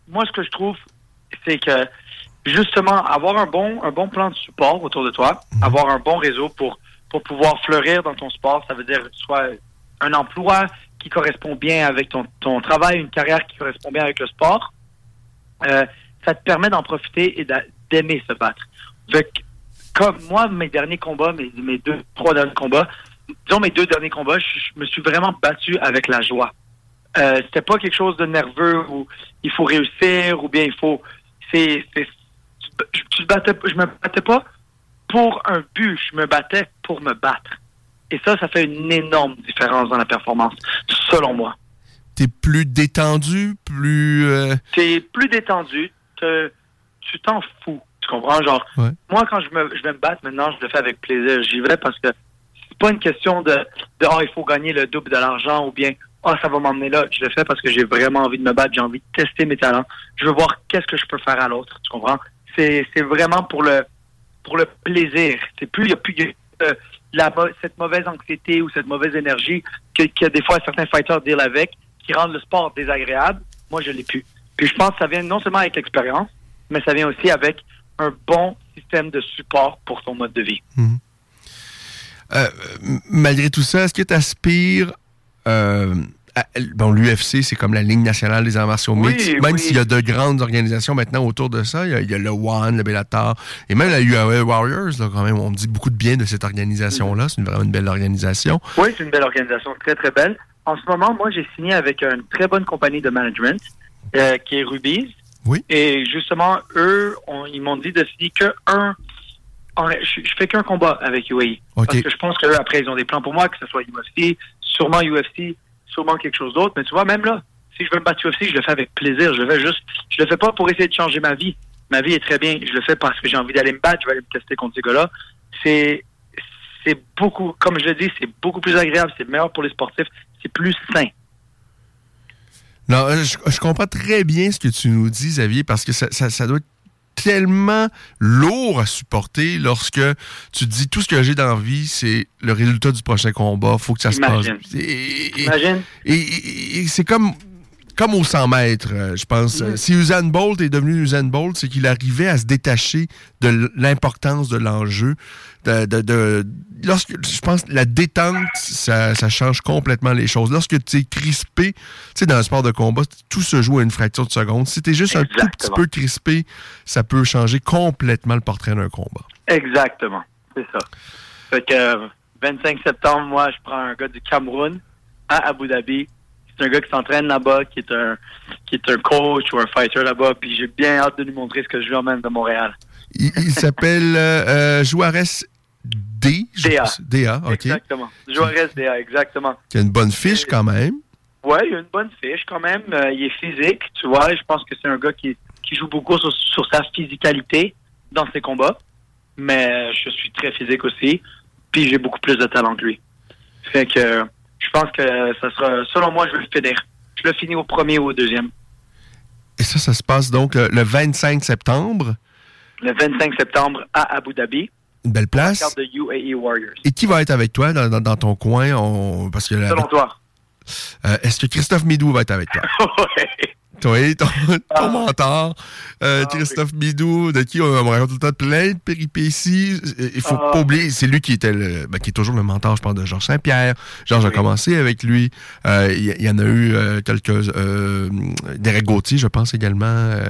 moi, ce que je trouve, c'est que justement, avoir un bon, un bon plan de support autour de toi, avoir un bon réseau pour, pour pouvoir fleurir dans ton sport, ça veut dire soit un emploi qui correspond bien avec ton, travail, une carrière qui correspond bien avec le sport, euh, ça te permet d'en profiter et d'a- d'aimer se battre. Comme moi, mes derniers combats, mes, mes deux, trois derniers combats, disons mes deux derniers combats, je, je me suis vraiment battu avec la joie. Euh, c'était pas quelque chose de nerveux où il faut réussir ou bien il faut. C'est, je, tu te battais, je me battais pas pour un but, je me battais pour me battre. Et ça, ça fait une énorme différence dans la performance, selon moi. T'es plus détendu, plus... euh, T'es plus détendu, te- tu t'en fous. Tu comprends? Genre, Ouais. moi, quand je, me, je vais me battre maintenant, je le fais avec plaisir. J'y vais parce que c'est pas une question de, de Ah, il faut gagner le double de l'argent ou bien ah, ça va m'emmener là. Je le fais parce que j'ai vraiment envie de me battre, j'ai envie de tester mes talents. Je veux voir qu'est-ce que je peux faire à l'autre. Tu comprends? C'est vraiment pour le, pour le plaisir. C'est plus, il n'y a plus euh, cette mauvaise anxiété ou cette mauvaise énergie que, que des fois certains fighters deal avec qui rendent le sport désagréable. Moi, je l'ai plus. Puis je pense que ça vient non seulement avec l'expérience, mais ça vient aussi avec un bon système de support pour ton mode de vie. Euh, m- malgré tout ça, est-ce que tu aspires. euh, bon, l'UFC, c'est comme la Ligue nationale des arts martiaux Oui, mixtes. Même oui. s'il y a de grandes organisations maintenant autour de ça, il y a, il y a le One, le Bellator, et même la UAE Warriors, là, quand même, on dit beaucoup de bien de cette organisation-là. C'est une- vraiment une belle organisation. Oui, c'est une belle organisation, très très belle. En ce moment, moi, j'ai signé avec une très bonne compagnie de management euh, qui est Rubies. Oui. Et justement, eux, on- ils m'ont dit de signer que un. je, je fais qu'un combat avec UAE. Parce que je pense qu'eux, après, ils ont des plans pour moi, que ce soit UFC, sûrement UFC, sûrement quelque chose d'autre. Mais tu vois, même là, si je veux me battre UFC, je le fais avec plaisir. Je le fais juste. Je le fais pas pour essayer de changer ma vie. Ma vie est très bien. Je le fais parce que j'ai envie d'aller me battre. Je vais aller me tester contre ces gars-là. C'est c'est beaucoup, comme je le dis, c'est beaucoup plus agréable, c'est meilleur pour les sportifs, c'est plus sain. Non, euh, je, comprends très bien ce que tu nous dis, Xavier, parce que ça- ça doit être tellement lourd à supporter lorsque tu te dis tout ce que j'ai dans la vie, c'est le résultat du prochain combat, faut que ça Imagine. se passe. Et, et- Imagine. et- et- et c'est comme comme au 100 mètres, euh, je pense. Mm. Si Usain Bolt est devenu Usain Bolt, c'est qu'il arrivait à se détacher de l'importance de l'enjeu. De, de- de- lorsque, je pense la détente, ça, ça change complètement les choses. Lorsque tu es crispé, tu sais, dans un sport de combat, tout se joue à une fraction de seconde. Si tu es juste un tout petit peu crispé, ça peut changer complètement le portrait d'un combat. Exactement, c'est ça. Fait que euh, 25 septembre, moi, je prends un gars du Cameroun à Abu Dhabi. C'est un gars qui s'entraîne là-bas, qui est un qui est un coach ou un fighter là-bas, puis j'ai bien hâte de lui montrer ce que je lui emmène de Montréal. Il, il s'appelle euh, euh, Juarez D. DA. DA, OK. Exactement. Juarez DA, exactement. Qui a une bonne fiche quand même. Ouais, il a une bonne fiche quand même. Euh, il est physique, tu vois. Je pense que c'est un gars qui, qui joue beaucoup sur, sur sa physicalité dans ses combats. Mais je suis très physique aussi. Puis j'ai beaucoup plus de talent que lui. Fait que euh, je pense que ça sera. Selon moi, je vais le finir. Je le finis au premier ou au deuxième. Et ça, ça se passe donc le 25 septembre? Le 25 septembre à Abu Dhabi. Une belle La place. carte de UAE Warriors. Et qui va être avec toi dans, dans- dans ton coin? On- parce que la- Selon toi. Euh, Est-ce que Christophe Midou va être avec toi? Oui, ton, ton mentor, euh, Christophe Midou, de qui on me raconte tout le temps plein de péripéties. Il faut Ah. pas oublier, c'est lui qui était le, ben, qui est toujours le mentor, je pense, de Georges Saint-Pierre. Georges a commencé avec lui. Euh, Il y, en a eu euh, quelques... Euh, Derek Gauthier, je pense également, euh,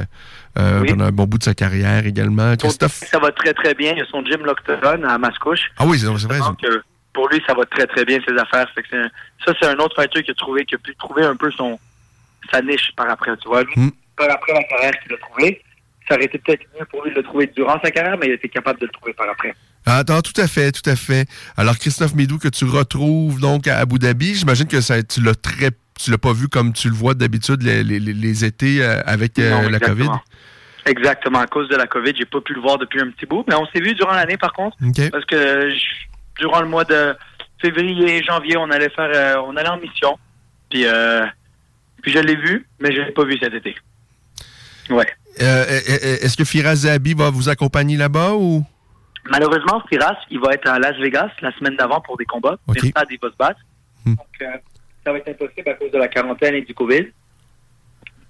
euh, Oui. pendant un bon bout de sa carrière également. Christophe... Ça va très très bien. Il y a son gym l'Octogone à Mascouche. Ah oui, c'est vrai. Donc, euh, pour lui, ça va très très bien ses affaires. Fait que c'est un- ça, c'est un autre fighter qui a trouvé, qui a pu trouver un peu son sa niche par après, tu vois. Lui, Mm. par après la carrière qu'il a trouvé, ça aurait été peut-être mieux pour lui de le trouver durant sa carrière, mais il été capable de le trouver par après. Ah, non, tout à fait, tout à fait. Alors, Christophe Midou, que tu retrouves donc à Abu Dhabi, j'imagine que ça, tu l'as très, tu l'as pas vu comme tu le vois d'habitude les, les- les- les étés euh, avec euh, Non, la COVID? exactement. À cause de la COVID, j'ai pas pu le voir depuis un petit bout, mais on s'est vu durant l'année par contre, parce que je- durant le mois de février, janvier, on allait faire, euh, on allait en mission, puis euh, puis je l'ai vu, mais je l'ai pas vu cet été. Ouais. Euh, euh, euh, Est-ce que Firas Zahabi va vous accompagner là-bas ou? Malheureusement, Firas, il va être à Las Vegas la semaine d'avant pour des combats. OK. Le stade, il va se battre. Hmm. Donc, euh, ça va être impossible à cause de la quarantaine et du COVID.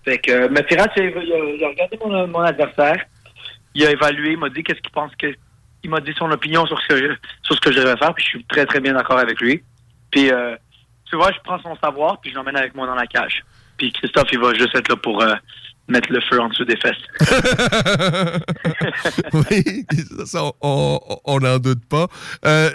Fait que, mais Firas, il a, il a- il a regardé mon, mon adversaire. Il a évalué, il m'a dit qu'est-ce qu'il pense que. Il m'a dit son opinion sur ce que je, sur ce que je devais faire, puis je suis très très bien d'accord avec lui. Puis, euh, tu vois, je prends son savoir, puis je l'emmène avec moi dans la cage. Puis Christophe, il va juste être là pour euh, mettre le feu en dessous des fesses. oui, ça, on- n'en doute pas. Euh,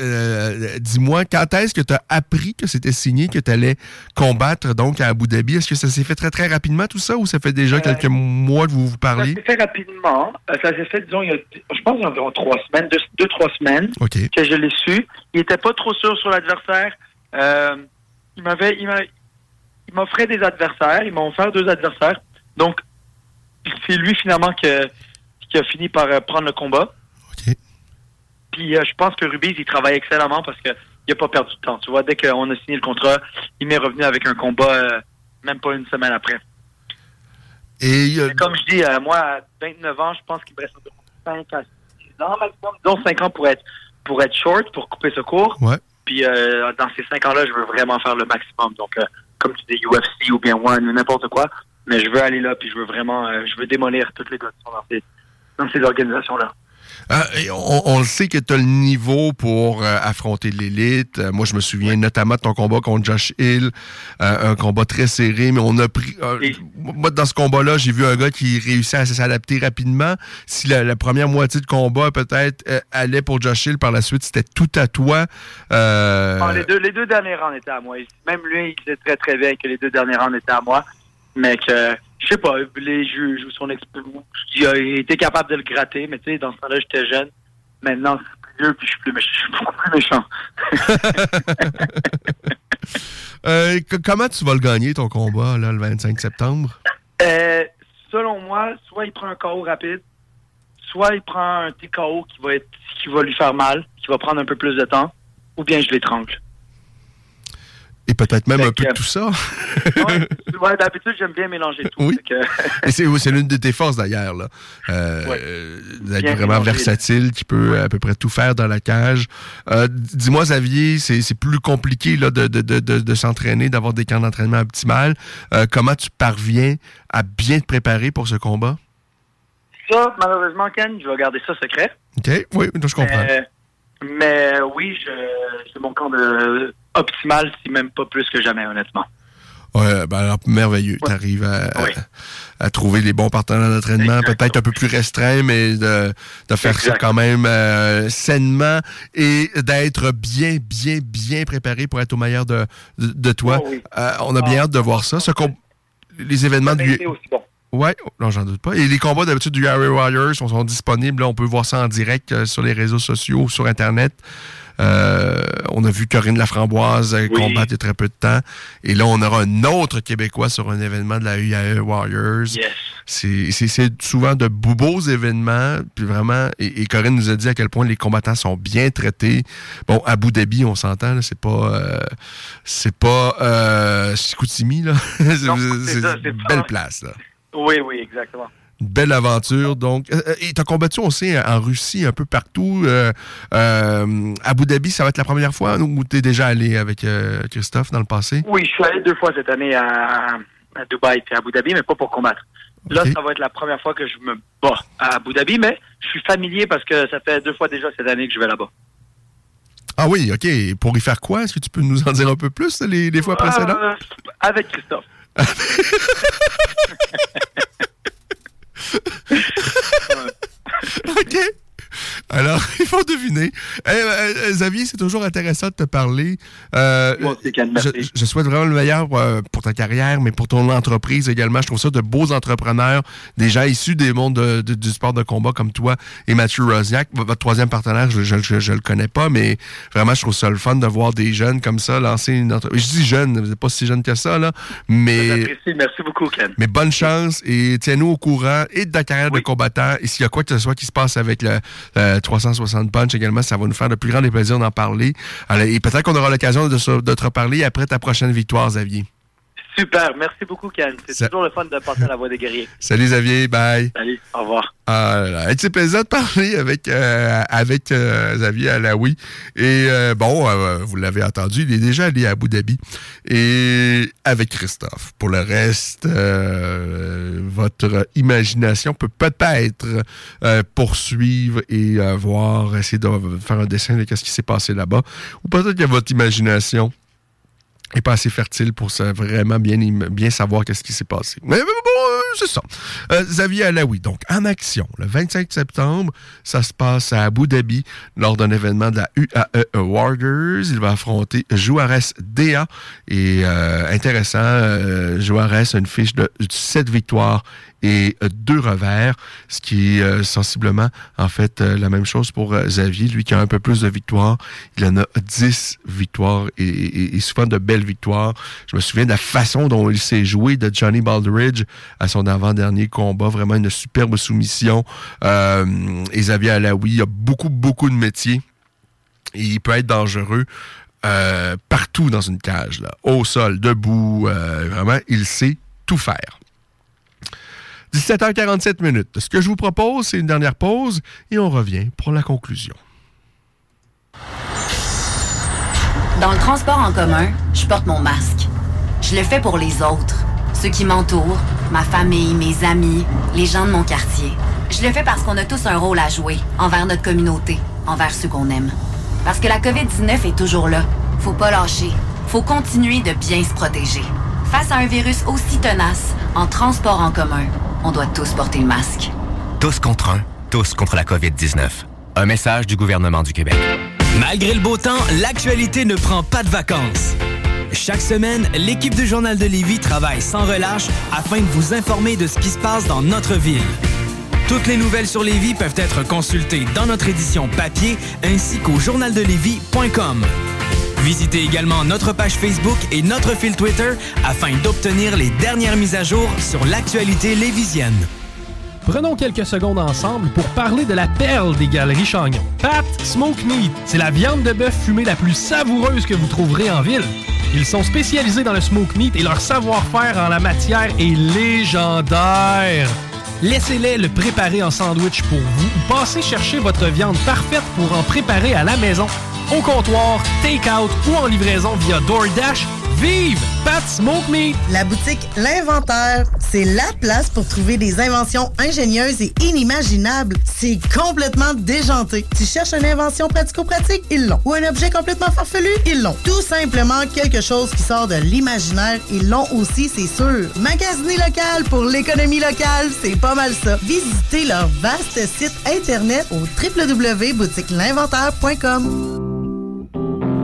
euh, Dis-moi, quand est-ce que tu as appris que c'était signé, que tu allais combattre donc à Abu Dhabi? Est-ce que ça s'est fait très très rapidement tout ça ou ça fait déjà quelques mois que vous vous Ça parlez? s'est fait rapidement. Ça s'est fait, disons, il y a, je pense, environ trois semaines, deux, deux, trois semaines que je l'ai su. Il était pas trop sûr sur l'adversaire. Il m'avait, il m'offrait des adversaires. Il m'a offert deux adversaires. Donc, c'est lui finalement que- qui a fini par euh, prendre le combat. Puis euh, je pense que Rubis, il travaille excellemment parce que il a pas perdu de temps. Tu vois, dès qu'on a signé le contrat, il m'est revenu avec un combat euh, même pas une semaine après. Et comme je dis, moi, à 29 ans, je pense qu'il me reste environ 5 à 6 ans maximum, disons 5 ans pour être pour être short, pour couper ce cours. Ouais. Puis euh, dans ces 5 ans-là, je veux vraiment faire le maximum. Donc, euh, comme tu dis, UFC ou bien One ou n'importe quoi, mais je veux aller là, puis je veux vraiment, euh, je veux démolir toutes les gars qui dans ces, dans ces organisations-là. Et on, on le sait que tu as le niveau pour euh, affronter l'élite. Euh, moi, je me souviens notamment de ton combat contre Josh Hill, euh, un combat très serré, mais on a pris. euh, moi, dans ce combat-là, j'ai vu un gars qui réussit à s'adapter rapidement. Si la, la première moitié de combat, peut-être, euh, allait pour Josh Hill, par la suite, c'était tout à toi. Euh, Ah, les, deux, les deux derniers rounds étaient à moi. Même lui, il sait très très bien que les deux derniers rounds étaient à moi. Mais que, je sais pas, les juges ou son il a été capable de le gratter. Mais tu sais, dans ce temps-là, j'étais jeune. Maintenant, c'est plus vieux, puis je suis, plus méch- je suis beaucoup plus méchant. euh, comment tu vas le gagner, ton combat, là, le 25 septembre? Euh, selon moi, soit il prend un KO rapide, soit il prend un TKO qui va être, qui va lui faire mal, qui va prendre un peu plus de temps, ou bien je l'étrangle. Et peut-être même Fait un peu de tout ça. Ouais, d'habitude, j'aime bien mélanger tout. Oui. Fait que- Et c'est l'une de tes forces d'ailleurs, là. Euh, euh, d'être Bien vraiment mélangé, versatile, qui peut à peu près tout faire dans la cage. Euh, Dis-moi, Xavier, c'est c'est plus compliqué là, de, de, de, de, de s'entraîner, d'avoir des camps d'entraînement optimales. Euh, comment tu parviens à bien te préparer pour ce combat? Ça, malheureusement, Ken, je vais garder ça secret. OK? Oui, je comprends. Mais oui, je, c'est mon camp de optimal, si même pas plus que jamais, honnêtement. Ouais, ben alors, merveilleux. Tu arrives à, à- à trouver les bons partenaires d'entraînement, peut-être un peu plus restreints, mais de, de faire ça quand même euh, sainement et d'être bien, bien, bien préparé pour être au meilleur de, de, de toi. Oh oui. Euh, on a bien hâte de voir ça. Ce les événements du... C'est aussi bon. Ouais, non, j'en doute pas. Et les combats d'habitude du Harry Warriors sont, sont disponibles. là. on peut voir ça en direct euh, sur les réseaux sociaux, sur Internet. Euh, on a vu Corinne Laframboise euh, combattre il y a très peu de temps. Et là, on aura un autre Québécois sur un événement de la UAE Warriors. C'est- C'est souvent de beaux, événements. Puis vraiment, et, et Corinne nous a dit à quel point les combattants sont bien traités. Bon, Abu Dhabi, on s'entend, c'est pas euh, c'est pas euh, Chicoutimi, là. c'est une belle place, là Oui, oui, exactement. une belle aventure. Donc, Euh, euh, et tu as combattu aussi en Russie, un peu partout. Euh, euh, Abu Dhabi, ça va être la première fois ou tu es déjà allé avec euh, Christophe dans le passé? Oui, je suis allé deux fois cette année à, à Dubaï et à Abu Dhabi, mais pas pour combattre. Là, ça va être la première fois que je me bats à Abu Dhabi, mais je suis familier parce que ça fait deux fois déjà cette année que je vais là-bas. Ah oui, OK. Pour y faire quoi? Est-ce que tu peux nous en dire un peu plus les, les fois précédentes? Euh, avec Christophe. OK. Alors, il faut deviner. Eh, euh, Xavier, c'est toujours intéressant de te parler. Euh, je, je souhaite vraiment le meilleur euh, pour ta carrière, mais pour ton entreprise également. Je trouve ça de beaux entrepreneurs, des gens issus des mondes de- de- du sport de combat comme toi et Mathieu Rosiak. V- Votre troisième partenaire, je, je, je- je le connais pas, mais vraiment, je trouve ça le fun de voir des jeunes comme ça lancer une entreprise. Je dis jeune, vous n'êtes pas si jeune que ça, là, mais... Merci beaucoup, Ken. Mais bonne chance et tiens-nous au courant et de ta carrière de combattant. Et s'il y a quoi que ce soit qui se passe avec le, le 360 Punch également, ça va nous faire de plus grand des plaisirs d'en parler. Alors, et peut-être qu'on aura l'occasion de, de te reparler après ta prochaine victoire, Xavier. Super. Merci beaucoup, Ken. C'est Ça- toujours le fun de passer à la voix des guerriers. Salut Xavier, bye. Salut. Au revoir. Ah là là. Et C'est plaisant de parler avec, euh, avec euh, Xavier Alaoui. Et euh, bon, vous l'avez entendu, il est déjà allé à Abu Dhabi. Et avec Christophe. Pour le reste, votre imagination peut peut-être poursuivre et voir, essayer de faire un dessin de ce qui s'est passé là-bas. Ou peut-être que votre imagination est pas assez fertile pour vraiment bien, savoir qu'est-ce qui s'est passé. Mais, bon, euh, c'est ça. Euh, Xavier Alaoui, donc en action, le 25 septembre, ça se passe à Abu Dhabi lors d'un événement de la UAE Warriors. Il va affronter Juarez DA. Et euh, intéressant, euh, Juarez a une fiche de 7 victoires et deux revers, ce qui est euh, sensiblement, en fait, euh, la même chose pour euh, Xavier, lui qui a un peu plus de victoires. Il en a 10 victoires et, et- et souvent de belles victoires. Je me souviens de la façon dont il s'est joué de Johnny Baldridge à son avant-dernier combat. Vraiment une superbe soumission. Euh, Xavier Alaoui a beaucoup, beaucoup de métiers. Et il peut être dangereux. partout dans une cage, là, au sol, debout, vraiment, il sait tout faire. 17h47 minutes. Ce que je vous propose, c'est une dernière pause et on revient pour la conclusion. Dans le transport en commun, je porte mon masque. Je le fais pour les autres, ceux qui m'entourent, ma famille, mes amis, les gens de mon quartier. Je le fais parce qu'on a tous un rôle à jouer envers notre communauté, envers ceux qu'on aime. Parce que la COVID-19 est toujours là. Faut pas lâcher. Faut continuer de bien se protéger. Face à un virus aussi tenace, en transport en commun, on doit tous porter le masque. Tous contre un, tous contre la COVID-19. Un message du gouvernement du Québec. Malgré le beau temps, l'actualité ne prend pas de vacances. Chaque semaine, l'équipe du Journal de Lévis travaille sans relâche afin de vous informer de ce qui se passe dans notre ville. Toutes les nouvelles sur Lévis peuvent être consultées dans notre édition papier ainsi qu'au journaldelevis.com. Visitez également notre page Facebook et notre fil Twitter afin d'obtenir les dernières mises à jour sur l'actualité lévisienne. Prenons quelques secondes ensemble pour parler de la perle des galeries Chagnon. Pat Smoke Meat, c'est la viande de bœuf fumée la plus savoureuse que vous trouverez en ville. Ils sont spécialisés dans le smoke meat et leur savoir-faire en la matière est légendaire. Laissez-les le préparer en sandwich pour vous ou passez chercher votre viande parfaite pour en préparer à la maison, au comptoir, take-out ou en livraison via DoorDash. Vive Pat Smoke Meat! La boutique L'Inventaire, c'est la place pour trouver des inventions ingénieuses et inimaginables. C'est complètement déjanté. Tu cherches une invention pratico-pratique? Ils l'ont. Ou un objet complètement farfelu? Ils l'ont. Tout simplement quelque chose qui sort de l'imaginaire. Ils l'ont aussi, c'est sûr. Magasiner local pour l'économie locale, c'est pas mal ça. Visitez leur vaste site internet au www.boutiquelinventaire.com.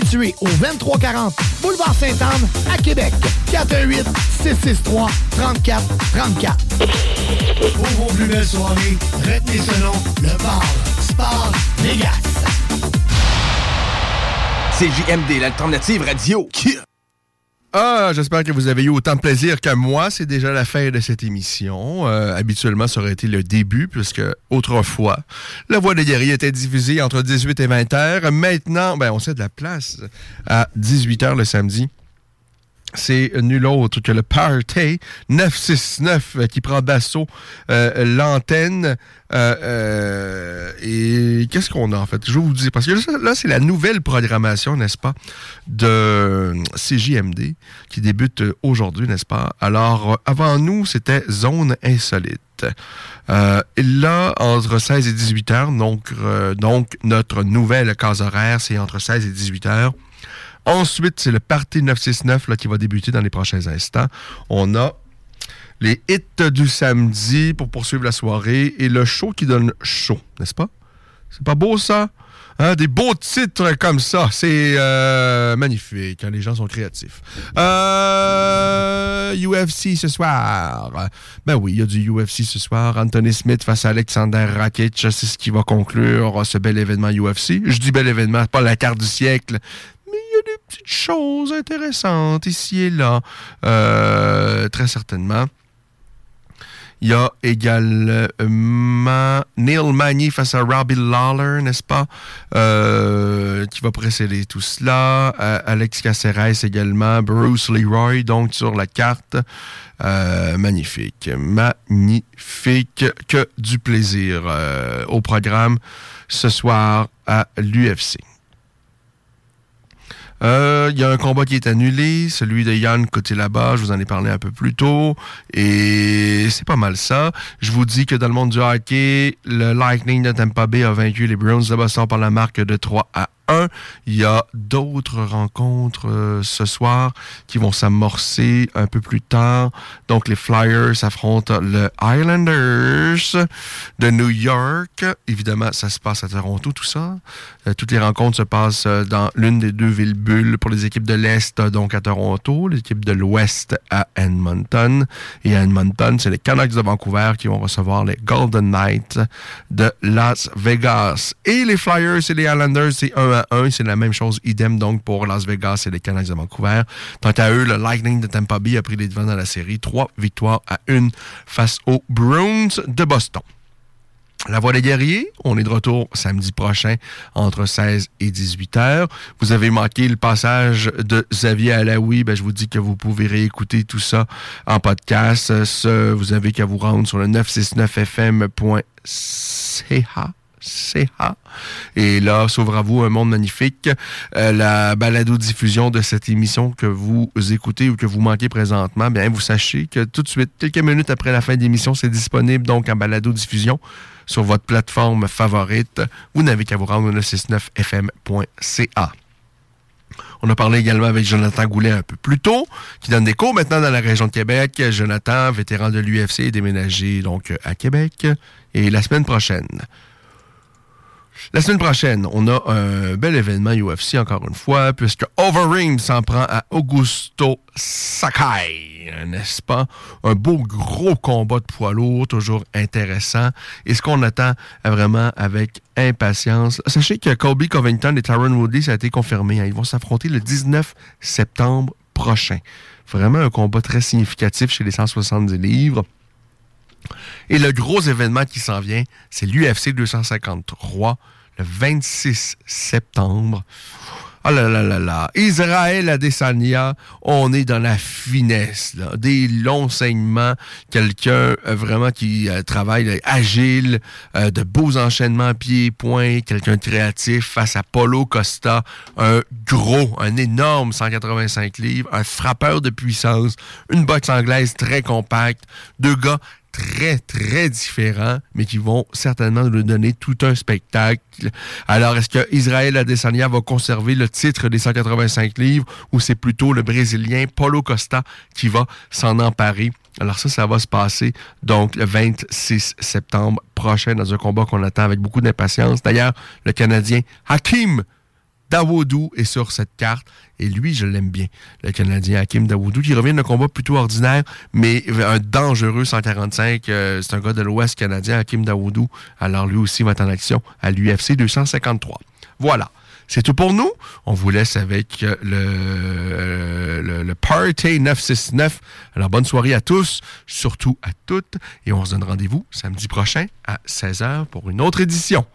situé au 2340 Boulevard Sainte-Anne à Québec. 418 663 34 34. Pour vos plus belles soirées, retenez ce nom, le bar Sport Vegas. C'est JMD, l'alternative radio. Ah, j'espère que vous avez eu autant de plaisir que moi. C'est déjà la fin de cette émission. Euh, habituellement, ça aurait été le début, puisque autrefois, la voix des guerriers était diffusée entre 18 et 20 heures. Maintenant, ben, on sait de la place à 18 heures le samedi c'est nul autre que le Party 969 euh, qui prend d'assaut euh, l'antenne. Euh, et qu'est-ce qu'on a en fait? Je vais vous dire, parce que là, c'est la nouvelle programmation, n'est-ce pas, de CJMD qui débute aujourd'hui, n'est-ce pas? Alors, avant nous, c'était Zone Insolite. et là, entre 16 et 18 heures, donc, donc notre nouvelle case horaire, c'est entre 16 et 18 heures. Ensuite, c'est le Party 969 là, qui va débuter dans les prochains instants. On a les hits du samedi pour poursuivre la soirée et le show qui donne chaud, n'est-ce pas? C'est pas beau ça? Hein? Des beaux titres comme ça, c'est euh, magnifique. Hein? Les gens sont créatifs. Euh, UFC ce soir. Ben oui, il y a du UFC ce soir. Anthony Smith face à Alexander Rakic, c'est ce qui va conclure ce bel événement UFC. Je dis bel événement, pas la carte du siècle, il y a des petites choses intéressantes ici et là, euh, très certainement. Il y a également Neil Magny face à Robbie Lawler, n'est-ce pas? Euh, qui va précéder tout cela. Euh, Alex Caceres également. Bruce Leroy, donc, sur la carte. magnifique. Magnifique. Que du plaisir au programme ce soir à l'UFC. Euh, il y a un combat qui est annulé, celui de Yann côté là-bas, je vous en ai parlé un peu plus tôt, et c'est pas mal ça. Je vous dis que dans le monde du hockey, le Lightning de Tampa Bay a vaincu les Browns de Boston par la marque de 3 à 1. Il y a d'autres rencontres euh, ce soir qui vont s'amorcer un peu plus tard. Donc, les Flyers affrontent le Islanders de New York. Évidemment, ça se passe à Toronto, tout ça. Euh, toutes les rencontres se passent euh, dans l'une des deux villes bulles pour les équipes de l'Est, donc à Toronto, l'équipe de l'Ouest à Edmonton. Et à Edmonton, c'est les Canucks de Vancouver qui vont recevoir les Golden Knights de Las Vegas. Et les Flyers et les Islanders, c'est 1 à 1. C'est la même chose, idem donc pour Las Vegas et les Canucks de Vancouver. Quant à eux, le Lightning de Tampa Bay a pris les devants dans la série. Trois victoires à une face aux Bruins de Boston. La Voix des guerriers, on est de retour samedi prochain entre 16 et 18 heures. Vous avez manqué le passage de Xavier Alaoui, ben, je vous dis que vous pouvez réécouter tout ça en podcast. Ce, vous avez qu'à vous rendre sur le 969fm.ca. CA. Et là, s'ouvre à vous un monde magnifique. Euh, la balado-diffusion de cette émission que vous écoutez ou que vous manquez présentement, bien, vous sachez que tout de suite, quelques minutes après la fin de l'émission, c'est disponible donc en balado-diffusion sur votre plateforme favorite. Vous n'avez qu'à vous rendre au 969fm.ca. On a parlé également avec Jonathan Goulet un peu plus tôt, qui donne des cours maintenant dans la région de Québec. Jonathan, vétéran de l'UFC, est déménagé donc à Québec. Et la semaine prochaine, la semaine prochaine, on a un bel événement UFC encore une fois, puisque Overeem s'en prend à Augusto Sakai, n'est-ce pas? Un beau gros combat de poids lourd, toujours intéressant. Et ce qu'on attend vraiment avec impatience. Sachez que Colby Covington et Tyron Woodley, ça a été confirmé. Hein. Ils vont s'affronter le 19 septembre prochain. Vraiment un combat très significatif chez les 170 livres. Et le gros événement qui s'en vient, c'est l'UFC 253, le 26 septembre. Oh là là là là. Israël Adesanya, on est dans la finesse, des longs saignements, quelqu'un euh, vraiment qui euh, travaille agile, euh, de beaux enchaînements pieds-points, quelqu'un créatif face à Polo Costa, un gros, un énorme 185 livres, un frappeur de puissance, une boxe anglaise très compacte, deux gars très, très différents, mais qui vont certainement nous donner tout un spectacle. Alors, est-ce que Israël Adesanya va conserver le titre des 185 livres ou c'est plutôt le Brésilien Paulo Costa qui va s'en emparer? Alors ça, ça va se passer donc le 26 septembre prochain dans un combat qu'on attend avec beaucoup d'impatience. D'ailleurs, le Canadien Hakim Dawoudou est sur cette carte. Et lui, je l'aime bien, le Canadien Hakim Dawoudou, qui revient d'un combat plutôt ordinaire, mais un dangereux 145. Euh, c'est un gars de l'Ouest canadien, Hakim Dawoudou. Alors lui aussi va être en action à l'UFC 253. Voilà. C'est tout pour nous. On vous laisse avec euh, le, le, le, Party 969. Alors, bonne soirée à tous, surtout à toutes. Et on se donne rendez-vous samedi prochain à 16h pour une autre édition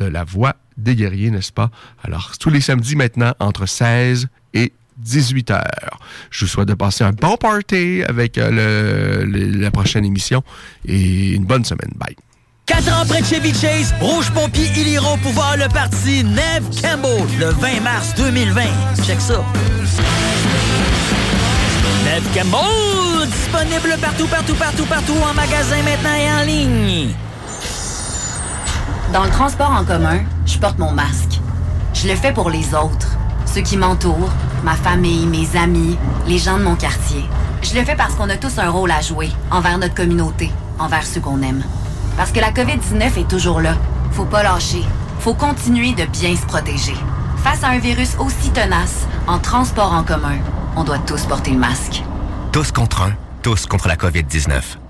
de La Voix des guerriers, n'est-ce pas? Alors, tous les samedis maintenant, entre 16 et 18 heures. Je vous souhaite de passer un bon party avec euh, la prochaine émission et une bonne semaine. Bye. Quatre ans près de Chevy Chase, Rouge Pompier, ils iront pouvoir le parti Neve Campbell le 20 mars 2020. Check ça. Neve Campbell, disponible partout, partout, partout, partout, en magasin maintenant et en ligne. Dans le transport en commun, je porte mon masque. Je le fais pour les autres, ceux qui m'entourent, ma famille, mes amis, les gens de mon quartier. Je le fais parce qu'on a tous un rôle à jouer envers notre communauté, envers ceux qu'on aime. Parce que la COVID-19 est toujours là. Faut pas lâcher. Faut continuer de bien se protéger. Face à un virus aussi tenace, en transport en commun, on doit tous porter le masque. Tous contre un, tous contre la COVID-19.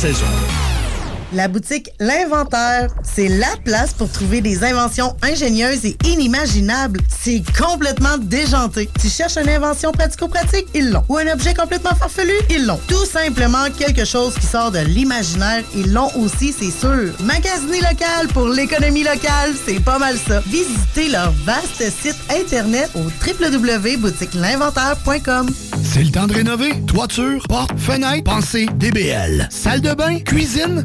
vocês. La boutique L'Inventaire, c'est la place pour trouver des inventions ingénieuses et inimaginables. c'est complètement déjanté. Tu cherches une invention pratico-pratique? Ils l'ont. Ou un objet complètement farfelu? Ils l'ont. Tout simplement quelque chose qui sort de l'imaginaire? Ils l'ont aussi, c'est sûr. Magasiner local pour l'économie locale, c'est pas mal ça. Visitez leur vaste site internet au www.boutiquelinventaire.com. C'est le temps de rénover. Toiture, porte, fenêtre, pensez DBL. Salle de bain, cuisine,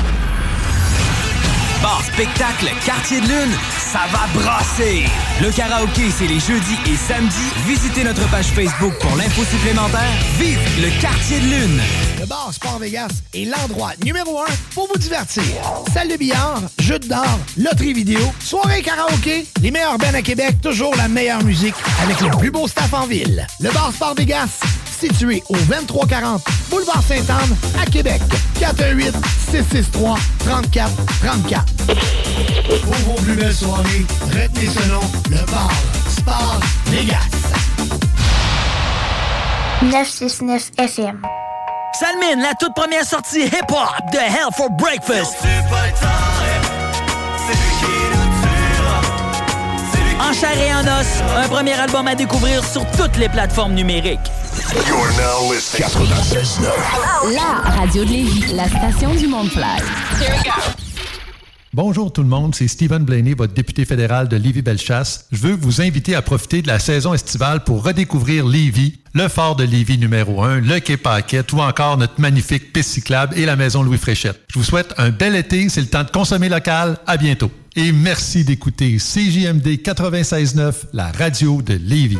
Bar spectacle Quartier de Lune, ça va brasser! Le karaoké, c'est les jeudis et samedis. Visitez notre page Facebook pour l'info supplémentaire. Vive le Quartier de Lune! Le bar Sport Vegas est l'endroit numéro un pour vous divertir. Salle de billard, jeux de d'or, loterie vidéo, soirée karaoké, les meilleurs bands à Québec, toujours la meilleure musique avec le plus beau staff en ville. Le bar Sport Vegas, situé au 2340 Boulevard Sainte-Anne à Québec. 418 663 34 34. Pour vos plus belles soirées, retenez ce nom, le bar Sport Vegas. 969 FM. Salmine, la toute première sortie hip-hop de Hell for Breakfast. En chair et en os, un premier album à découvrir sur toutes les plateformes numériques. You're now listening. 96.9. La radio de Lévis, la station du monde fly. Bonjour tout le monde, c'est Stephen Blaney, votre député fédéral de Lévis-Bellechasse. Je veux vous inviter à profiter de la saison estivale pour redécouvrir Lévis, le fort de Lévis numéro 1, le quai Paquette ou encore notre magnifique piste cyclable et la maison Louis Fréchette. Je vous souhaite un bel été, c'est le temps de consommer local. À bientôt. Et merci d'écouter CJMD 96.9, la radio de Lévis.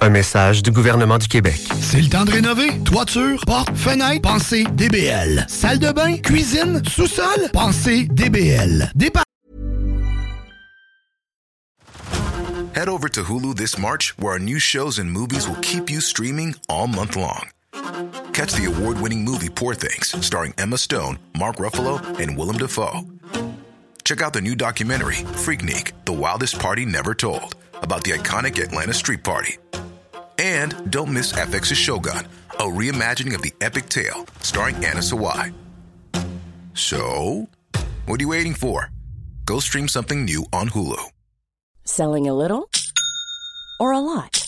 Un message du gouvernement du Québec. C'est le temps de rénover. Toiture, porte, fenêtre, pensez DBL. Salle de bain, cuisine, sous-sol, pensez DBL. Dépa Head over to Hulu this March, where our new shows and movies will keep you streaming all month long. Catch the award winning movie Poor Things, starring Emma Stone, Mark Ruffalo, and Willem Dafoe. Check out the new documentary, Freaknik The Wildest Party Never Told, about the iconic Atlanta Street Party. And don't miss FX's Shogun, a reimagining of the epic tale, starring Anna Sawai. So, what are you waiting for? Go stream something new on Hulu. Selling a little or a lot?